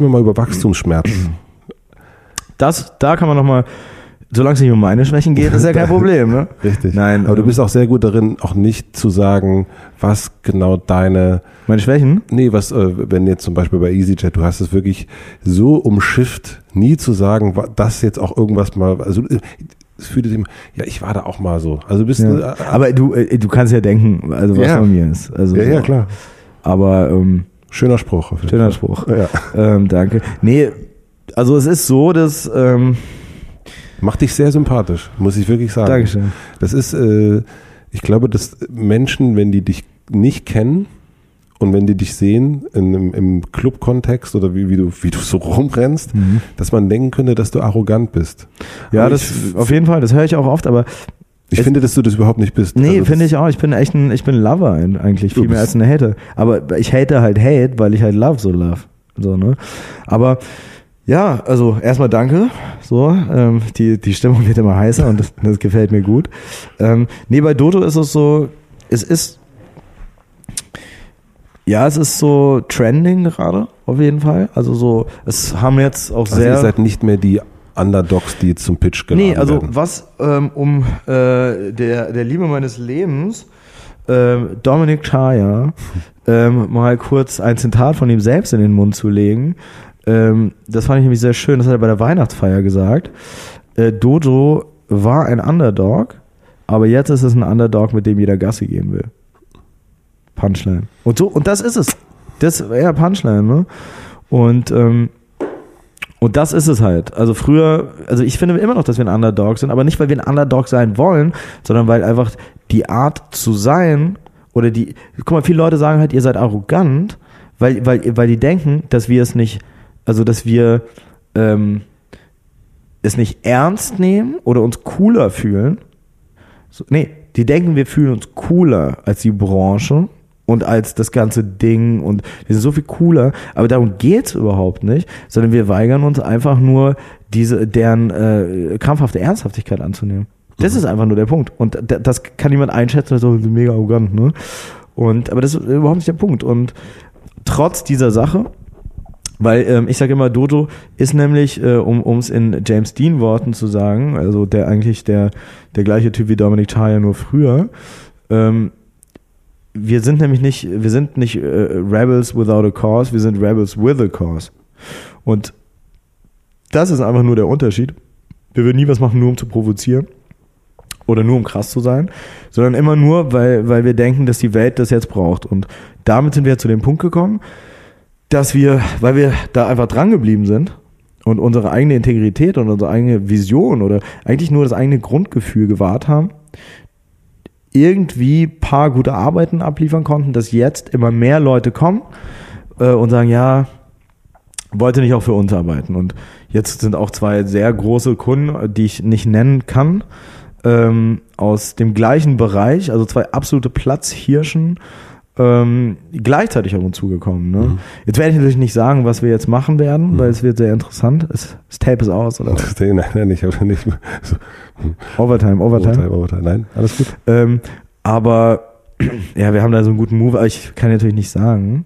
wir mal über Wachstumsschmerzen. [clears throat] das, da kann man nochmal, solange es nicht um meine Schwächen geht, ist ja kein [laughs] Problem, ne? Richtig. Nein, aber du ähm, bist auch sehr gut darin, auch nicht zu sagen, was genau deine, Meine Schwächen? nee, was, äh, wenn jetzt zum Beispiel bei EasyJet, du hast es wirklich so umschifft, nie zu sagen, dass jetzt auch irgendwas mal, also äh, es fühlt sich ja, ich war da auch mal so. Also du bist, Ja. äh, Aber du, du kannst ja denken, also was Ja. von mir ist. Also, ja, ja, klar. Aber ähm, Schöner Spruch. Auf jeden schöner Fall. Spruch. Ja. Ähm, danke. Nee, also es ist so, dass ähm, Macht dich sehr sympathisch, muss ich wirklich sagen. Dankeschön. Das ist, äh, ich glaube, dass Menschen, wenn die dich nicht kennen und wenn die dich sehen in, im, im Club-Kontext oder wie, wie, du, wie du so rumrennst, dass man denken könnte, dass du arrogant bist. Ja, Aber das ich, auf jeden Fall, das höre ich auch oft, aber ich finde, dass du das überhaupt nicht bist. nee, Also finde ich auch. Ich bin echt ein, ich bin ein Lover eigentlich, viel mehr als ein Hater. Aber ich hate halt Hate, weil ich halt Love so love. So, ne? Aber ja, also erstmal danke. So, ähm, die, die Stimmung wird immer heißer und das, das gefällt mir gut. Ähm, nee, bei Dodo ist es so, es ist ja, es ist so trending gerade, auf jeden Fall. Also so, es haben jetzt auch Also sehr. ihr seid nicht mehr die Underdogs, die zum Pitch geladen Nee, also werden. was ähm, um äh, der, der Liebe meines Lebens, ähm, Dominik Chaya, [laughs] ähm, mal kurz ein Zitat von ihm selbst in den Mund zu legen. Ähm, das fand ich nämlich sehr schön, das hat er bei der Weihnachtsfeier gesagt. Äh, Dodo war ein Underdog, aber jetzt ist es ein Underdog, mit dem jeder Gassi gehen will. Punchline. Und so, und das ist es. Das, ja, Punchline, ne? Und, ähm, und das ist es halt. Also früher, also ich finde immer noch, dass wir ein Underdog sind, aber nicht, weil wir ein Underdog sein wollen, sondern weil einfach die Art zu sein oder die, guck mal, viele Leute sagen halt, ihr seid arrogant, weil, weil, weil die denken, dass wir es nicht, also dass wir ähm, es nicht ernst nehmen oder uns cooler fühlen. So, nee, die denken, wir fühlen uns cooler als die Branche und als das ganze Ding und wir sind so viel cooler, aber darum geht's überhaupt nicht, sondern wir weigern uns einfach nur, diese, deren äh, krampfhafte Ernsthaftigkeit anzunehmen. Das ist einfach nur der Punkt. Und das kann niemand einschätzen, so mega arrogant, ne? Und, aber das ist überhaupt nicht der Punkt. Und trotz dieser Sache, weil ähm, ich sage immer, Dodo ist nämlich, äh, um es in James Dean Worten zu sagen, also der eigentlich der, der gleiche Typ wie Dominic Chaya, nur früher, ähm, wir sind nämlich nicht, wir sind nicht äh, Rebels without a cause, wir sind Rebels with a cause. Und das ist einfach nur der Unterschied. Wir würden nie was machen, nur um zu provozieren oder nur um krass zu sein, sondern immer nur, weil, weil wir denken, dass die Welt das jetzt braucht. Und damit sind wir zu dem Punkt gekommen, dass wir, weil wir da einfach dran geblieben sind und unsere eigene Integrität und unsere eigene Vision oder eigentlich nur das eigene Grundgefühl gewahrt haben, irgendwie paar gute Arbeiten abliefern konnten, dass jetzt immer mehr Leute kommen äh, und sagen, ja, wollte nicht auch für uns arbeiten. Und jetzt sind auch zwei sehr große Kunden, die ich nicht nennen kann, ähm, aus dem gleichen Bereich, also zwei absolute Platzhirschen, ähm, gleichzeitig auf uns zugekommen. Ne? Mhm. Jetzt werde ich natürlich nicht sagen, was wir jetzt machen werden, weil es wird sehr interessant. Es, das Tape ist aus, oder? was? nein, nein, ich habe nicht. So, Overtime, Overtime. Overtime, Overtime. Nein, alles gut. Ähm, aber [clears throat] ja, wir haben da so einen guten Move, aber ich kann natürlich nicht sagen.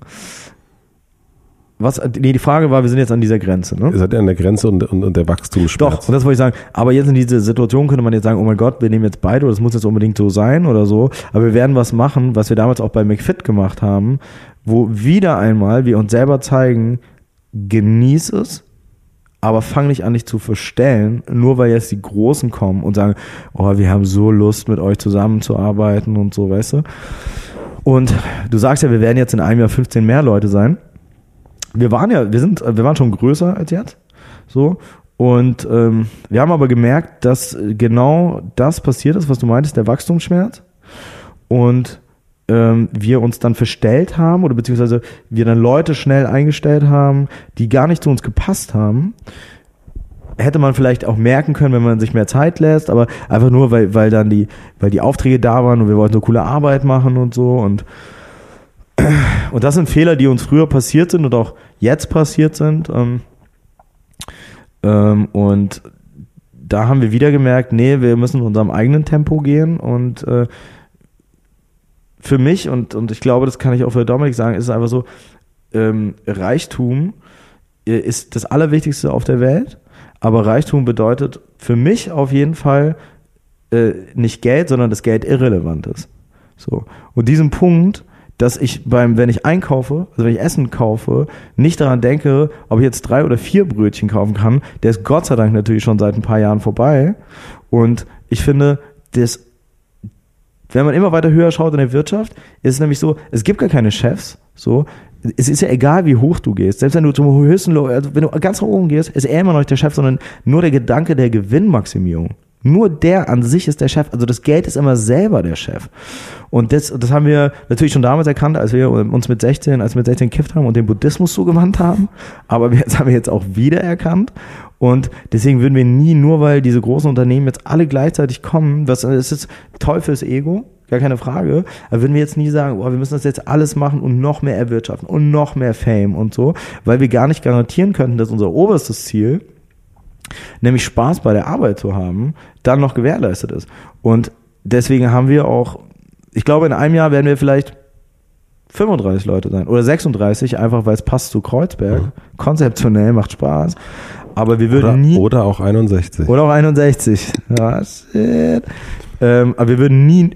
Was, nee, die Frage war, wir sind jetzt an dieser Grenze, ne? Ihr seid ja an der Grenze und, und, und der Wachstumsschmerz. Doch, und das wollte ich sagen. Aber jetzt in dieser Situation könnte man jetzt sagen, oh mein Gott, wir nehmen jetzt beide, oder das muss jetzt unbedingt so sein oder so. Aber wir werden was machen, was wir damals auch bei McFit gemacht haben, wo wieder einmal wir uns selber zeigen, genieß es, aber fang nicht an, dich zu verstellen, nur weil jetzt die Großen kommen und sagen, oh, wir haben so Lust, mit euch zusammenzuarbeiten und so, weißt du. Und du sagst ja, wir werden jetzt in einem Jahr 15 mehr Leute sein. Wir waren ja, wir sind, wir waren schon größer als jetzt. So. Und ähm, wir haben aber gemerkt, dass genau das passiert ist, was du meintest, der Wachstumsschmerz. Und ähm, wir uns dann verstellt haben oder beziehungsweise wir dann Leute schnell eingestellt haben, die gar nicht zu uns gepasst haben. Hätte man vielleicht auch merken können, wenn man sich mehr Zeit lässt, aber einfach nur, weil, weil dann die, weil die Aufträge da waren und wir wollten so coole Arbeit machen und so und und das sind Fehler, die uns früher passiert sind und auch jetzt passiert sind. Ähm, ähm, und da haben wir wieder gemerkt, nee, wir müssen in unserem eigenen Tempo gehen. Und äh, für mich, und, und ich glaube, das kann ich auch für Dominik sagen, ist es einfach so, ähm, Reichtum ist das Allerwichtigste auf der Welt. Aber Reichtum bedeutet für mich auf jeden Fall äh, nicht Geld, sondern dass Geld irrelevant ist. So. Und diesen Punkt, dass ich beim, wenn ich einkaufe, also wenn ich Essen kaufe, nicht daran denke, ob ich jetzt drei oder vier Brötchen kaufen kann, der ist Gott sei Dank natürlich schon seit ein paar Jahren vorbei. Und ich finde, das, wenn man immer weiter höher schaut in der Wirtschaft, ist es nämlich so, es gibt gar keine Chefs, so. Es ist ja egal, wie hoch du gehst. Selbst wenn du zum höchsten, also wenn du ganz nach oben gehst, ist er immer noch nicht der Chef, sondern nur der Gedanke der Gewinnmaximierung. Nur der an sich ist der Chef. Also das Geld ist immer selber der Chef. Und das, das haben wir natürlich schon damals erkannt, als wir uns mit 16, als wir mit 16 gekifft haben und den Buddhismus zugewandt haben. Aber das haben wir jetzt auch wieder erkannt. Und deswegen würden wir nie, nur weil diese großen Unternehmen jetzt alle gleichzeitig kommen, es ist toll fürs Ego, gar keine Frage. Aber würden wir jetzt nie sagen, boah, wir müssen das jetzt alles machen und noch mehr erwirtschaften und noch mehr Fame und so, weil wir gar nicht garantieren könnten, dass unser oberstes Ziel nämlich Spaß bei der Arbeit zu haben, dann noch gewährleistet ist. Und deswegen haben wir auch, ich glaube, in einem Jahr werden wir vielleicht 35 Leute sein oder 36, einfach weil es passt zu Kreuzberg. Mhm. Konzeptionell macht Spaß. Aber wir würden oder, nie. Oder auch 61. Oder auch 61. Ja, shit. Ähm, aber wir würden nie,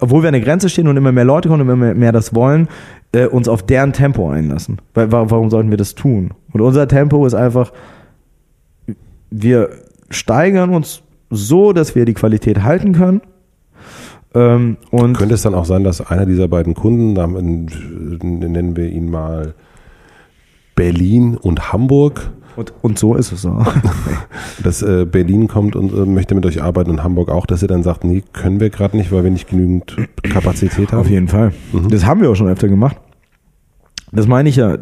obwohl wir an der Grenze stehen und immer mehr Leute kommen und immer mehr, mehr das wollen, äh, uns auf deren Tempo einlassen. Weil, warum sollten wir das tun? Und unser Tempo ist einfach, wir steigern uns so, dass wir die Qualität halten können. Ähm, und Könnte es dann auch sein, dass einer dieser beiden Kunden, nennen wir ihn mal Berlin und Hamburg, und, und so ist es so. [laughs] dass äh, Berlin kommt und äh, möchte mit euch arbeiten und Hamburg auch, dass ihr dann sagt, nee, können wir gerade nicht, weil wir nicht genügend Kapazität haben. Auf jeden Fall. Mhm. Das haben wir auch schon öfter gemacht. Das meine ich ja.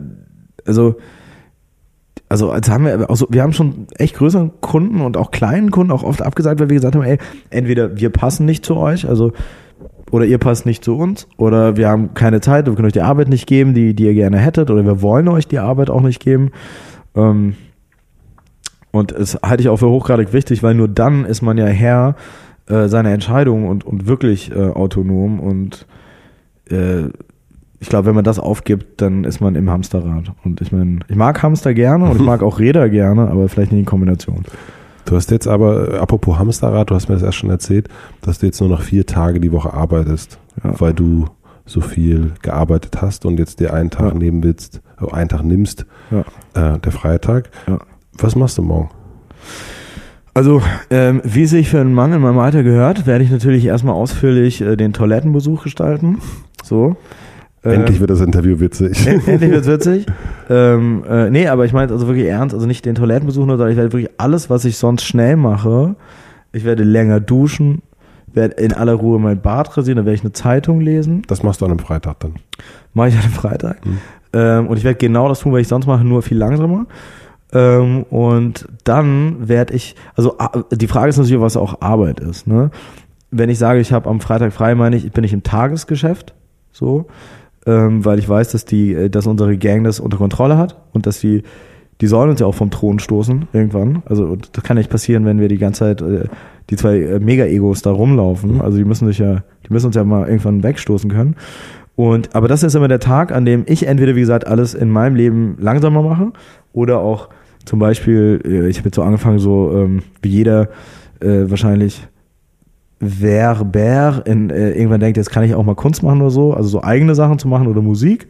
Also also als haben wir, also wir haben schon echt größeren Kunden und auch kleinen Kunden auch oft abgesagt, weil wir gesagt haben, ey, entweder wir passen nicht zu euch, also oder ihr passt nicht zu uns oder wir haben keine Zeit, wir können euch die Arbeit nicht geben, die, die ihr gerne hättet oder wir wollen euch die Arbeit auch nicht geben. Ähm, und es halte ich auch für hochgradig wichtig, weil nur dann ist man ja Herr äh, seiner Entscheidungen und, und wirklich äh, autonom und äh, ich glaube, wenn man das aufgibt, dann ist man im Hamsterrad. Und ich meine, ich mag Hamster gerne und ich mag auch Räder gerne, aber vielleicht nicht in Kombination. Du hast jetzt aber, äh, apropos Hamsterrad, du hast mir das erst schon erzählt, dass du jetzt nur noch vier Tage die Woche arbeitest, ja. weil du so viel gearbeitet hast und jetzt dir einen Tag ja. nehmen willst, äh, einen Tag nimmst, ja. äh, der Freitag. Was machst du morgen? Also, ähm, wie sich für einen Mann in meinem Alter gehört, werde ich natürlich erstmal ausführlich äh, den Toilettenbesuch gestalten. So. Endlich wird das Interview witzig. Endlich wird es [laughs] witzig. ähm, äh, nee, aber ich meine also wirklich ernst, also nicht den Toilettenbesuch nur, sondern ich werde wirklich alles, was ich sonst schnell mache, ich werde länger duschen, werde in aller Ruhe mein Bad rasieren, dann werde ich eine Zeitung lesen. Das machst du an einem Freitag dann? Mache ich an einem Freitag. Mhm. Ähm, und ich werde genau das tun, was ich sonst mache, nur viel langsamer. Ähm, und dann werde ich, also die Frage ist natürlich, was auch Arbeit ist. Ne? Wenn ich sage, ich habe am Freitag frei, meine ich, bin ich im Tagesgeschäft. So ähm, weil ich weiß, dass die, äh, dass unsere Gang das unter Kontrolle hat und dass die, die sollen uns ja auch vom Thron stoßen irgendwann. Also das kann nicht passieren, wenn wir die ganze Zeit äh, die zwei äh, Mega-Egos da rumlaufen. Also die müssen sich ja, die müssen uns ja mal irgendwann wegstoßen können. Und aber das ist immer der Tag, an dem ich entweder wie gesagt alles in meinem Leben langsamer mache oder auch zum Beispiel, äh, ich habe jetzt so angefangen, so ähm, wie jeder äh, wahrscheinlich Werber in, äh, irgendwann denkt, jetzt kann ich auch mal Kunst machen oder so, also so eigene Sachen zu machen oder Musik.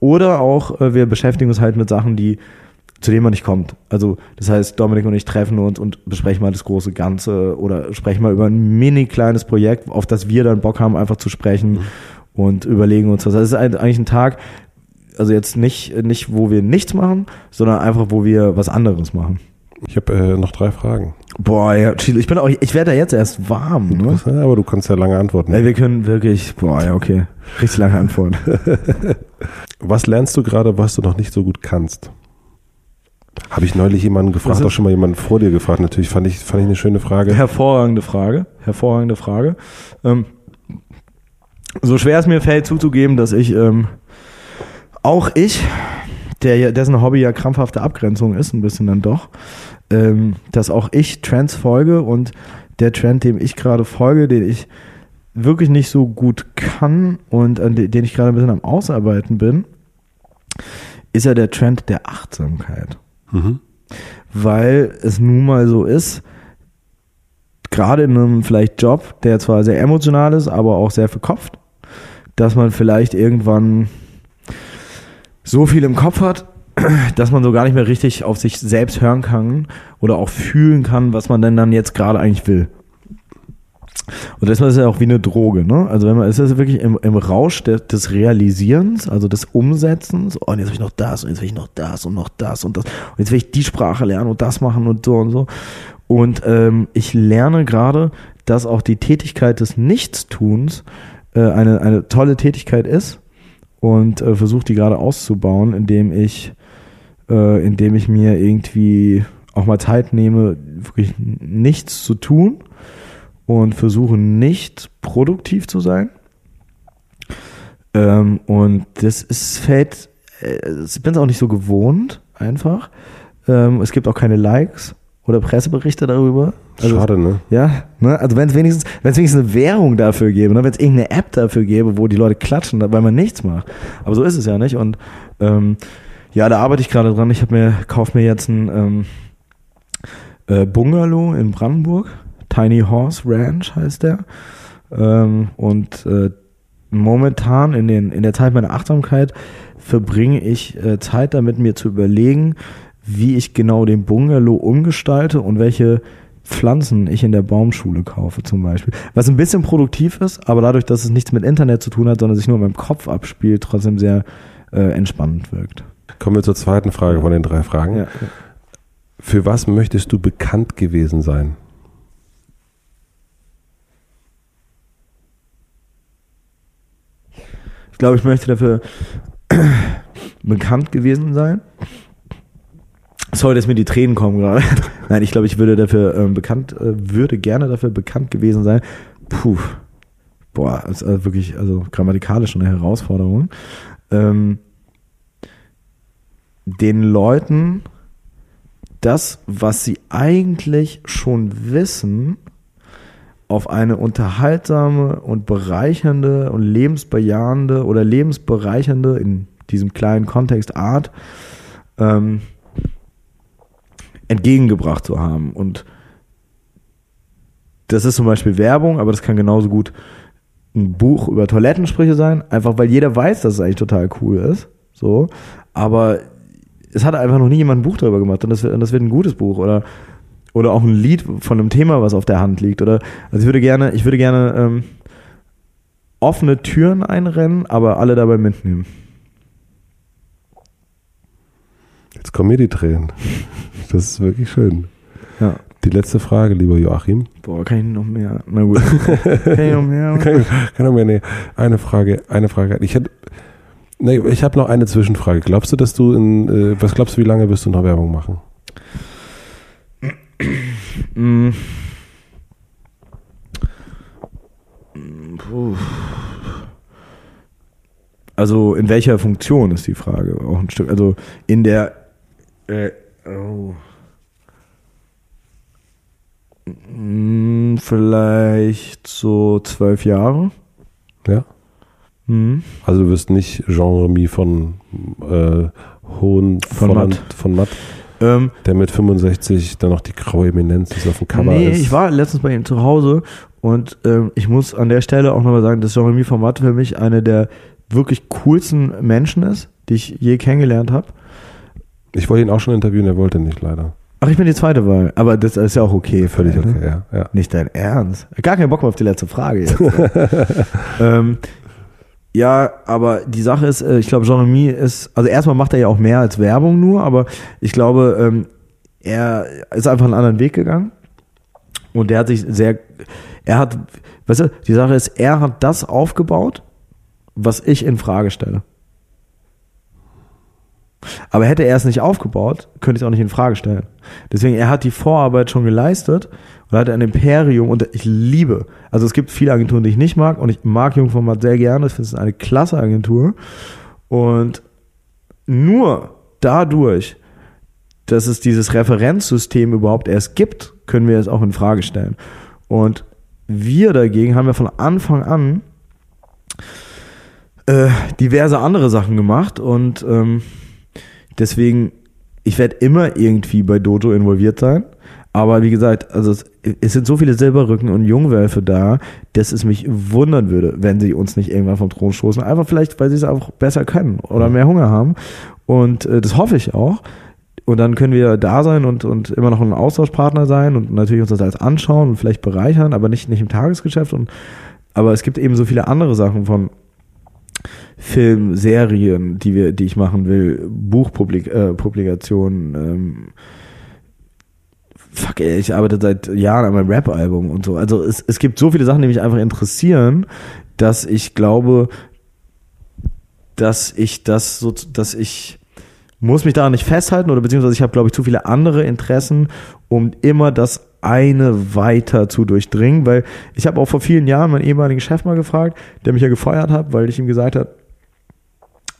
Oder auch, äh, wir beschäftigen uns halt mit Sachen, die zu denen man nicht kommt. Also das heißt, Dominik und ich treffen uns und besprechen mal das große Ganze oder sprechen mal über ein mini kleines Projekt, auf das wir dann Bock haben, einfach zu sprechen mhm. und überlegen uns was. Das ist eigentlich ein Tag, also jetzt nicht, nicht, wo wir nichts machen, sondern einfach, wo wir was anderes machen. Ich habe äh, noch drei Fragen. Boah, ja, ich bin auch, ich werde da jetzt erst warm, ne? Aber du kannst ja lange antworten. Ja, wir können wirklich, boah, ja, okay. Richtig lange antworten. [laughs] was lernst du gerade, was du noch nicht so gut kannst? Habe ich neulich jemanden gefragt, auch schon mal jemanden vor dir gefragt. Natürlich fand ich, fand ich eine schöne Frage. Hervorragende Frage. Hervorragende Frage. Ähm, so schwer es mir fällt zuzugeben, dass ich, ähm, auch ich, der, dessen Hobby ja krampfhafte Abgrenzung ist, ein bisschen dann doch, ähm, dass auch ich Trends folge und der Trend, dem ich gerade folge, den ich wirklich nicht so gut kann und an den ich gerade ein bisschen am Ausarbeiten bin, ist ja der Trend der Achtsamkeit. Mhm. weil es nun mal so ist, gerade in einem vielleicht Job, der zwar sehr emotional ist, aber auch sehr verkopft, dass man vielleicht irgendwann so viel im Kopf hat, [clears throat] dass man so gar nicht mehr richtig auf sich selbst hören kann oder auch fühlen kann, was man denn dann jetzt gerade eigentlich will. Und das ist ja auch wie eine Droge, ne? Also wenn man, es ist wirklich im, im Rausch des, des Realisierens, also des Umsetzens, oh, und jetzt will ich noch das und jetzt will ich noch das und noch das und das und jetzt will ich die Sprache lernen und das machen und so und so. Und ähm, ich lerne gerade, dass auch die Tätigkeit des Nichtstuns äh, eine, eine tolle Tätigkeit ist und äh, versuche die gerade auszubauen, indem ich, äh, indem ich mir irgendwie auch mal Zeit nehme, wirklich nichts zu tun und versuche nicht produktiv zu sein. Ähm, und das ist, fällt, äh, ich bin es auch nicht so gewohnt, einfach. Ähm, es gibt auch keine Likes oder Presseberichte darüber. Also, Schade, ne? Ja, ne? also wenn es wenigstens, wenn es wenigstens eine Währung dafür gäbe, ne? wenn es irgendeine App dafür gäbe, wo die Leute klatschen, weil man nichts macht. Aber so ist es ja nicht. Und ähm, ja, da arbeite ich gerade dran. Ich habe mir, kauf mir jetzt ein ähm, äh, Bungalow in Brandenburg. Tiny Horse Ranch heißt der. Ähm, und äh, momentan in, den, in der Zeit meiner Achtsamkeit verbringe ich äh, Zeit damit, mir zu überlegen, wie ich genau den Bungalow umgestalte und welche Pflanzen ich in der Baumschule kaufe zum Beispiel. Was ein bisschen produktiv ist, aber dadurch, dass es nichts mit Internet zu tun hat, sondern sich nur in meinem Kopf abspielt, trotzdem sehr äh, entspannend wirkt. Kommen wir zur zweiten Frage von den drei Fragen. Ja. Für was möchtest du bekannt gewesen sein? Ich glaube, ich möchte dafür [clears throat] bekannt gewesen sein, Sorry, dass mir die Tränen kommen gerade. [laughs] Nein, ich glaube, ich würde dafür ähm, bekannt, äh, würde gerne dafür bekannt gewesen sein. Puh, boah, ist also wirklich, also grammatikalisch eine Herausforderung. Ähm, den Leuten das, was sie eigentlich schon wissen, auf eine unterhaltsame und bereichernde und lebensbejahende oder lebensbereichernde in diesem kleinen Kontext Art ähm, entgegengebracht zu haben. Und das ist zum Beispiel Werbung, aber das kann genauso gut ein Buch über Toilettensprüche sein, einfach weil jeder weiß, dass es eigentlich total cool ist. So, aber es hat einfach noch nie jemand ein Buch darüber gemacht und das wird, und das wird ein gutes Buch oder oder auch ein Lied von einem Thema, was auf der Hand liegt oder also ich würde gerne, ich würde gerne ähm, offene Türen einrennen, aber alle dabei mitnehmen. Jetzt kommen mir die Tränen. Das ist wirklich schön. Ja. Die letzte Frage, lieber Joachim. Boah, kann ich noch mehr? Na gut. [laughs] kann ich noch mehr? kann, ich, kann noch mehr? Nee. Eine Frage, eine Frage. Ich hätte, nee, ich habe noch eine Zwischenfrage. Glaubst du, dass du in, äh, was glaubst du, wie lange wirst du noch Werbung machen? Also in welcher Funktion ist die Frage auch ein Stück. Also in der äh, oh. Hm, vielleicht so zwölf Jahre. Ja. Mhm. Also du wirst nicht Jean Remy von äh, Hohen von, Matt, von Matt ähm, der mit 65 dann noch die graue Eminenz ist auf dem Cover nee, ist. ich war letztens bei ihm zu Hause und ähm, ich muss an der Stelle auch nochmal sagen, dass Jean Remy von Matt für mich eine der wirklich coolsten Menschen ist, die ich je kennengelernt habe. Ich wollte ihn auch schon interviewen, er wollte nicht leider. Ach, ich bin die zweite Wahl. Aber das ist ja auch okay. Völlig okay, ne? ja, ja. Nicht dein Ernst. Gar keinen Bock mehr auf die letzte Frage jetzt. [laughs] ähm, ja, aber die Sache ist, äh, ich glaube, Jean-Remy ist, also erstmal macht er ja auch mehr als Werbung nur, aber ich glaube, ähm, er ist einfach einen anderen Weg gegangen. Und der hat sich sehr, er hat, weißt du, die Sache ist, er hat das aufgebaut, was ich in Frage stelle. Aber hätte er es nicht aufgebaut, könnte ich es auch nicht in Frage stellen. Deswegen, er hat die Vorarbeit schon geleistet und hat ein Imperium und ich liebe, also es gibt viele Agenturen, die ich nicht mag und ich mag Jungformat sehr gerne, ich finde es eine klasse Agentur und nur dadurch, dass es dieses Referenzsystem überhaupt erst gibt, können wir es auch in Frage stellen. Und wir dagegen haben ja von Anfang an äh, diverse andere Sachen gemacht und ähm, Deswegen ich werde immer irgendwie bei Dojo involviert sein. Aber wie gesagt, also es, es sind so viele Silberrücken und Jungwölfe da, dass es mich wundern würde, wenn sie uns nicht irgendwann vom Thron stoßen. Einfach vielleicht, weil sie es auch besser können oder mehr Hunger haben. Und äh, das hoffe ich auch. Und dann können wir da sein und, und immer noch ein Austauschpartner sein und natürlich uns das alles anschauen und vielleicht bereichern, aber nicht, nicht im Tagesgeschäft. Und, aber es gibt eben so viele andere Sachen von Film, Serien, die wir, die ich machen will, Buchpublikationen, äh, ähm, fuck ey, ich arbeite seit Jahren an meinem Rap-Album und so. Also es, es gibt so viele Sachen, die mich einfach interessieren, dass ich glaube, dass ich das so, dass ich muss mich daran nicht festhalten oder beziehungsweise ich habe, glaube ich, zu viele andere Interessen, um immer das eine weiter zu durchdringen, weil ich habe auch vor vielen Jahren meinen ehemaligen Chef mal gefragt, der mich ja gefeuert hat, weil ich ihm gesagt habe,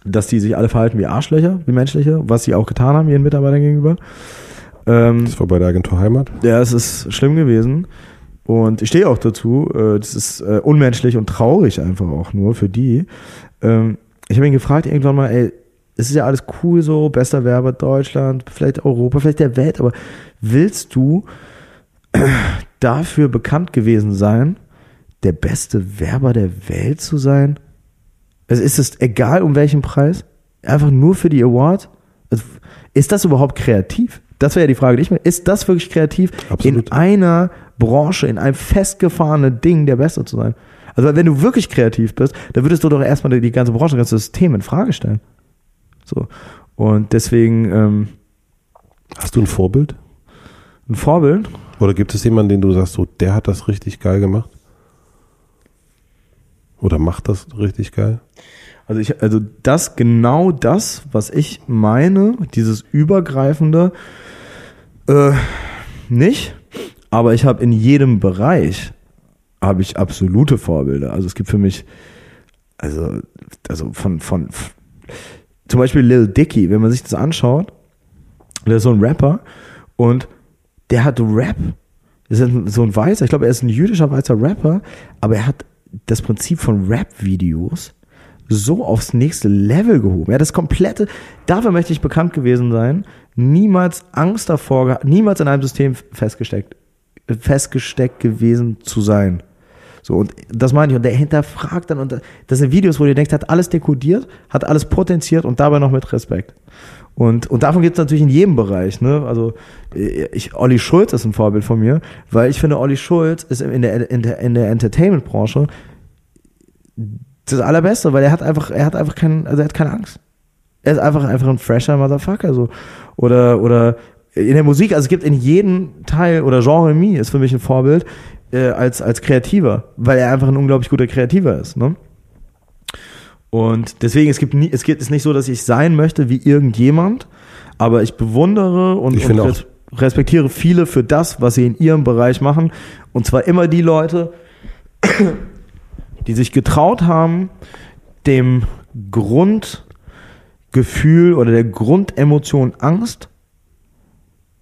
dass die sich alle verhalten wie Arschlöcher, wie menschliche, was sie auch getan haben ihren Mitarbeitern gegenüber. Ähm, das war bei der Agentur Heimat? Ja, es ist schlimm gewesen. Und ich stehe auch dazu. Äh, das ist äh, unmenschlich und traurig einfach auch nur für die. Ähm, ich habe ihn gefragt irgendwann mal, ey, es ist ja alles cool so, bester Werber Deutschland, vielleicht Europa, vielleicht der Welt, aber willst du [clears throat] dafür bekannt gewesen sein, der beste Werber der Welt zu sein? Also ist es egal um welchen Preis? Einfach nur für die Award? Also ist das überhaupt kreativ? Das wäre ja die Frage, die ich mir. Ist das wirklich kreativ, Absolut. in einer Branche, in einem festgefahrenen Ding der Beste zu sein? Also wenn du wirklich kreativ bist, dann würdest du doch erstmal die ganze Branche, das ganze System in Frage stellen. So. Und deswegen. Ähm, Hast du ein Vorbild? Ein Vorbild? Oder gibt es jemanden, den du sagst, so, der hat das richtig geil gemacht? Oder macht das richtig geil? Also ich, also das, genau das, was ich meine, dieses übergreifende, äh, nicht. Aber ich habe in jedem Bereich habe ich absolute Vorbilder. Also es gibt für mich, also, also von, von, zum Beispiel Lil Dicky, wenn man sich das anschaut, der ist so ein Rapper und der hat Rap. Das ist so ein weißer, ich glaube, er ist ein jüdischer weißer Rapper, aber er hat das Prinzip von Rap-Videos so aufs nächste Level gehoben. Ja, das komplette, dafür möchte ich bekannt gewesen sein, niemals Angst davor niemals in einem System festgesteckt, festgesteckt gewesen zu sein. So, und das meine ich. Und der hinterfragt dann, und das sind Videos, wo ihr denkt, hat alles dekodiert, hat alles potenziert und dabei noch mit Respekt. Und, und davon gibt es natürlich in jedem Bereich. Ne? Also ich, Olli Schulz ist ein Vorbild von mir, weil ich finde, Olli Schulz ist in der, in der, in der Entertainment-Branche das Allerbeste, weil er hat einfach, er hat einfach keinen, also er hat keine Angst. Er ist einfach, einfach ein fresher Motherfucker. So. Oder, oder in der Musik, also es gibt in jedem Teil, oder Genre Mi ist für mich ein Vorbild, äh, als, als Kreativer, weil er einfach ein unglaublich guter Kreativer ist. Ne? Und deswegen, es gibt nie, es gibt es nicht so, dass ich sein möchte wie irgendjemand, aber ich bewundere und, ich und res respektiere viele für das, was sie in ihrem Bereich machen. Und zwar immer die Leute, die sich getraut haben, dem Grundgefühl oder der Grundemotion Angst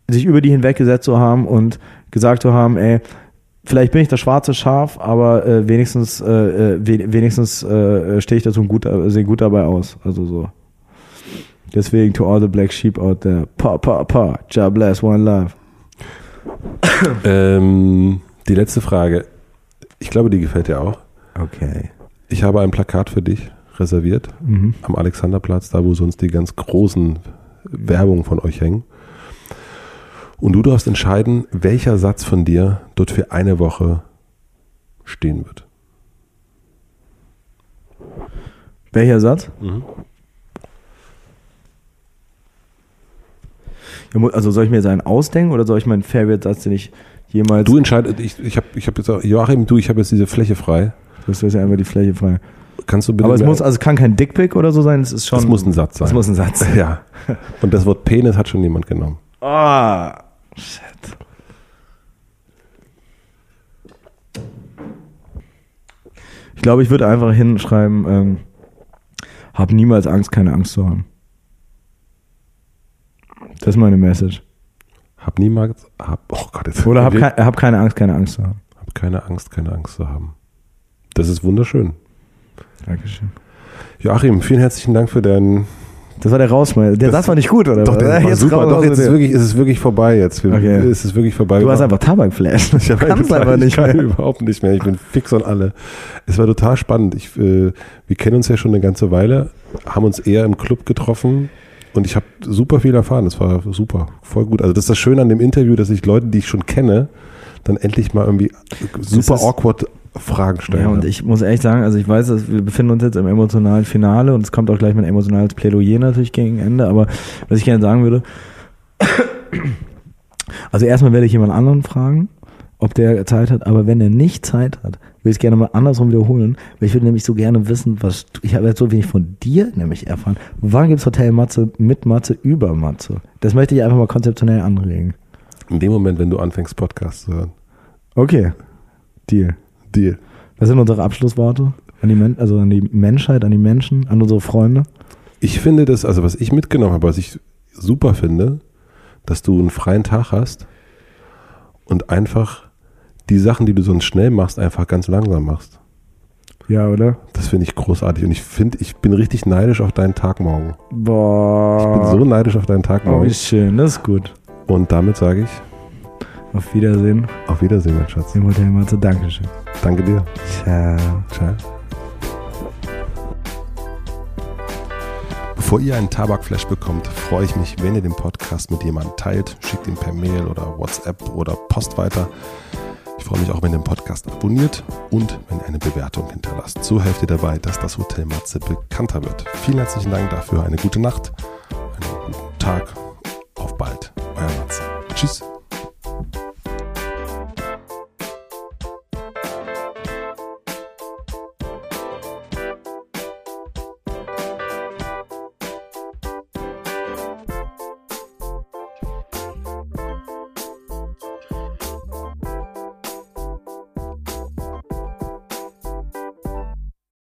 sich über die hinweggesetzt zu haben und gesagt zu haben, ey, vielleicht bin ich das schwarze Schaf, aber äh, wenigstens, äh, äh wenigstens äh, stehe ich dazu gut, äh, sehe gut dabei aus. Also so. Deswegen to all the black sheep out there. Pa, pa, pa. God bless, one love. Ähm, die letzte Frage. Ich glaube, die gefällt dir auch. Okay. Ich habe ein Plakat für dich reserviert mhm. am Alexanderplatz, da wo sonst die ganz großen Werbungen von euch hängen. Und du darfst entscheiden, welcher Satz von dir dort für eine Woche stehen wird. Welcher Satz? Mhm. Also soll ich mir jetzt einen ausdenken oder soll ich meinen Favorite-Satz, den ich jemals. Du entscheidest, ich, ich habe ich hab jetzt auch, Joachim, du, ich habe jetzt diese Fläche frei. Du hast ja einfach die Fläche frei. Kannst du bitte. Aber es muss, also kann kein Dickpick oder so sein, es ist schon. Es muss ein Satz sein. Es muss ein Satz sein. [laughs] Ja. Und das Wort Penis hat schon jemand genommen. Ah. Shit. Ich glaube, ich würde einfach hinschreiben, ähm, hab niemals Angst, keine Angst zu haben. Das ist meine Message. Hab niemals, hab, oh Gott, jetzt Oder hab, kei, hab keine Angst, keine Angst zu haben. Hab keine Angst, keine Angst zu haben. Das ist wunderschön. Dankeschön. Joachim, vielen herzlichen Dank für deinen Das war der Rausschmeißer. Der Satz war nicht gut, oder? Doch, der war Jetzt super. Doch, jetzt ist, wirklich, ist es wirklich vorbei jetzt. Wir, Okay. Es ist wirklich vorbei. Du hast einfach Tabakflash. [laughs] Ich habe einfach ich nicht mehr. überhaupt nicht mehr. Ich bin fix und alle. Es war total spannend. Ich, äh, wir kennen uns ja schon eine ganze Weile, haben uns eher im Club getroffen und ich habe super viel erfahren. Das war super, voll gut. Also das ist das Schöne an dem Interview, dass ich Leute, die ich schon kenne, dann endlich mal irgendwie super awkward Fragen stellen. Ja, und ich muss ehrlich sagen, also ich weiß, dass wir befinden uns jetzt im emotionalen Finale und es kommt auch gleich mein emotionales Plädoyer natürlich gegen Ende, aber was ich gerne sagen würde, [clears throat] also erstmal werde ich jemand anderen fragen, ob der Zeit hat, aber wenn er nicht Zeit hat, will ich es gerne mal andersrum wiederholen, weil ich würde nämlich so gerne wissen, was, du- ich habe jetzt so wenig von dir nämlich erfahren. Wann gibt's Hotel Matze mit Matze über Matze? Das möchte ich einfach mal konzeptionell anregen. In dem Moment, wenn du anfängst, Podcasts zu hören. Okay, Deal. Deal. Was sind unsere Abschlussworte? An die, Men also an die Menschheit, an die Menschen, an unsere Freunde? Ich finde das, also was ich mitgenommen habe, was ich super finde, dass du einen freien Tag hast und einfach die Sachen, die du sonst schnell machst, einfach ganz langsam machst. Ja, oder? Das finde ich großartig und ich finde, ich bin richtig neidisch auf deinen Tag morgen. Boah. Ich bin so neidisch auf deinen Tag oh, morgen. wie schön, das ist gut. Und damit sage ich Auf Wiedersehen auf Wiedersehen, mein Schatz. im Hotel Matze. Dankeschön. Danke dir. Ciao. Ciao. Bevor ihr einen Tabakflash bekommt, freue ich mich, wenn ihr den Podcast mit jemandem teilt. Schickt ihn per Mail oder WhatsApp oder Post weiter. Ich freue mich auch, wenn ihr den Podcast abonniert und wenn ihr eine Bewertung hinterlasst. So helft ihr dabei, dass das Hotel Matze bekannter wird. Vielen herzlichen Dank dafür. Eine gute Nacht, einen guten Tag. Auf bald. Euer Matze. Tschüss.